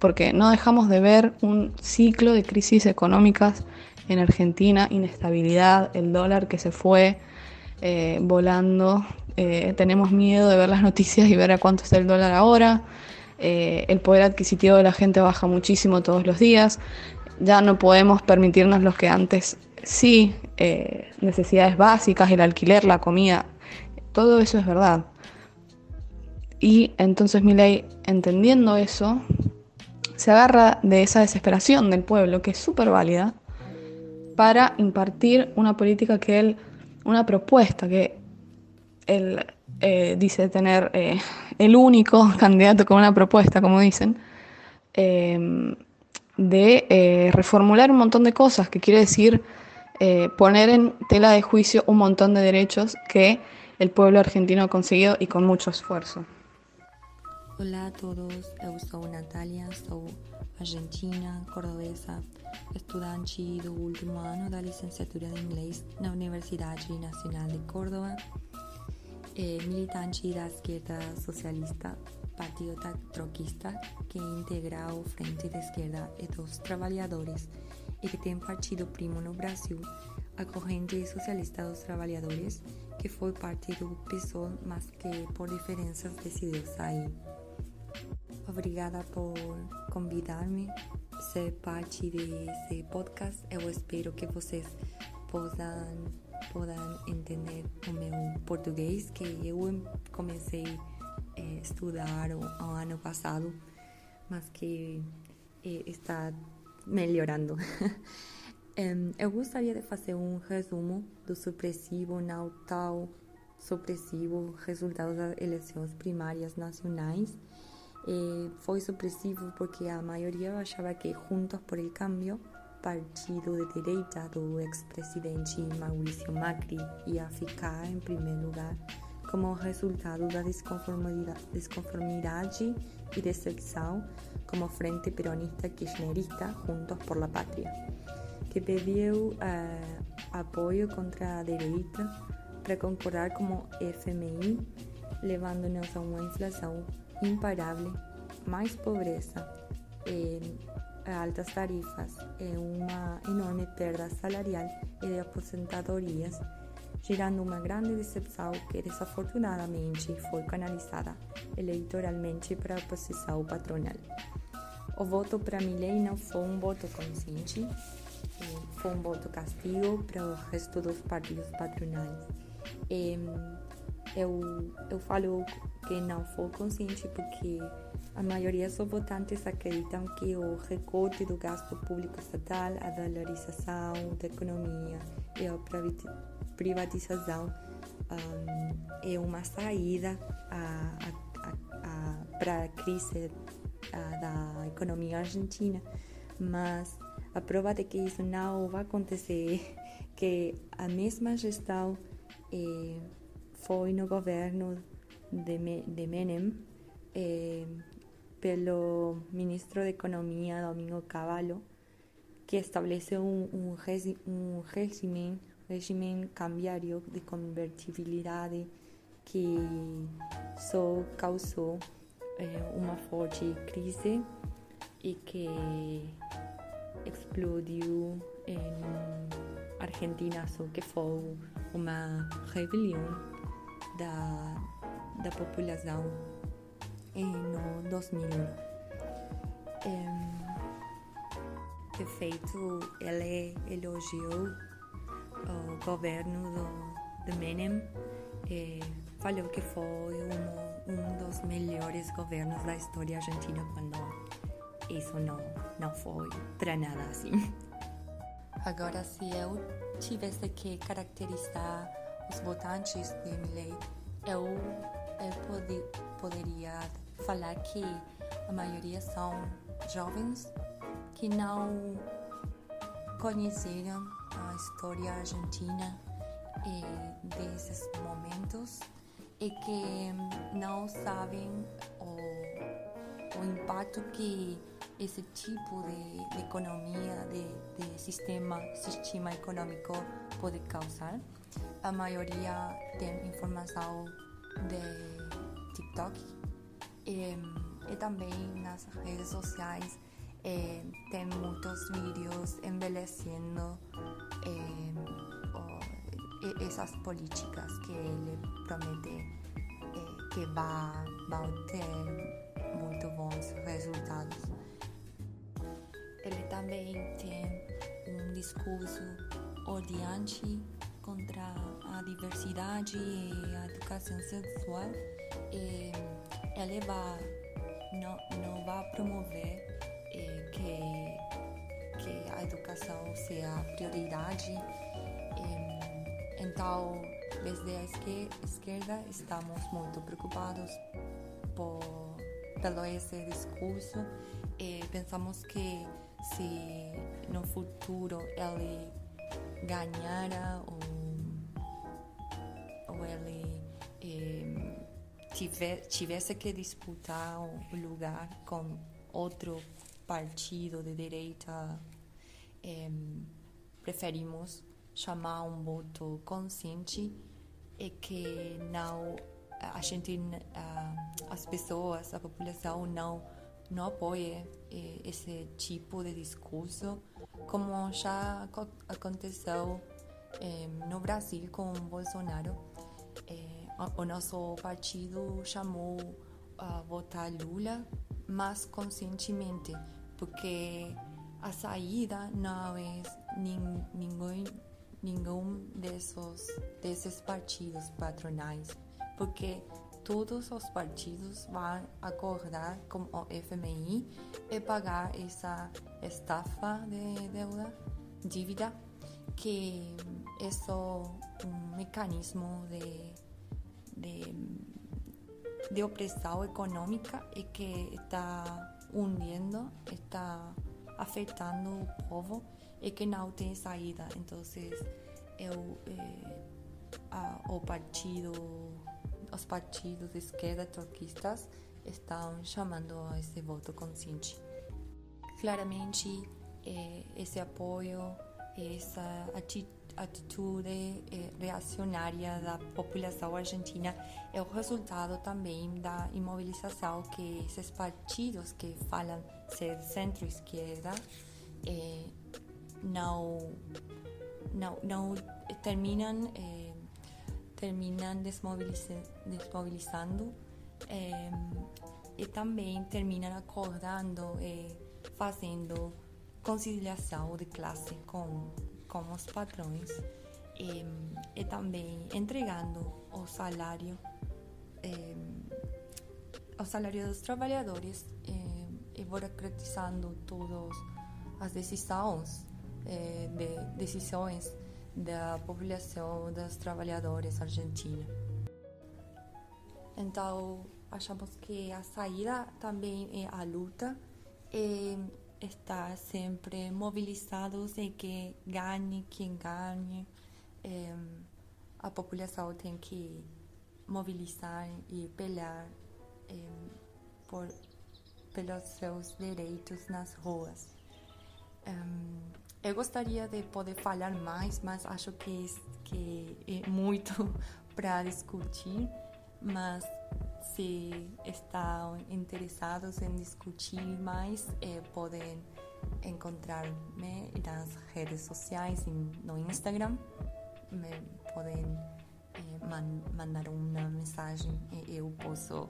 porque no dejamos de ver un ciclo de crisis económicas en Argentina, inestabilidad, el dólar que se fue eh, volando, eh, tenemos miedo de ver las noticias y ver a cuánto está el dólar ahora, eh, el poder adquisitivo de la gente baja muchísimo todos los días, ya no podemos permitirnos los que antes sí, necesidades básicas, el alquiler, la comida, todo eso es verdad. Y entonces Milei, entendiendo eso, se agarra de esa desesperación del pueblo, que es súper válida, para impartir una política que él, una propuesta que él eh, dice tener eh, el único [LAUGHS] candidato con una propuesta, como dicen, eh, de eh, reformular un montón de cosas, que quiere decir eh, poner en tela de juicio un montón de derechos que el pueblo argentino ha conseguido y con mucho esfuerzo. Olá a todos, eu sou Natália, sou argentina, cordobesa, estudante do último ano da licenciatura de inglês na Universidade Nacional de Córdoba, eh, militante da esquerda socialista, partido troquista, que integra o Frente de Esquerda e dos Trabalhadores e que tem partido primo no Brasil, a corrente socialista dos trabalhadores, que foi parte do PSOL, mas que por diferenças decidiu sair. Obrigada por convidar-me a ser parte desse podcast. Eu espero que vocês possam, possam entender o meu português, que eu comecei a estudar o, ano passado, mas que eh, está melhorando. [LAUGHS] eu gostaria de fazer um resumo do supressivo, não tão supressivo, resultado das eleições primárias nacionais. E foi porque a maioria achava que Juntos por el Cambio, partido de direita do ex-presidente Maurício Macri, ia ficar em primeiro lugar como resultado da desconformidade, desconformidade e decepção como Frente Peronista Kirchnerista Juntos por la Patria, que pediu uh, apoio contra a direita para concordar como FMI, levando-nos a uma inflação imparável, mais pobreza, eh, altas tarifas, eh, uma enorme perda salarial e de aposentadorias, gerando uma grande decepção que desafortunadamente foi canalizada eleitoralmente para a oposição patronal. O voto para Milley não foi um voto consciente, foi um voto castigo para o resto dos partidos patronais. Eu, eu falo que não foi consciente porque a maioria dos votantes acreditam que o recorte do gasto público estatal, a valorização da economia e a privatização um, é uma saída para a crise da economia argentina, mas a prova de que isso não vai acontecer que a mesma gestão eh, foi no governo de, de Menem eh, pelo ministro de Economia Domingo Cavallo que estabeleceu um, um, regi um regime, regime cambiário de convertibilidade que só causou eh, uma forte crise e que explodiu em Argentina, só que foi uma rebelião da, da população no 2001. de feito, ele elogiou o governo do, de Menem e falou que foi um, um dos melhores governos da história argentina quando isso não, não foi para nada assim. Agora, se eu tivesse que caracterizar os votantes de Milley, eu, eu pode, poderia falar que a maioria são jovens que não conheceram a história argentina e desses momentos e que não sabem o, o impacto que esse tipo de, de economia, de, de, sistema, sistema econômico pode causar. A maioria tem informação de TikTok. E, e também nas redes sociais eh, tem muitos vídeos envelhecendo eh, essas políticas que ele promete eh, que vão ter muito bons resultados. Ele também tem um discurso odiante contra a diversidade e a educação sexual e ele vai, não, não vai promover eh, que, que a educação seja prioridade. E, então, desde a esquerda estamos muito preocupados por, pelo esse discurso e pensamos que se no futuro ele ganhara ou, ou ele eh, tiver, tivesse que disputar o lugar com outro partido de direita, eh, preferimos chamar um voto consciente e que não a gente as pessoas a população não não apoie esse tipo de discurso, como já aconteceu eh, no Brasil com Bolsonaro. Eh, o nosso partido chamou a votar Lula, mas conscientemente, porque a saída não é nin, ninguém, nenhum desses, desses partidos patronais, porque todos os partidos vão acordar com o FMI e pagar essa estafa de deuda, dívida, que é só um mecanismo de, de, de opressão econômica e que está hundindo, está afetando o povo e que não tem saída. Então, eu, eh, a, o partido os partidos de esquerda troquistas estão chamando a esse voto consciente. Claramente, eh, esse apoio, essa atitude eh, reacionária da população argentina é o resultado também da imobilização que esses partidos que falam ser centro-esquerda eh, não, não, não terminam, eh, terminam desmobiliza, desmobilizando eh, e também terminam acordando e fazendo conciliação de classe com, com os patrões e, e também entregando o salário o salário dos trabalhadores e burocratizando todas as decisões de decisões da população dos trabalhadores argentinos. Então, achamos que a saída também é a luta e estar sempre mobilizados e que ganhe quem ganhe. É, a população tem que mobilizar e pelear é, por, pelos seus direitos nas ruas. Eu gostaria de poder falar mais, mas acho que, que é muito [LAUGHS] para discutir. Mas se estão interessados em discutir mais, eh, podem encontrar-me nas redes sociais, no Instagram. Me podem eh, man mandar uma mensagem e eu posso,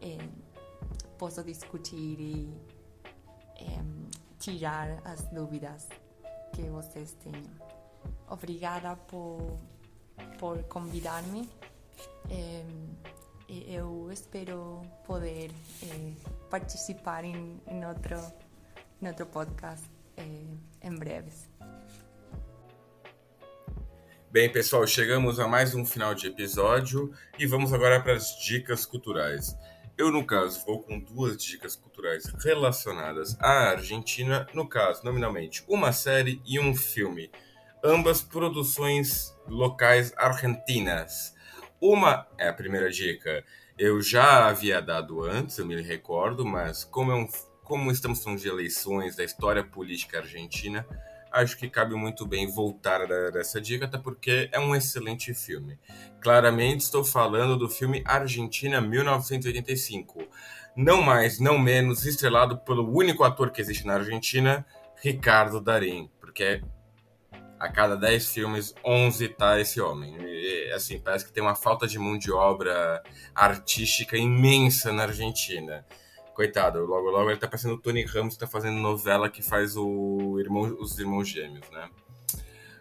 eh, posso discutir e tirar as dúvidas que vocês tenham. Obrigada por, por convidar-me. eu espero poder eh, participar em, em, outro, em outro podcast eh, em breves. Bem, pessoal, chegamos a mais um final de episódio e vamos agora para as dicas culturais. Eu, no caso, vou com duas dicas culturais relacionadas à Argentina, no caso, nominalmente, uma série e um filme, ambas produções locais argentinas. Uma é a primeira dica, eu já havia dado antes, eu me recordo, mas como, é um, como estamos falando de eleições, da história política argentina, acho que cabe muito bem voltar a essa dica, até porque é um excelente filme. Claramente estou falando do filme Argentina 1985. Não mais, não menos, estrelado pelo único ator que existe na Argentina, Ricardo Darim. Porque a cada 10 filmes, 11 tá esse homem. E, assim, parece que tem uma falta de mão de obra artística imensa na Argentina coitado, logo logo ele tá parecendo o Tony Ramos que tá fazendo novela que faz o irmão, os irmãos gêmeos, né?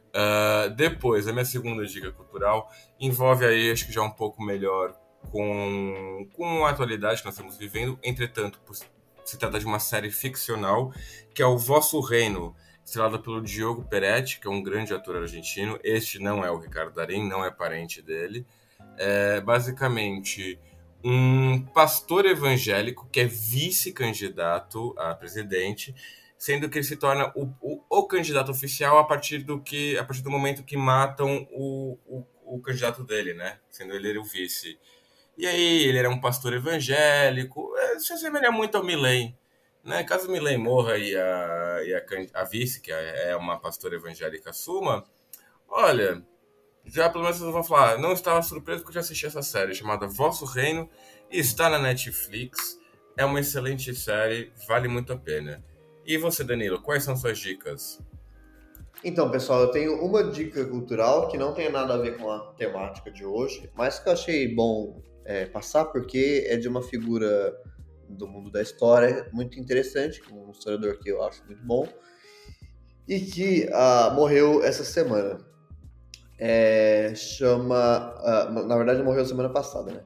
Uh, depois, a minha segunda dica cultural envolve aí, acho que já um pouco melhor com, com a atualidade que nós estamos vivendo, entretanto, se trata de uma série ficcional que é O Vosso Reino, estrelada pelo Diogo Peretti, que é um grande ator argentino. Este não é o Ricardo Darim, não é parente dele. É, basicamente, um pastor evangélico que é vice-candidato a presidente, sendo que ele se torna o, o, o, candidato oficial a partir do que a partir do momento que matam o, o, o candidato dele, né? Sendo ele o vice. E aí ele era um pastor evangélico, é, se assemelha muito ao Milley. Né? Caso Milley morra e a, e a, a vice, que é, uma pastora evangélica, assuma, olha, já pelo menos vocês vão falar, não estava surpreso porque eu já assisti essa série chamada Vosso Reino, está na Netflix, é uma excelente série, vale muito a pena. E você, Danilo, quais são suas dicas? Então, pessoal, eu tenho uma dica cultural que não tem nada a ver com a temática de hoje, mas que eu achei bom é, passar porque é de uma figura do mundo da história muito interessante, um historiador que eu acho muito bom, e que uh, morreu essa semana é, chama. Uh, na verdade, morreu semana passada, né?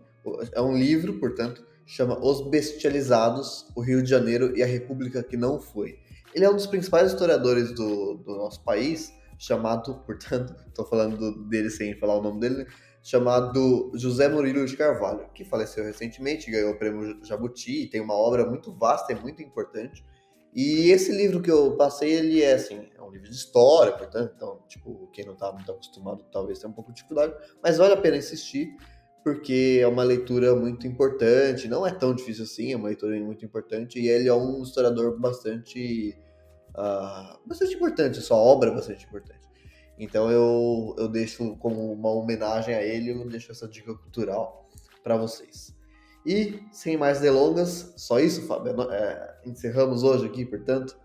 É um livro, portanto, chama Os Bestializados, o Rio de Janeiro e a República que Não Foi. Ele é um dos principais historiadores do, do nosso país, chamado, portanto, [LAUGHS] estou falando dele sem falar o nome dele, chamado José Murilo de Carvalho, que faleceu recentemente, ganhou o prêmio Jabuti, tem uma obra muito vasta e muito importante. E esse livro que eu passei, ele é assim, é um livro de história, portanto, então, tipo, quem não está muito acostumado talvez tenha um pouco de dificuldade, mas vale a pena insistir, porque é uma leitura muito importante, não é tão difícil assim, é uma leitura muito importante, e ele é um historiador bastante, uh, bastante importante, sua obra é bastante importante. Então eu, eu deixo como uma homenagem a ele, eu deixo essa dica cultural para vocês. E, sem mais delongas, só isso, Fábio. É, encerramos hoje aqui, portanto.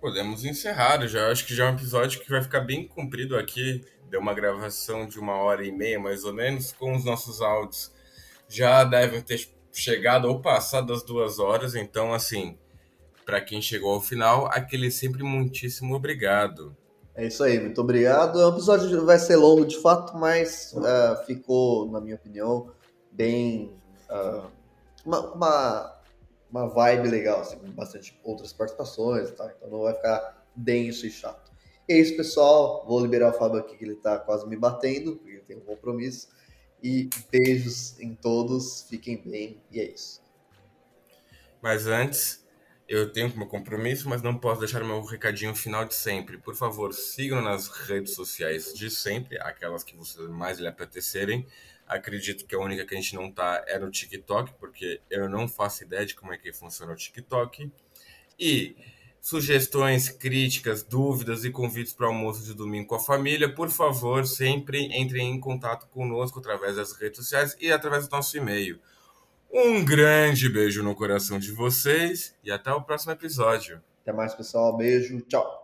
Podemos encerrar, já acho que já é um episódio que vai ficar bem comprido aqui. Deu uma gravação de uma hora e meia, mais ou menos, com os nossos áudios. Já devem ter chegado ou passado das duas horas, então, assim, para quem chegou ao final, aquele sempre muitíssimo obrigado. É isso aí, muito obrigado. O episódio vai ser longo de fato, mas uh, ficou, na minha opinião, bem. Uh, uma, uma, uma, vibe legal, assim, com bastante outras participações e tal. Então não vai ficar denso e chato. E é isso, pessoal. Vou liberar o Fábio aqui, que ele tá quase me batendo, porque tenho um compromisso. E beijos em todos, fiquem bem, e é isso. Mas antes, eu tenho como compromisso, mas não posso deixar meu recadinho final de sempre. Por favor, sigam nas redes sociais de sempre, aquelas que vocês mais lhe apetecerem. Acredito que a única que a gente não tá é no TikTok, porque eu não faço ideia de como é que funciona o TikTok. E sugestões, críticas, dúvidas e convites para almoço de domingo com a família, por favor, sempre entrem em contato conosco através das redes sociais e através do nosso e-mail um grande beijo no coração de vocês e até o próximo episódio. Até mais, pessoal. Beijo. Tchau.